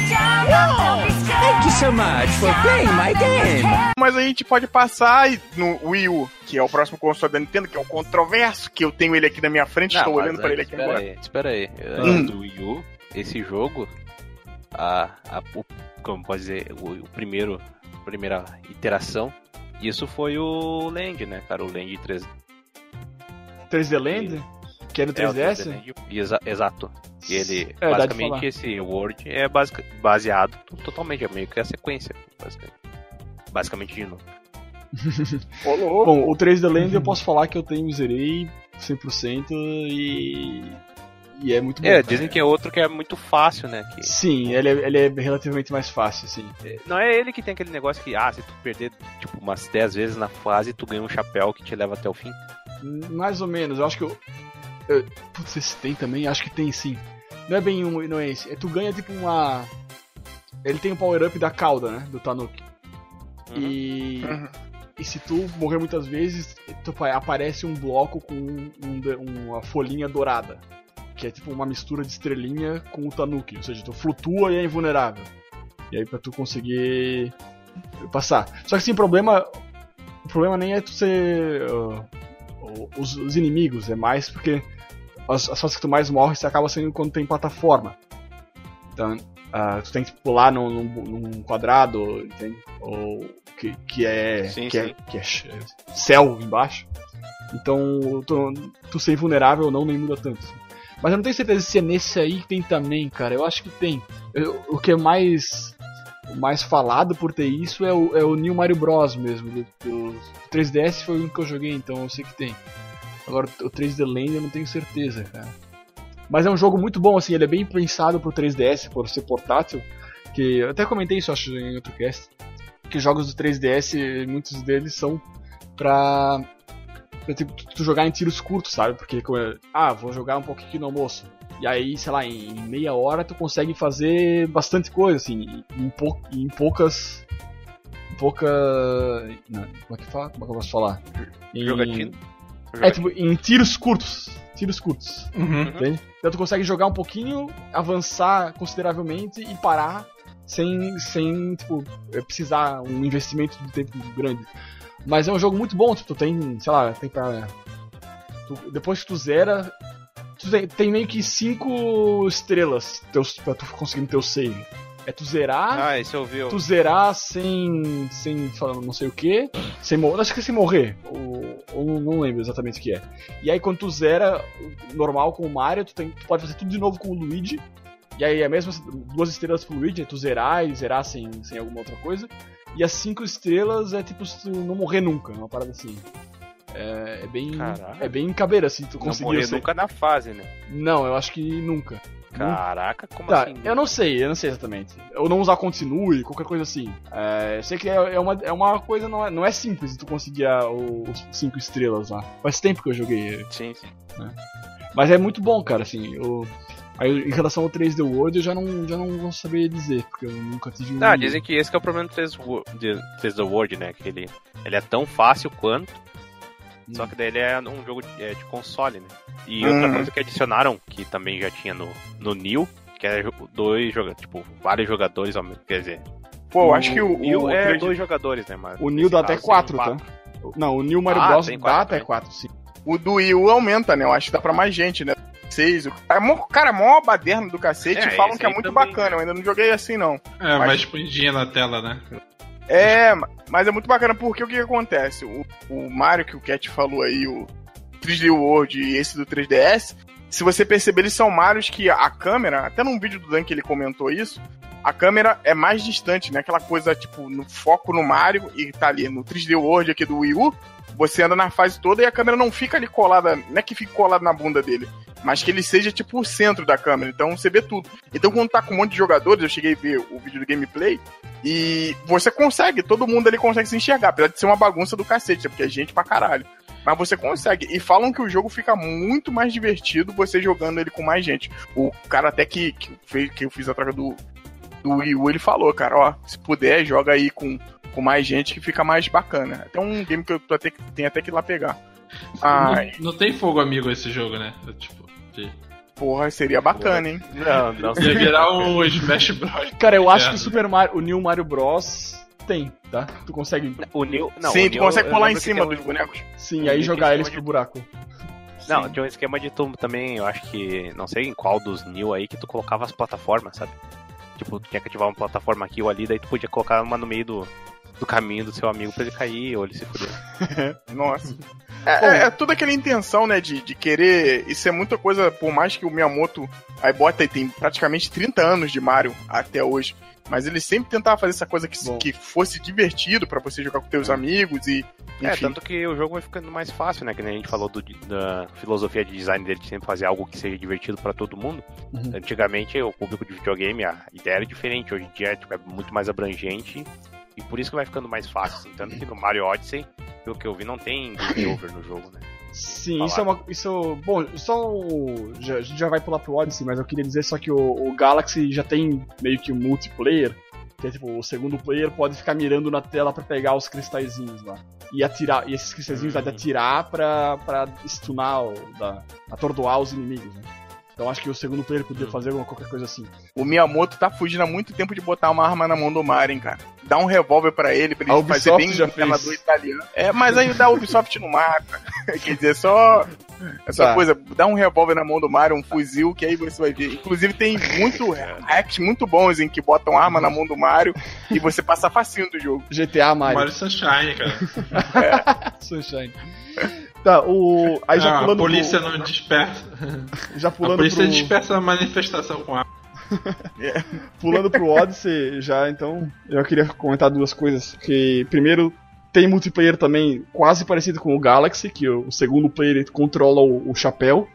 F: Jump up, don't be scared.
E: Thank you so much for playing my game.
A: Mas a gente pode passar e- no Wii U, que é o próximo console da Nintendo, que é o controverso, que eu tenho ele aqui na minha frente, estou olhando para
D: aí,
A: ele aqui
D: espera
A: agora.
D: Aí, espera aí.
A: Hum.
D: Do Wii U, esse jogo, a, a, o, como pode dizer, o, o primeiro, a primeira iteração, isso foi o Land, né, cara? O Land 3
C: 3D Land? Que é no
D: É, o
C: 3DS?
D: 3D Land. Exa- exato. E ele,
C: É,
D: basicamente, esse World é basic, baseado to- totalmente, é meio que a sequência, basicamente. Basicamente de novo.
C: Bom, o 3D Land eu posso falar que eu tenho, zerei 100% e. E é muito bom.
D: É,
C: cara.
D: dizem que é outro que é muito fácil, né? Que
C: Sim, ele é, ele é relativamente mais fácil, sim.
D: não é ele que tem aquele negócio que, ah, se tu perder tipo umas 10 vezes na fase, tu ganha um chapéu que te leva até o fim.
C: Mais ou menos, eu acho que eu. Eu putz, esse tem também? Acho que tem sim. Não é bem um. Não é esse. É, tu ganha tipo uma. Ele tem o power-up da cauda, né? Do Tanuki. E.
A: Uhum.
C: e se tu morrer muitas vezes, tu, pa- aparece um bloco com um de- uma folhinha dourada. Que é tipo uma mistura de estrelinha com o Tanuki. Ou seja, tu flutua e é invulnerável. E aí pra tu conseguir passar. Só que assim, o problema. O problema nem é tu ser. o- os, os inimigos, é mais porque as, as fases que tu mais morre você acaba sendo quando tem plataforma. Então, ah, tu tem que pular num, num- num quadrado, entende? Ou que, que é.
D: Sim,
C: que,
D: sim.
C: É, que é céu embaixo. Então, tu, tu ser invulnerável ou não nem muda tanto. Mas eu não tenho certeza se é nesse aí que tem também, cara. Eu acho que tem. Eu- o que é mais o mais falado por ter isso é o, é o New Mario Bros. mesmo. Do, do 3DS foi o único que eu joguei, então eu sei que tem. Agora o 3D Land eu não tenho certeza, cara. Mas é um jogo muito bom, assim, ele é bem pensado pro 3DS, por ser portátil. Que eu até comentei isso, acho, em outro cast. Que os jogos do 3DS, muitos deles são pra. Pra tipo, tu, tu jogar em tiros curtos, sabe? Porque, como é, ah, vou jogar um pouquinho aqui no almoço. E aí, sei lá, em, em meia hora tu consegue fazer bastante coisa, assim, em, pou, em poucas. em pouca. Não, como é que fala? Como é que eu posso falar? Em-
D: Jogatina?
C: É, tipo, em tiros curtos. Tiros curtos.
B: Uhum.
C: Entende? Então tu consegue jogar um pouquinho, avançar consideravelmente e parar sem, sem tipo, eh, precisar um investimento de tempo grande. Mas é um jogo muito bom, tipo, tu tem, sei lá, tem pra. tu- depois que tu zera. Tu tem, tem meio que cinco estrelas teus, pra tu conseguir no teu save. É tu zerar,
D: Ah, esse eu vi.
C: tu zerar sem. sem falar não sei o que, sem morrer. Acho que é sem morrer. Ou, ou não lembro exatamente o que é. E aí quando tu zera normal com o Mario, tu, tem, tu pode fazer tudo de novo com o Luigi. E aí é mesmo duas estrelas pro Luigi, tu zerar e zerar sem, sem alguma outra coisa. E as cinco estrelas é tipo se tu não morrer nunca, uma parada assim. É, é bem.
D: Caralho.
C: É bem cabeira, assim, tu
D: Não
C: conseguir.
D: morrer
C: ser-
D: nunca na fase, né?
C: Não, eu acho que nunca.
D: Caraca, como
C: Tá,
D: assim?
C: eu não sei, eu não sei exatamente. Ou não usar continue, qualquer coisa assim. É, eu sei que é, é uma, é uma coisa, não é, não é simples tu conseguir a- os 5 estrelas lá. Faz tempo que eu joguei.
D: Sim, sim.
C: Mas é muito bom, cara, assim. Eu, aí, em relação ao 3D World, eu já não, já não vou saber dizer, porque eu nunca tive um.
D: Ah, dizem que esse que é o problema do 3 Wo- de- 3D World, né? Que ele, ele é tão fácil quanto,
C: Hum.
D: só que daí ele é um jogo de, é de console, né? E outra
A: Uhum.
D: coisa que adicionaram, que também já tinha no, no New, que é dois jogadores, tipo, vários jogadores ao mesmo Quer dizer,
A: Pô, eu acho que o,
D: New
A: o
D: é
A: 3D
D: dois jogadores, né? Mas
C: O New dá até
D: nesse
C: 4,
D: caso,
C: tá? Não, o New Mario
D: Ah,
C: Bros. dá
D: quatro
C: até. 4, sim.
A: O do Wii U aumenta, né? Eu acho que dá pra mais gente, né? Seis. O cara, mó- cara, mó baderna do cacete
D: É,
A: e falam que é muito
D: também.
A: bacana. Eu ainda não joguei assim, não.
B: É,
A: Mas-
B: mais expandinha na tela, né?
A: É, mas é muito bacana porque o que, que acontece? O, o Mario que o Cat falou aí, o 3D World e esse do 3DS, se você perceber, eles são Marios que a câmera, até num vídeo do Dan que ele comentou isso, a câmera é mais distante, né? Aquela coisa, tipo, no foco no Mario e tá ali no 3D World aqui do Wii U, você anda na fase toda e a câmera não fica ali colada, não é que fique colada na bunda dele, mas que ele seja tipo o centro da câmera, então você vê tudo. Então quando tá com um monte de jogadores, eu cheguei a ver o vídeo do gameplay, e você consegue, todo mundo ali consegue se enxergar, apesar de ser uma bagunça do cacete, porque é gente pra caralho. Mas você consegue. E falam que o jogo fica muito mais divertido você jogando ele com mais gente. O cara até que, que, fez, que eu fiz a troca do, do Wii U, ele falou, cara, ó, se puder, joga aí com, com mais gente que fica mais bacana. Até um game que eu tô até, que- tenho até que ir lá pegar. Ah,
B: Não, não tem fogo amigo esse jogo, né? Tipo, de...
A: porra, seria bacana, hein?
D: Não, não
B: ia virar um Smash Bros.
C: Cara, eu acho
B: É.
C: que o Super Mario, o New Mario Bros. tem, tá? Tu consegue,
D: O New, não,
A: Sim,
D: o
A: tu
D: New,
A: consegue pular em cima
D: tem
A: dos
D: um-
A: bonecos.
C: sim, aí jogar
D: tem
C: eles
D: esquema
C: pro buraco.
D: Não,
A: Sim.
D: tinha um esquema de tu também, eu acho que. Não sei em qual dos New aí que tu colocava as plataformas, sabe? Tipo, tu tinha que ativar uma plataforma aqui ou ali, daí tu podia colocar uma no meio do, do caminho do seu amigo pra ele cair ou ele se fuder.
A: Nossa. É, é, é toda aquela intenção, né, de, de querer. Isso é muita coisa, por mais que o Miyamoto aí bota aí tem praticamente 30 anos de Mario até hoje. Mas ele sempre tentava fazer essa coisa que,
C: Bom.
A: que fosse divertido pra você jogar com teus amigos e.
D: É,
A: Enfim.
D: tanto que o jogo vai ficando mais fácil, né? Que nem a gente falou do- da filosofia de design dele de sempre fazer algo que seja divertido pra todo mundo.
C: Uhum.
D: Antigamente, o público de videogame, a ideia era diferente. Hoje em dia tipo, é muito mais abrangente e por isso que vai ficando mais fácil. assim. Tanto que no Mario Odyssey, pelo que eu vi, não tem game over no jogo, né?
C: Sim,
D: Falar.
C: isso é uma. Isso, bom, só. o- Já, a gente já vai pular pro Odyssey, mas eu queria dizer só que o, o Galaxy já tem meio que um multiplayer. Que é tipo, o segundo player pode ficar mirando na tela pra pegar os cristalzinhos lá. e atirar, e esses cristalzinhos dá de atirar pra, pra stunar, da, atordoar os inimigos, né? Então acho que o segundo player podia fazer alguma qualquer coisa assim.
A: O Miyamoto tá fugindo há muito tempo de botar uma arma na mão do Mario, hein, cara. Dá um revólver pra ele, pra
C: A
A: ele fazer
C: Ubisoft
A: bem
C: já fez.
A: italiano. É, mas aí da Ubisoft não mata. Quer dizer, só essa
C: Tá.
A: coisa, dá um revólver na mão do Mario, um fuzil, que aí você vai ver. Inclusive tem muito hacks muito bons em que botam arma na mão do Mario e você passa facinho do jogo.
C: GTA Mario.
B: Mario Sunshine, cara.
C: Sunshine. Tá, o. Aí já
B: Ah, a
C: pulando
B: polícia
C: pro,
B: não dispersa.
C: Já
B: A
C: pulando
B: polícia
C: pro,
B: dispersa a manifestação com a.
C: pulando pro Odyssey, já então. Eu queria comentar duas coisas. Que primeiro. Tem multiplayer também quase parecido com o Galaxy, que o segundo player controla o, o chapéu.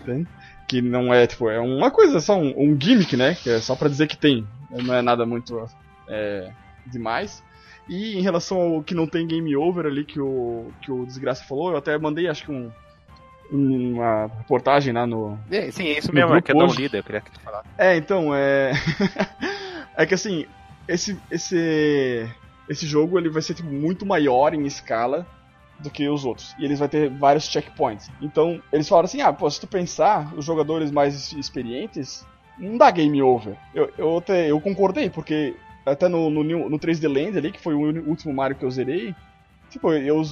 C: entende? Que não é, tipo, é uma coisa, só um, um gimmick, né? Que é só pra dizer que tem. Não é nada muito é, demais. E em relação ao que não tem game over ali, que o, que o Desgraça falou, eu até mandei, acho que um, uma reportagem lá no,
D: É, sim, é isso mesmo, é que é
C: hoje-
D: líder, eu queria que tu falasse.
C: É, então, é. é que assim, esse, esse, esse jogo ele vai ser tipo, muito maior em escala do que os outros. E eles vai ter vários checkpoints. Então, eles falaram assim: ah, pô, se tu pensar, os jogadores mais experientes, não dá game over. Eu, eu, até, eu concordei, porque até no, no, no 3D Land ali, que foi o último Mario que eu zerei, tipo, eu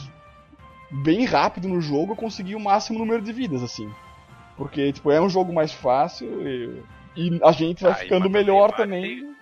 C: bem rápido no jogo eu consegui o máximo número de vidas, assim. Porque, tipo, é um jogo mais fácil e, e a gente vai
D: Ah,
C: ficando melhor
D: Mario
C: também.
D: tem-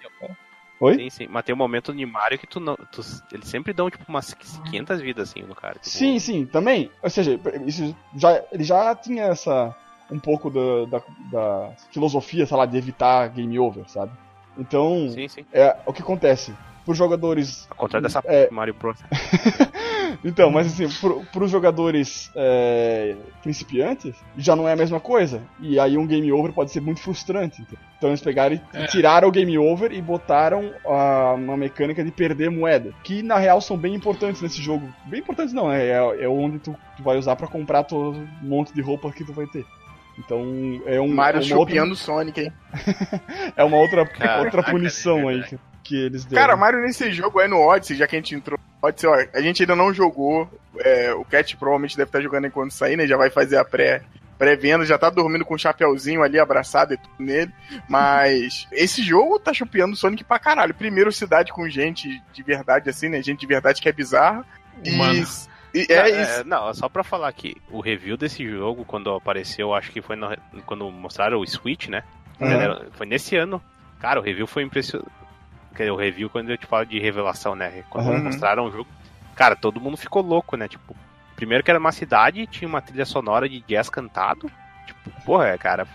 C: Oi?
D: Sim, sim, mas tem um momento no Mario que tu não. Tu, eles sempre dão, tipo, umas 500 vidas assim no cara. Tipo,
C: Sim, sim, também. Ou seja, isso já, ele já tinha essa. um pouco da, da, da filosofia, sei lá, de evitar game over, sabe? Então,
D: Sim, sim.
C: é, o que acontece? Para os jogadores
D: Ao contrário dessa
C: É.
D: Mario Bros.
C: Então, mas assim, para os jogadores é, principiantes, já não é a mesma coisa. E aí um game over pode ser muito frustrante. Então eles pegaram e
B: É.
C: tiraram o game over e botaram a, uma mecânica de perder moeda. Que na real são bem importantes nesse jogo. Bem importantes não, é, é, é onde tu, tu vai usar para comprar todo um monte de roupa que tu vai ter. Então é um
A: Mario
C: é uma outra,
A: chupiando Sonic, hein?
C: é uma outra,
D: Caraca,
C: outra
D: é
C: punição aí que, que eles deram.
A: Cara, Mario nesse jogo aí no Odyssey, já que a gente entrou no Odyssey, ó, a gente ainda não jogou. é, o Cat provavelmente deve estar jogando enquanto sair, né? Já vai fazer a pré. Pré-venda, já tá dormindo com o chapeuzinho ali abraçado e tudo nele. Mas esse jogo tá chupiando o Sonic pra caralho. Primeiro, cidade com gente de verdade, assim, né? Gente de verdade que é bizarra.
B: Humano.
A: E, e é
D: Não,
A: isso.
D: não, só pra falar que o review desse jogo, quando apareceu, acho que foi no- quando mostraram o Switch, né?
A: Uhum.
D: Foi nesse ano. Cara, o review foi impressionante. Quer dizer, o review quando eu te falo de revelação, né? Quando
C: Uhum.
D: mostraram o jogo. Cara, todo mundo ficou louco, né? Tipo, primeiro que era uma cidade, tinha uma trilha sonora de jazz cantado. Tipo, porra, cara.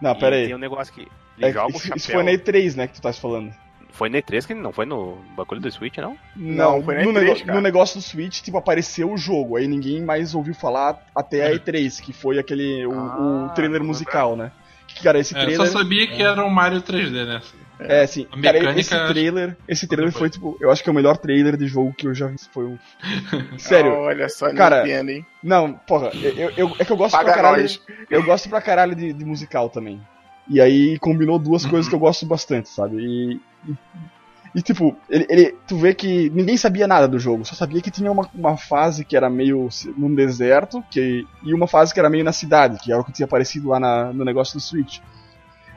C: Não, pera aí.
D: Tem um negócio que ele
C: É,
D: joga o
C: isso,
D: chapéu.
C: isso foi na E3, né, que tu tá falando.
D: Foi na E3 que não foi no bagulho do Switch, não?
A: Não, foi na
C: no,
A: E3,
C: nego-
A: cara.
C: no negócio do Switch, tipo, apareceu o jogo, aí ninguém mais ouviu falar até a E3, que foi aquele, o, o
A: Ah,
C: trailer
A: não
C: musical, né? Que, cara, esse
B: É, eu
C: trailer...
B: só sabia que era um Mario 3D, né?
C: É, assim,
B: A
C: cara,
B: mecânica,
C: esse trailer, esse trailer foi, tipo, eu acho que é o melhor trailer de jogo que eu já vi, foi um... Sério,
A: Olha só,
C: Cara,
A: Nintendo, hein?
C: não, porra, eu, eu- é que eu gosto
A: Paga
C: pra caralho...
A: nós.
C: Eu gosto pra caralho de, de musical também. E aí combinou duas
B: Uhum.
C: coisas que eu gosto bastante, sabe? E, e, e, tipo, ele, ele- tu vê que ninguém sabia nada do jogo, só sabia que tinha uma, uma fase que era meio num deserto que, e uma fase que era meio na cidade, que era o que tinha aparecido lá na- no negócio do Switch.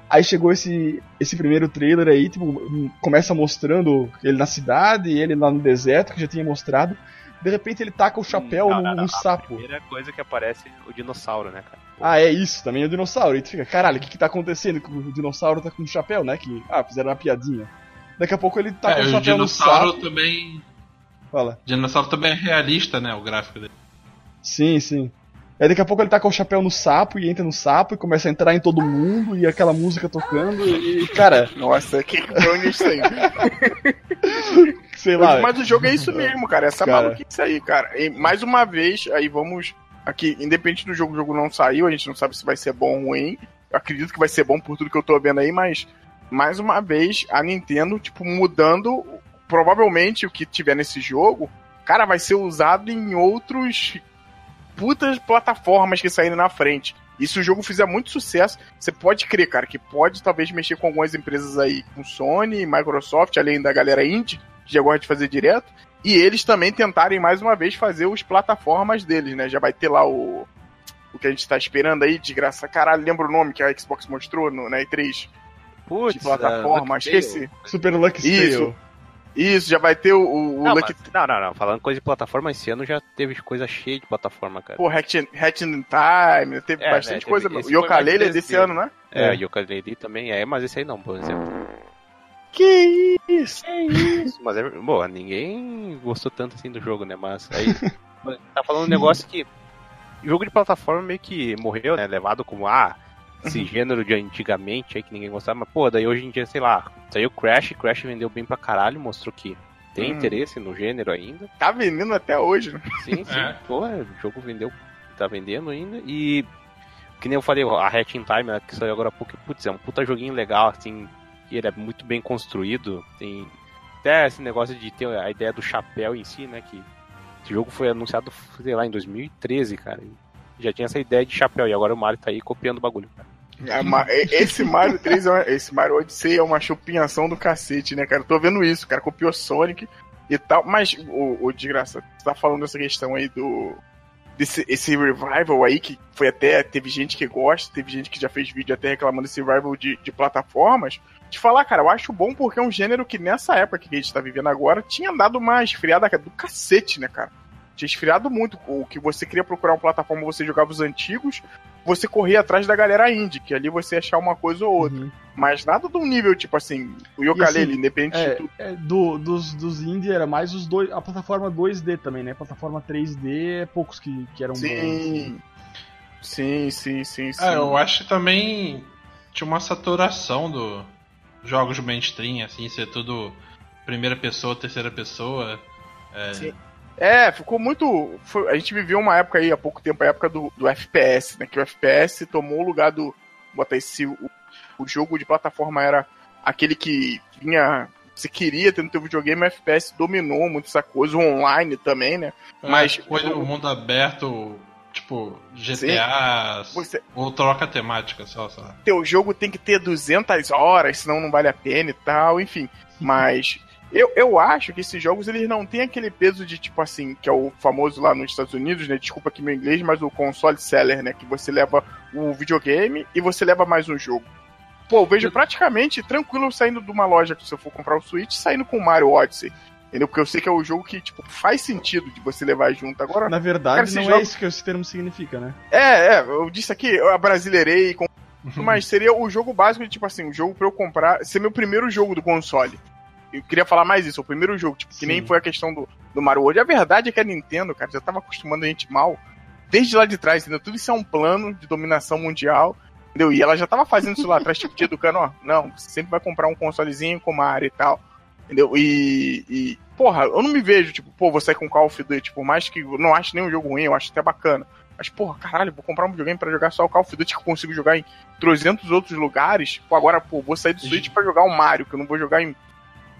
C: Aí chegou esse, esse primeiro trailer aí, tipo, começa mostrando ele na cidade, ele lá no deserto, que já tinha mostrado. De repente ele taca o chapéu
D: Não,
C: num,
D: não,
C: num
D: a
C: sapo.
D: Primeira coisa que aparece é o dinossauro, né, cara?
C: Ah, é isso, também é o dinossauro. E tu fica, caralho, o que que tá acontecendo? Que O dinossauro tá com um chapéu, né? Que, ah, fizeram uma piadinha. Daqui a pouco ele tá com
B: é,
C: o
B: o
C: chapéu no
B: dinossauro
C: sapo.
B: também.
C: Fala.
B: O dinossauro também é realista, né? O gráfico dele.
C: Sim, sim. Aí daqui a pouco ele tá com o chapéu no sapo e entra no sapo e começa a entrar em todo mundo e aquela música tocando e, cara,
A: Nossa, que onde isso aí?
C: Sei lá.
A: Mas o jogo é isso mesmo, cara. Essa
C: Cara.
A: maluquice aí, cara. E mais uma vez, aí vamos. Aqui, independente do jogo, o jogo não saiu, a gente não sabe se vai ser bom ou ruim. Eu acredito que vai ser bom por tudo que eu tô vendo aí, mas mais uma vez a Nintendo, tipo, mudando. Provavelmente o que tiver nesse jogo, cara, vai ser usado em outros putas plataformas que saírem na frente. E se o jogo fizer muito sucesso, você pode crer, cara, que pode talvez mexer com algumas empresas aí, com Sony, Microsoft, além da galera indie, já gosta de fazer direto. E eles também tentarem mais uma vez fazer os plataformas deles, né? Já vai ter lá o. O que a gente tá esperando aí, de graça. Caralho, lembra o nome que a Xbox mostrou no, na E3?
D: Putz,
A: De plataforma,
D: ah,
A: esqueci.
C: Super Lucky
A: Isso.
C: Tale.
A: Isso, já vai ter o, o,
D: Não,
A: Lucky.
D: mas- não, não, não. Falando coisa de plataforma, esse ano já teve coisa cheia de plataforma, cara.
A: Pô, Hatch, Hatch in Time, teve
D: É,
A: bastante
D: né,
A: coisa.
D: teve- esse
A: O Yooka-Laylee
D: foi
A: é desse ano, né?
D: É,
C: É.
D: o Yooka-Laylee também é, mas esse aí não, por exemplo.
A: Que isso?
D: Isso, mas é, bom, ninguém gostou tanto assim do jogo, né? Mas aí tá falando um negócio que jogo de plataforma meio que morreu, né? Levado como ah, esse gênero de antigamente aí que ninguém gostava, mas pô, daí hoje em dia, sei lá, saiu Crash, Crash vendeu bem pra caralho, mostrou que tem
A: Hum.
D: interesse no gênero ainda.
A: Tá vendendo até hoje, né?
D: Sim, sim.
B: É.
D: Pô, o jogo vendeu, tá vendendo ainda. E que nem eu falei, a Hatch in Time, né, que saiu agora há pouco, putz, é um puta joguinho legal, assim, e ele é muito bem construído. Tem até esse negócio de ter a ideia do chapéu em si, né? Que esse jogo foi anunciado, sei lá, em 2013, cara. Já tinha essa ideia de chapéu, e agora o Mario tá aí copiando o bagulho, cara.
A: É Esse Mario 3, é esse Mario Odyssey é uma chupinhação do cacete, né, cara? Eu tô vendo isso, cara copiou Sonic e tal, mas o, o desgraça, você tá falando dessa questão aí do. Desse, esse revival aí, que foi até. Teve gente que gosta, teve gente que já fez vídeo até reclamando desse revival de, de plataformas. Te falar, cara, eu acho bom porque é um gênero que nessa época que a gente tá vivendo agora tinha dado uma esfriada do cacete, né, cara? Tinha esfriado muito. O que você queria procurar uma plataforma, você jogava os antigos, você corria atrás da galera indie, que ali você ia achar uma coisa ou outra.
C: Uhum.
A: Mas nada de um nível, tipo assim, o Yooka-Laylee,
C: assim,
A: independente de
C: É,
A: tudo.
C: é, do, dos, dos indie era mais os dois. A plataforma 2D também, né? A plataforma 3D é poucos que, que eram bons. assim.
A: Sim. Sim, sim, sim, sim.
B: É, eu acho que também tinha uma saturação do jogos mainstream, assim, ser tudo primeira pessoa, terceira pessoa. É,
A: Sim. É, ficou muito. foi- a gente viveu uma época aí, há pouco tempo, a época do, do FPS, né? Que o FPS tomou o lugar do. Bota esse. O, o jogo de plataforma era aquele que vinha. Você queria ter no teu videogame, o FPS dominou muito essa coisa, o online também, né? Mas-
B: Mas o mundo aberto, tipo, GTA,
A: Você,
B: ou troca temática só, só.
A: teu jogo tem que ter 200 horas, senão não vale a pena e tal, enfim. Mas eu, eu acho que esses jogos eles não têm aquele peso de tipo assim, que é o famoso lá nos Estados Unidos, né? Desculpa aqui meu inglês, mas o console seller, né? Que você leva o videogame e você leva mais um jogo. Pô, eu vejo praticamente tranquilo saindo de uma loja que se eu for comprar o Switch, saindo com o Mario Odyssey. Entendeu? Porque eu sei que é o jogo que, tipo, faz sentido de você levar junto. Agora,
C: Na verdade,
A: Cara,
C: não
A: jogo-
C: é isso que esse termo significa, né?
A: é, é, eu disse aqui, eu abrasileirei, com- mas seria o jogo básico de, tipo assim, o jogo pra eu comprar, ser meu primeiro jogo do console. Eu queria falar mais isso, o primeiro jogo, tipo, que
C: Sim.
A: nem foi a questão do, do Mario World. A verdade é que a Nintendo, cara, já tava acostumando a gente mal, desde lá de trás, entendeu? Tudo isso é um plano de dominação mundial, entendeu? E ela já tava fazendo isso lá atrás, tipo, te educando, ó, não, você sempre vai comprar um consolezinho com Mario e tal, entendeu? E, e, porra, eu não me vejo, tipo, pô, vou sair com Call of Duty, por mais que eu não acho nenhum jogo ruim, eu acho até bacana. Mas, porra, caralho, vou comprar um videogame pra jogar só o Call of Duty que eu consigo jogar em 300 outros lugares. Pô, agora, pô, vou sair do Switch pra jogar o Mario, que eu não vou jogar em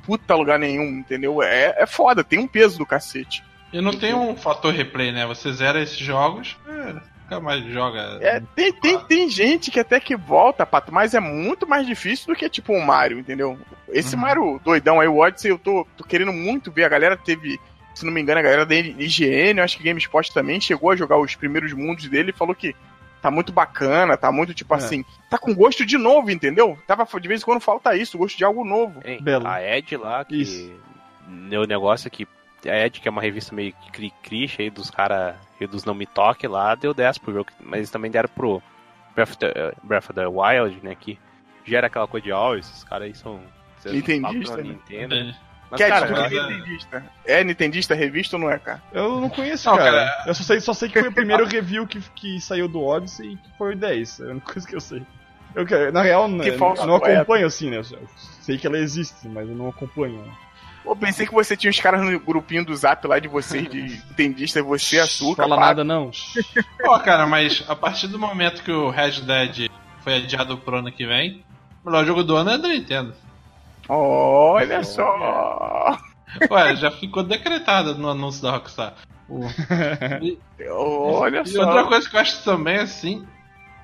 A: puta lugar nenhum, entendeu? É, é foda, tem um peso do cacete.
B: E não tem um fator replay, né? Você zera esses jogos, é, nunca mais joga.
A: É, tem, tem, tem gente que até que volta, Pato, mas é muito mais difícil do que, tipo, o Mario, entendeu? Esse
B: Uhum.
A: Mario doidão aí, o Odyssey, eu tô, tô querendo muito ver. A galera teve, se não me engano, a galera da IGN, eu acho que GameSpot também chegou a jogar os primeiros mundos dele e falou que tá muito bacana, tá muito, tipo
C: É.
A: assim, tá com gosto de novo, entendeu? Tava, de vez em quando falta isso, gosto de algo novo.
D: Hein,
C: Belo.
D: A Ed lá, que.
C: Isso.
D: O negócio é que. A Ed, que é uma revista meio cri-cri, aí dos caras dos Não Me Toque lá, deu 10 pro jogo. Mas eles também deram pro Breath of the, Breath of the Wild, né? Que gera aquela coisa de, ó, esses caras aí são.
A: Nintendista, né?
D: Nintendo.
B: É.
D: Mas,
A: Quer
D: cara,
A: tudo que
B: mas
A: é
B: é-
A: Nintendista. É Nintendista revista ou não é, cara?
C: Eu não conheço,
B: Não,
C: cara.
B: cara.
C: Eu só sei, só sei que foi o primeiro review que, que saiu do Odyssey e que foi o 10. É a única coisa que eu sei. Eu, que- na real,
A: Que
C: eu
A: falso
C: não
A: poeta.
C: acompanho assim, né? Eu sei que ela existe, mas eu não acompanho. né?
A: Pô, pensei que você tinha os caras no grupinho do zap lá de vocês, de Nintendista, você, açúcar,
C: Fala nada, não.
B: Pô, cara, mas a partir do momento que o Red Dead foi adiado pro ano que vem, o melhor jogo do ano é da Nintendo.
A: Olha só.
B: Ué, já ficou decretado no anúncio da Rockstar. O-
A: Olha
B: E
A: só.
B: outra coisa que eu acho também, assim,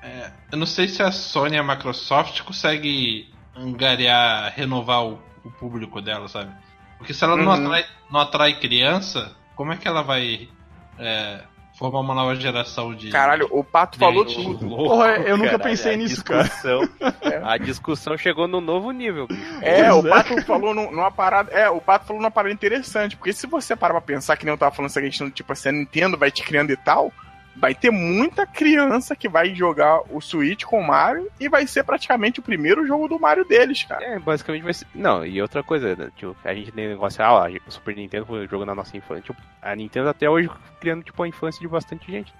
B: é, eu não sei se a Sony e a Microsoft conseguem angariar, renovar o, o público dela, sabe? Porque se ela não,
A: Uhum.
B: atrai, não atrai criança, como é que ela vai é, formar uma nova geração de.
A: Caralho, o Pato falou tudo.
C: Porra, eu nunca
D: Caralho,
C: pensei
D: a
C: nisso, cara.
D: discussão, A discussão chegou no novo nível. bicho.
A: É, o
C: é.
A: Pato falou num- numa parada. É, o Pato falou numa parada interessante. Porque se você parar pra pensar, que nem eu tava falando essa questão, tipo assim, a Nintendo vai te criando e tal, vai ter muita criança que vai jogar o Switch com o Mario e vai ser praticamente o primeiro jogo do Mario deles, cara.
D: É, basicamente vai ser. Não, e outra coisa, né, tipo, a gente tem negócio, ah, o Super Nintendo foi um jogo na nossa infância. Tipo, a Nintendo até hoje criando, tipo, a infância de bastante gente.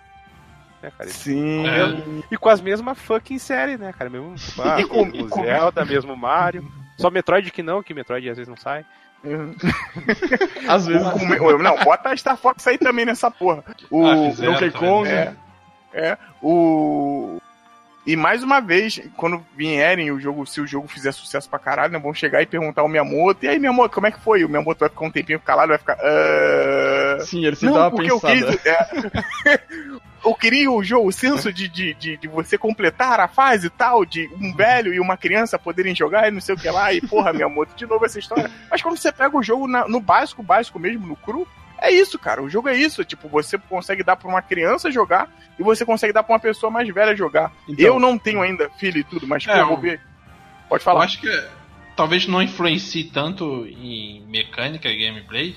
D: Né, cara?
A: Sim.
B: É.
D: E com as mesmas fucking séries, né, cara? Mesmo ah,
A: E com- com-
D: Zelda, mesmo Mario. Só Metroid que não, que Metroid às vezes não sai.
C: Às vezes.
A: O- o- não, bota a Star Fox aí também nessa porra. O
B: Ah, fizeram
A: Donkey. Kong. É, é. O. E mais uma vez, quando vierem o jogo, se o jogo fizer sucesso pra caralho, né, vão chegar e perguntar ao Miyamoto, e aí, Miyamoto, como é que foi? O Miyamoto vai ficar um tempinho calado, vai ficar. "Ah,
C: Sim, ele dá
A: Não,
C: uma
A: porque eu
C: pensada.
A: quis. É, eu queria o jogo, o senso de, de, de, de você completar a fase e tal, de um velho e uma criança poderem jogar e não sei o que lá, e porra, Miyamoto, de novo essa história. Mas quando você pega o jogo na- no básico, básico mesmo, no cru, é isso, cara. O jogo é isso. Tipo, você consegue dar pra uma criança jogar e você consegue dar pra uma pessoa mais velha jogar.
C: Então,
A: eu não tenho ainda filho e tudo, mas
B: É,
A: pô, vou ver. Pode
B: Eu
A: falar.
B: acho que talvez não influencie tanto em mecânica e gameplay,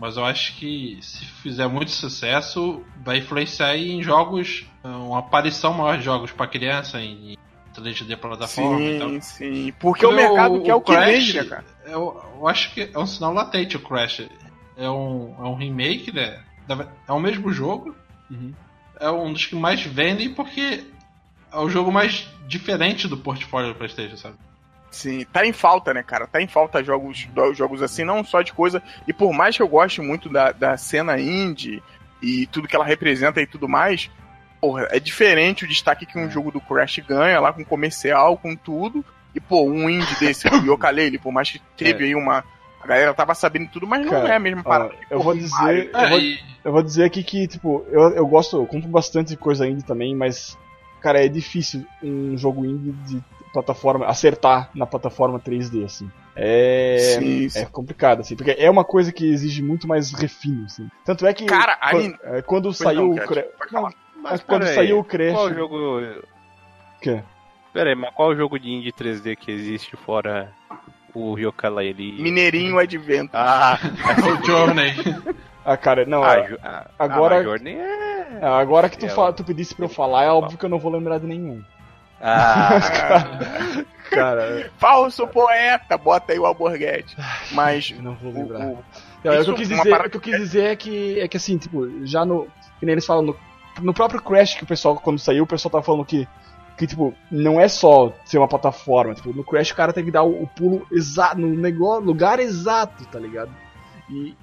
B: mas eu acho que se fizer muito sucesso, vai influenciar em jogos, uma aparição maior de jogos pra criança em 3D plataforma e tal.
A: Sim, sim. Porque o mercado quer o que
B: Crash,
A: vende, né, cara?
B: Eu, eu acho que é um sinal latente o Crash. É um, é um remake, né? É o mesmo jogo.
C: Uhum.
B: É um dos que mais vendem porque é o jogo mais diferente do portfólio do PlayStation, sabe?
A: Sim, tá em falta, né, cara? Tá em falta jogos, jogos assim, não só de coisa. E por mais que eu goste muito da, da cena indie e tudo que ela representa e tudo mais, porra, é diferente o destaque que um jogo do Crash ganha lá com comercial, com tudo. E, pô, um indie desse, o Yooka-Laylee, por mais que teve aí uma. A galera tava sabendo tudo, mas não
C: Cara,
A: é a mesma
C: ó,
A: parada. que,
C: eu vou dizer-. Eu
B: É,
C: vou-
B: e-
C: Eu vou dizer aqui que, tipo, eu, eu gosto, eu compro bastante coisa indie também, mas, cara, é difícil um jogo indie de plataforma, acertar na plataforma 3D, assim. É.
A: Sim, sim.
C: É complicado, assim, porque é uma coisa que exige muito mais refino, assim. Tanto é que.
A: Cara, a
C: quan-
A: Nin-
C: é, quando
A: Pois
C: saiu
A: não,
C: o
A: Cat,
C: Cra-
A: pode
C: Não,
A: falar.
C: mas quando
D: aí,
C: saiu o Crash.
D: Qual jogo.
C: quê?
D: Pera aí, mas qual jogo de indie 3D que existe fora o Yooka-Laylee?
A: Mineirinho Advento.
D: Ah,
B: o Journey.
C: Ah, cara, não.
D: ah,
C: é-
D: jo- ah,
C: agora-
D: Ah, mas Journey é.
C: ah, agora que tu,
D: é,
C: fa- tu pedisse pra eu falar, é óbvio que eu não vou lembrar de nenhum.
D: Ah,
C: Cara,
A: Falso poeta, bota aí o Alborguete. Mas.
C: eu não vou
A: o-
C: lembrar.
A: o-
C: Não, é o
A: Isso,
C: que eu quis
A: uma
C: dizer,
A: parada-
C: o que eu quis dizer é que é que assim, tipo, já no que nem eles falam no, no próprio Crash que o pessoal quando saiu, o pessoal tava falando que que tipo, não é só ser uma plataforma, tipo, no Crash o cara tem que dar o, o pulo exato no negócio, lugar exato, tá ligado? E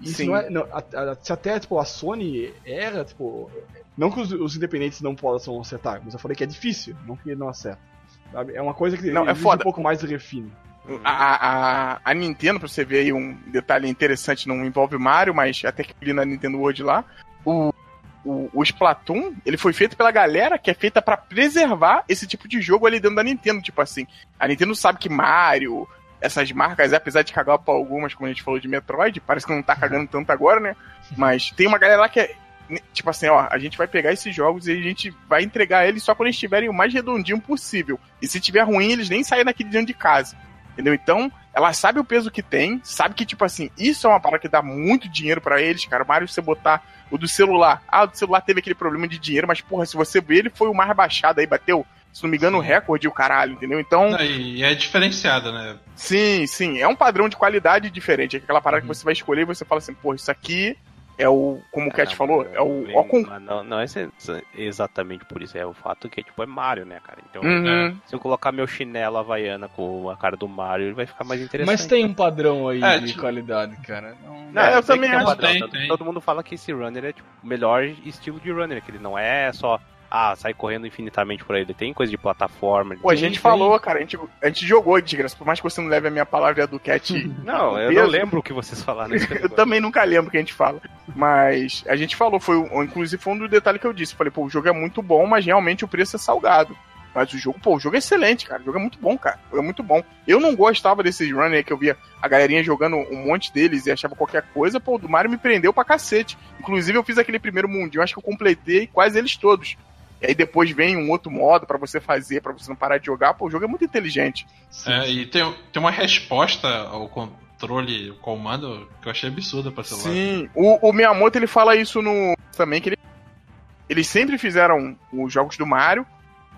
C: isso não é, não, a- a- se até tipo a Sony erra, tipo, não que os, os independentes não possam acertar, mas eu falei que é difícil, não que não acerta. É uma coisa que
A: Não, é foda.
C: um pouco mais de refino.
A: A, a, a Nintendo, pra você ver aí um detalhe interessante, não envolve Mario, mas até que na Nintendo World lá, o, o, o Splatoon, ele foi feito pela galera que é feita pra preservar esse tipo de jogo ali dentro da Nintendo, tipo assim, a Nintendo sabe que Mario, essas marcas, apesar de cagar pra algumas, como a gente falou de Metroid, parece que não tá cagando tanto agora, né, mas tem uma galera lá que é Tipo assim, ó, a gente vai pegar esses jogos e a gente vai entregar eles só quando eles estiverem o mais redondinho possível. E se tiver ruim, eles nem saem daqui de dentro de casa. Entendeu? Então, ela sabe o peso que tem, sabe que, tipo assim, isso é uma parada que dá muito dinheiro pra eles, cara. O Mario, você botar o do celular. Ah, o do celular teve aquele problema de dinheiro, mas, porra, se você ver, ele foi o mais baixado aí, bateu, se não me engano, o recorde, o caralho, entendeu? Então,
B: Não, e é diferenciada, né?
A: sim, sim, é um padrão de qualidade diferente. É aquela parada
B: Uhum.
A: que você vai escolher e você fala assim, porra, isso aqui é o, como o Cat
D: não,
A: falou, é o. com...
D: Não, não é exa- exatamente por isso, é o fato que tipo, é Mario, né, cara? Então,
A: Uhum.
D: se eu colocar meu chinelo havaiana com a cara do Mario, ele vai ficar mais interessante.
G: Mas tem um padrão aí
B: É,
G: de
B: tipo-
G: qualidade, cara. Não-
D: Não,
A: É, eu também
D: que tem um
A: acho.
D: padrão,
B: Tem,
D: todo,
B: tem.
D: todo mundo fala que esse runner é tipo, o melhor estilo de runner, que ele não é só ah, sai correndo infinitamente por aí, ele tem coisa de plataforma.
A: Pô, a gente
D: tem-
A: falou, cara, a gente, a gente jogou de graça, por mais que você não leve a minha palavra e a do Cat.
D: Não, eu
A: peso.
D: não lembro o que vocês falaram nesse
A: Eu também nunca lembro o que a gente fala. Mas a gente falou, foi um- inclusive foi um dos detalhes que eu disse. Falei, pô, o jogo é muito bom, mas realmente o preço é salgado. Mas o jogo, pô, o jogo é excelente, cara. O jogo é muito bom, cara. O jogo é muito bom. Eu não gostava desses runner que eu via a galerinha jogando um monte deles e achava qualquer coisa. Pô, o do Mario me prendeu pra cacete. Inclusive, eu fiz aquele primeiro mundinho, acho que eu completei quase eles todos. E aí depois vem um outro modo pra você fazer, pra você não parar de jogar. Pô, o jogo é muito inteligente.
B: É, e tem, tem uma resposta ao controle, o comando, que eu achei absurda pra celular.
A: Sim, o, o Miyamoto ele fala isso no. também, que ele, eles sempre fizeram os jogos do Mario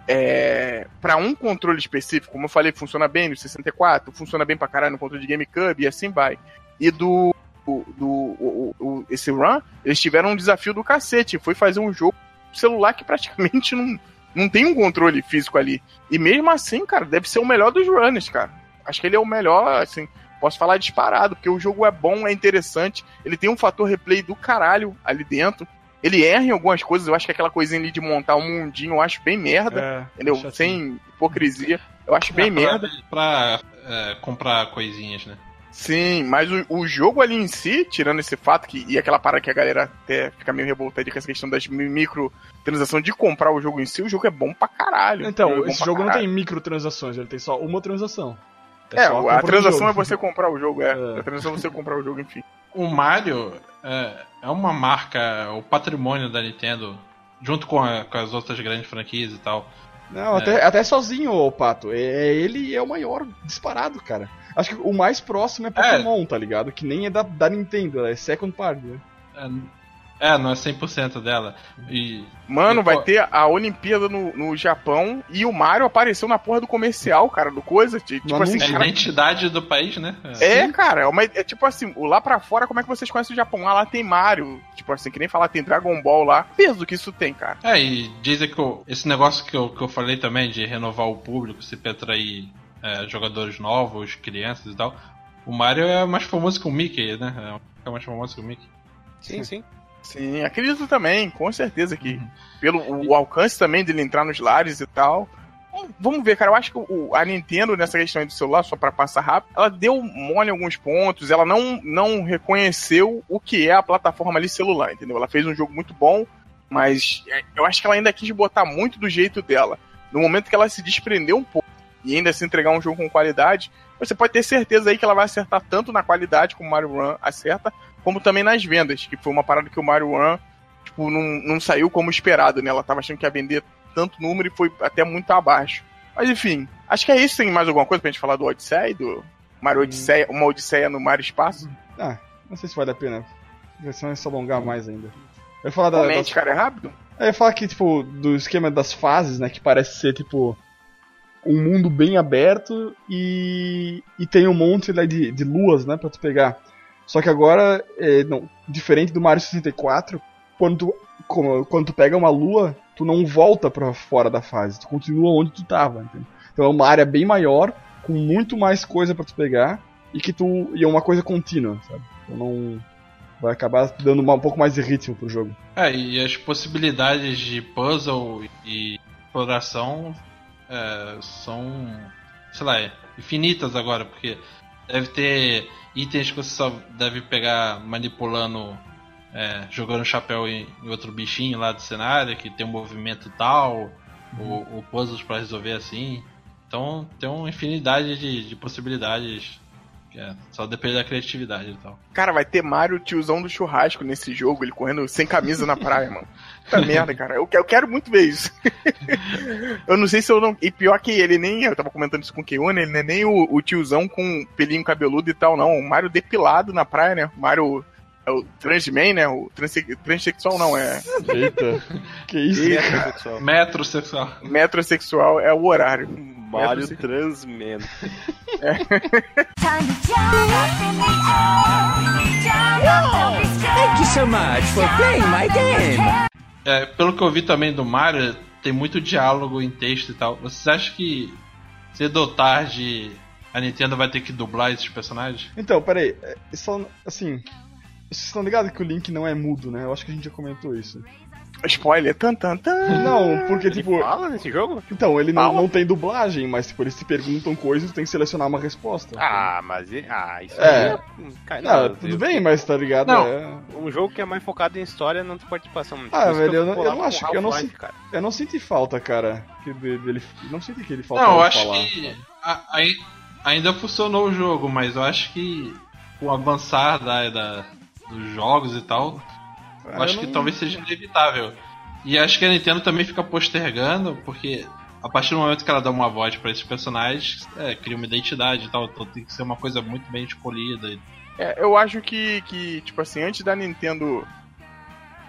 A: é, para um controle específico, como eu falei, funciona bem no 64, funciona bem pra caralho no controle de GameCube e assim vai. E do. do, do o, o- esse run, eles tiveram um desafio do cacete, foi fazer um jogo celular que praticamente não, não tem um controle físico ali. E mesmo assim, cara, deve ser o melhor dos runners, cara. Acho que ele é o melhor, assim, posso falar disparado, porque o jogo é bom, é interessante, ele tem um fator replay do caralho ali dentro. Ele erra em algumas coisas, eu acho que aquela coisinha ali de montar um mundinho eu acho bem merda,
C: É,
A: entendeu? Sem hipocrisia. Eu acho bem
B: pra-
A: merda.
B: Pra é, comprar coisinhas, né?
A: Sim, mas o, o jogo ali em si, tirando esse fato que e aquela parada que a galera até fica meio revoltada com essa questão das mi- microtransações de comprar o jogo em si, o jogo é bom pra caralho. O
C: Então,
A: é bom
C: esse jogo não
A: caralho.
C: tem microtransações, ele tem só uma transação.
A: É,
C: só
A: a
C: do
A: transação
C: jogo.
A: é você comprar o jogo, é.
C: É.
A: A transação é você comprar o jogo, enfim.
B: O Mario é, é uma marca, o patrimônio da Nintendo, junto com, a- com as outras grandes franquias e tal.
C: Não,
B: É.
C: até, até sozinho, ô Pato. É, é ele é o maior disparado, cara. Acho que o mais próximo é Pokémon, tá ligado? Que nem é da, da Nintendo, é second party. Né?
B: É, é, não é 100% dela. E
A: Mano,
B: E,
A: vai
B: pô-
A: ter a Olimpíada no, no Japão e o Mario apareceu na porra do comercial, cara, do coisa. Tipo
C: No
A: assim,
B: é a
A: cara,
B: identidade do país, né?
A: É, cara, é, uma, é tipo assim, o lá pra fora, como é que vocês conhecem o Japão? Ah, lá tem Mario. Tipo assim, que nem falar, tem Dragon Ball lá. Peso que isso tem, cara.
B: É, e dizem que o- esse negócio que eu, que eu falei também de renovar o público, se atrair é, jogadores novos, crianças e tal. O Mario é mais famoso que o Mickey, né? É mais famoso que o Mickey.
D: Sim, sim.
A: Sim, acredito também, com certeza que pelo o, o alcance também dele entrar nos lares e tal. Vamos ver, cara. Eu acho que o- a Nintendo, nessa questão aí do celular, só pra passar rápido, ela deu mole em alguns pontos, ela não, não reconheceu o que é a plataforma ali celular, entendeu? Ela fez um jogo muito bom, mas é, eu acho que ela ainda quis botar muito do jeito dela. No momento que ela se desprendeu um pouco e ainda se entregar um jogo com qualidade, você pode ter certeza aí que ela vai acertar tanto na qualidade como o Mario Run acerta, como também nas vendas, que foi uma parada que o Mario Run tipo, não, não saiu como esperado, né? Ela tava achando que ia vender tanto número e foi até muito abaixo. Mas enfim, acho que é isso. Tem mais alguma coisa pra gente falar do Odisseia? Do Mario Odisseia, uma Odisseia no Mar e Espaço?
C: Ah, não sei se vale a pena. Vai ser se alongar mais ainda. Eu ia falar da,
A: Comente,
C: das-
A: cara, é rápido?
C: Eu ia falar que, tipo, do esquema das fases, né? Que parece ser, tipo, um mundo bem aberto e, e tem um monte né, de, de luas, né? Pra tu pegar. Só que agora, é, não, diferente do Mario 64, quando tu, como- quando tu pega uma lua, tu não volta pra fora da fase. Tu continua onde tu tava, entendeu? Então é uma área bem maior, com muito mais coisa pra tu pegar e que tu. E é uma coisa contínua, sabe? Então não. Vai acabar dando uma- um pouco mais de ritmo pro jogo.
B: É, e as possibilidades de puzzle e exploração é, são, sei lá, infinitas agora, porque deve ter itens que você só deve pegar manipulando, é, jogando chapéu em, em outro bichinho lá do cenário, que tem um movimento tal, ou, ou puzzles pra resolver assim. Então tem uma infinidade de, de possibilidades. É, só depende da criatividade e tal.
A: Cara, vai ter Mario tiozão do churrasco nesse jogo, ele correndo sem camisa na praia, mano. Puta merda, cara. Eu, que- eu quero muito ver isso. eu não sei se eu não. E pior que ele nem. Eu tava comentando isso com o Keione, ele não é nem o, o tiozão com pelinho cabeludo e tal, não. O Mario depilado na praia, né? O Mario. É o transman, né? O transe, transexual não, é
C: Eita, que isso?
B: Metrosexual.
A: metrosexual, é o horário.
D: Mario Transman.
F: Don't be scared.
E: Thank you so much for playing my game.
B: É, pelo que eu vi também do Mario, tem muito diálogo em texto e tal. Vocês acham que cedo ou tarde a Nintendo vai ter que dublar esses personagens?
C: Então, peraí. é, Só, assim. Vocês estão ligados que o Link não é mudo, né? Eu acho que a gente já comentou isso.
A: Spoiler, tan, tan, tan.
C: Não, porque
D: Ele
C: tipo.
D: fala nesse jogo?
C: Então, ele não, não tem dublagem, mas tipo, eles se perguntam coisas e tem que selecionar uma resposta.
D: Ah, mas. Ah, isso
C: É.
D: aí é.
C: Não,
D: não,
C: tudo
D: eu-
C: bem, mas tá ligado?
B: Não.
C: É-
D: Um jogo que é mais focado em história não tem participação.
C: Ah, velho, eu não- eu
D: lá
C: não acho que eu não
D: cara.
C: Eu não senti falta, cara, que de- dele. Não senti que ele falta
B: Não, eu acho
C: falar.
B: que a- ai- ainda funcionou o jogo, mas eu acho que com o avançar da, da- dos jogos e tal, eu acho
C: eu
B: que
C: não-
B: talvez seja inevitável. E acho que a Nintendo também fica postergando, porque a partir do momento que ela dá uma voz pra esses personagens, é, cria uma identidade e tal, então tem que ser uma coisa muito bem escolhida.
A: É, eu acho que, que, tipo assim, antes da Nintendo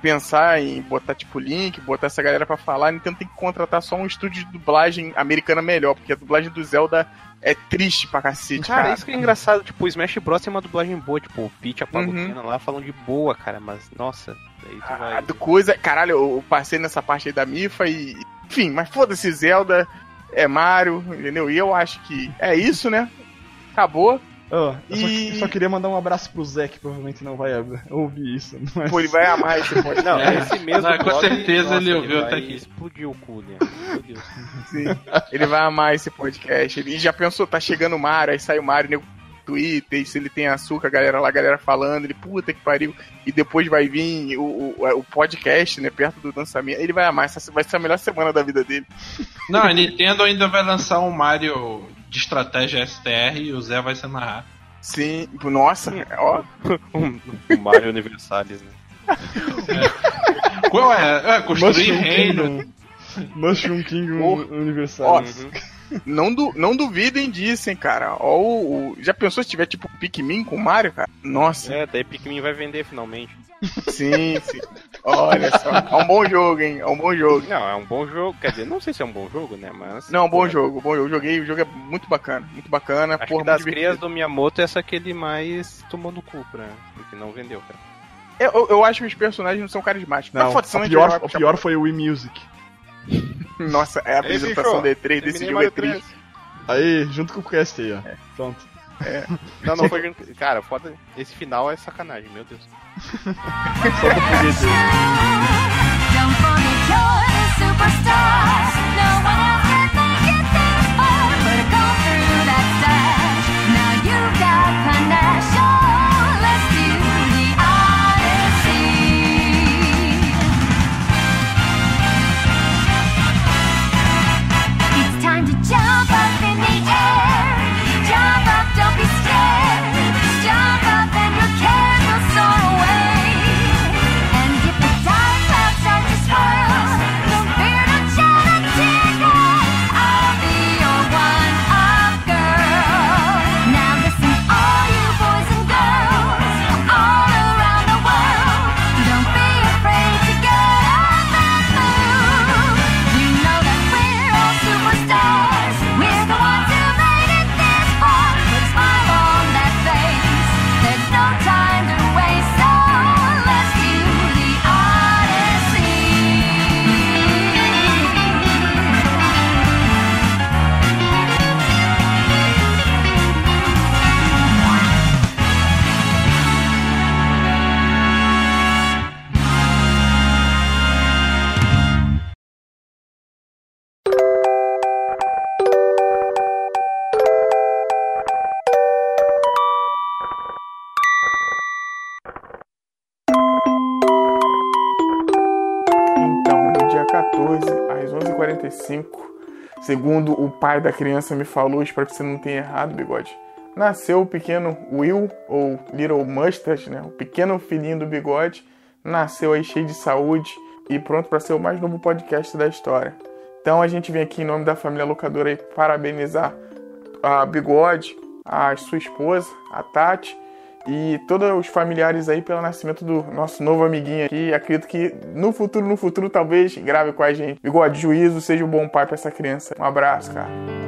A: pensar em botar, tipo, link, botar essa galera pra falar, a Nintendo tem que contratar só um estúdio de dublagem americana melhor, porque a dublagem do Zelda é triste pra cacete,
D: Cara,
A: cara.
D: isso que é engraçado. Tipo, o Smash Bros tem uma dublagem boa. Tipo, o Peach, a Palutena
A: Uhum.
D: lá falam de boa, cara. Mas, nossa. Daí tu
A: A
D: vai.
A: do coisa, caralho, eu passei nessa parte aí da Mifa e. Enfim, mas foda-se, Zelda é Mario, entendeu? E eu acho que é isso, né? Acabou.
C: Ah, eu só,
A: E-
C: eu só queria mandar um abraço pro Zé, que provavelmente não vai ouvir isso. Mas...
A: Pô, ele vai amar esse podcast.
D: Não,
B: É.
D: esse mesmo.
B: Não, com
D: blog,
B: certeza ele
D: nossa,
B: ouviu
D: vai
B: até aqui.
D: Explodiu o cu, né?
A: Sim. Ele vai amar esse podcast. Ele já pensou, tá chegando o Mario, aí sai o Mario nego Twitter, e se ele tem açúcar, a galera lá, a galera falando, ele, puta que pariu. E depois vai vir o, o, o podcast, né, perto do lançamento. Ele vai amar, essa vai ser a melhor semana da vida dele.
B: Não, a Nintendo ainda vai lançar um Mario de estratégia STR e o Zé vai se narrar.
A: Sim, nossa, ó.
D: o Mario Universalis, né?
B: Qual é? É, construir
C: Mushroom
B: reino.
C: Kingdom. Mushroom Kingdom
A: Ó,
C: Universal.
A: ó, Não, du, não duvidem disso, hein, cara. Ó, o, o- já pensou se tiver tipo Pikmin com o Mario, cara? Nossa,
D: É, daí Pikmin vai vender finalmente.
A: sim, sim. Olha só. É um bom jogo, hein? É um bom jogo.
D: Não, é um bom jogo. Quer dizer, não sei se é um bom jogo, né? Mas.
A: Não, é um bom jogo, bom jogo. Eu joguei, o jogo é muito bacana, muito bacana.
D: Acho
A: porra,
D: que das crias do Miyamoto, essa que ele mais tomou no cu, pra... porque não vendeu, cara.
A: Eu, eu- acho que os personagens não são carismáticos.
C: Não,
A: Mas foda-se,
C: o pior, o pior foi o Wii Music.
A: Nossa, é a apresentação
D: bicho,
A: D3 desse
D: Terminei
A: jogo é
D: Mario 3.
A: triste.
C: Aí, junto com o cast aí, ó. Pronto.
D: Não, não foi. Cara, foda. Esse final é sacanagem, meu Deus.
F: Don't forget you're
A: segundo o pai da criança me falou, espero que você não tenha errado, bigode. Nasceu o pequeno Will, ou Little Mustard, né? O pequeno filhinho do bigode. Nasceu aí cheio de saúde e pronto para ser o mais novo podcast da história. Então a gente vem aqui em nome da família locadora aí parabenizar a Bigode, a sua esposa, a Tati e todos os familiares aí pelo nascimento do nosso novo amiguinho aqui. Acredito que no futuro, no futuro, talvez grave com a gente. Bigode, juízo, seja um bom pai pra essa criança. Um abraço, cara.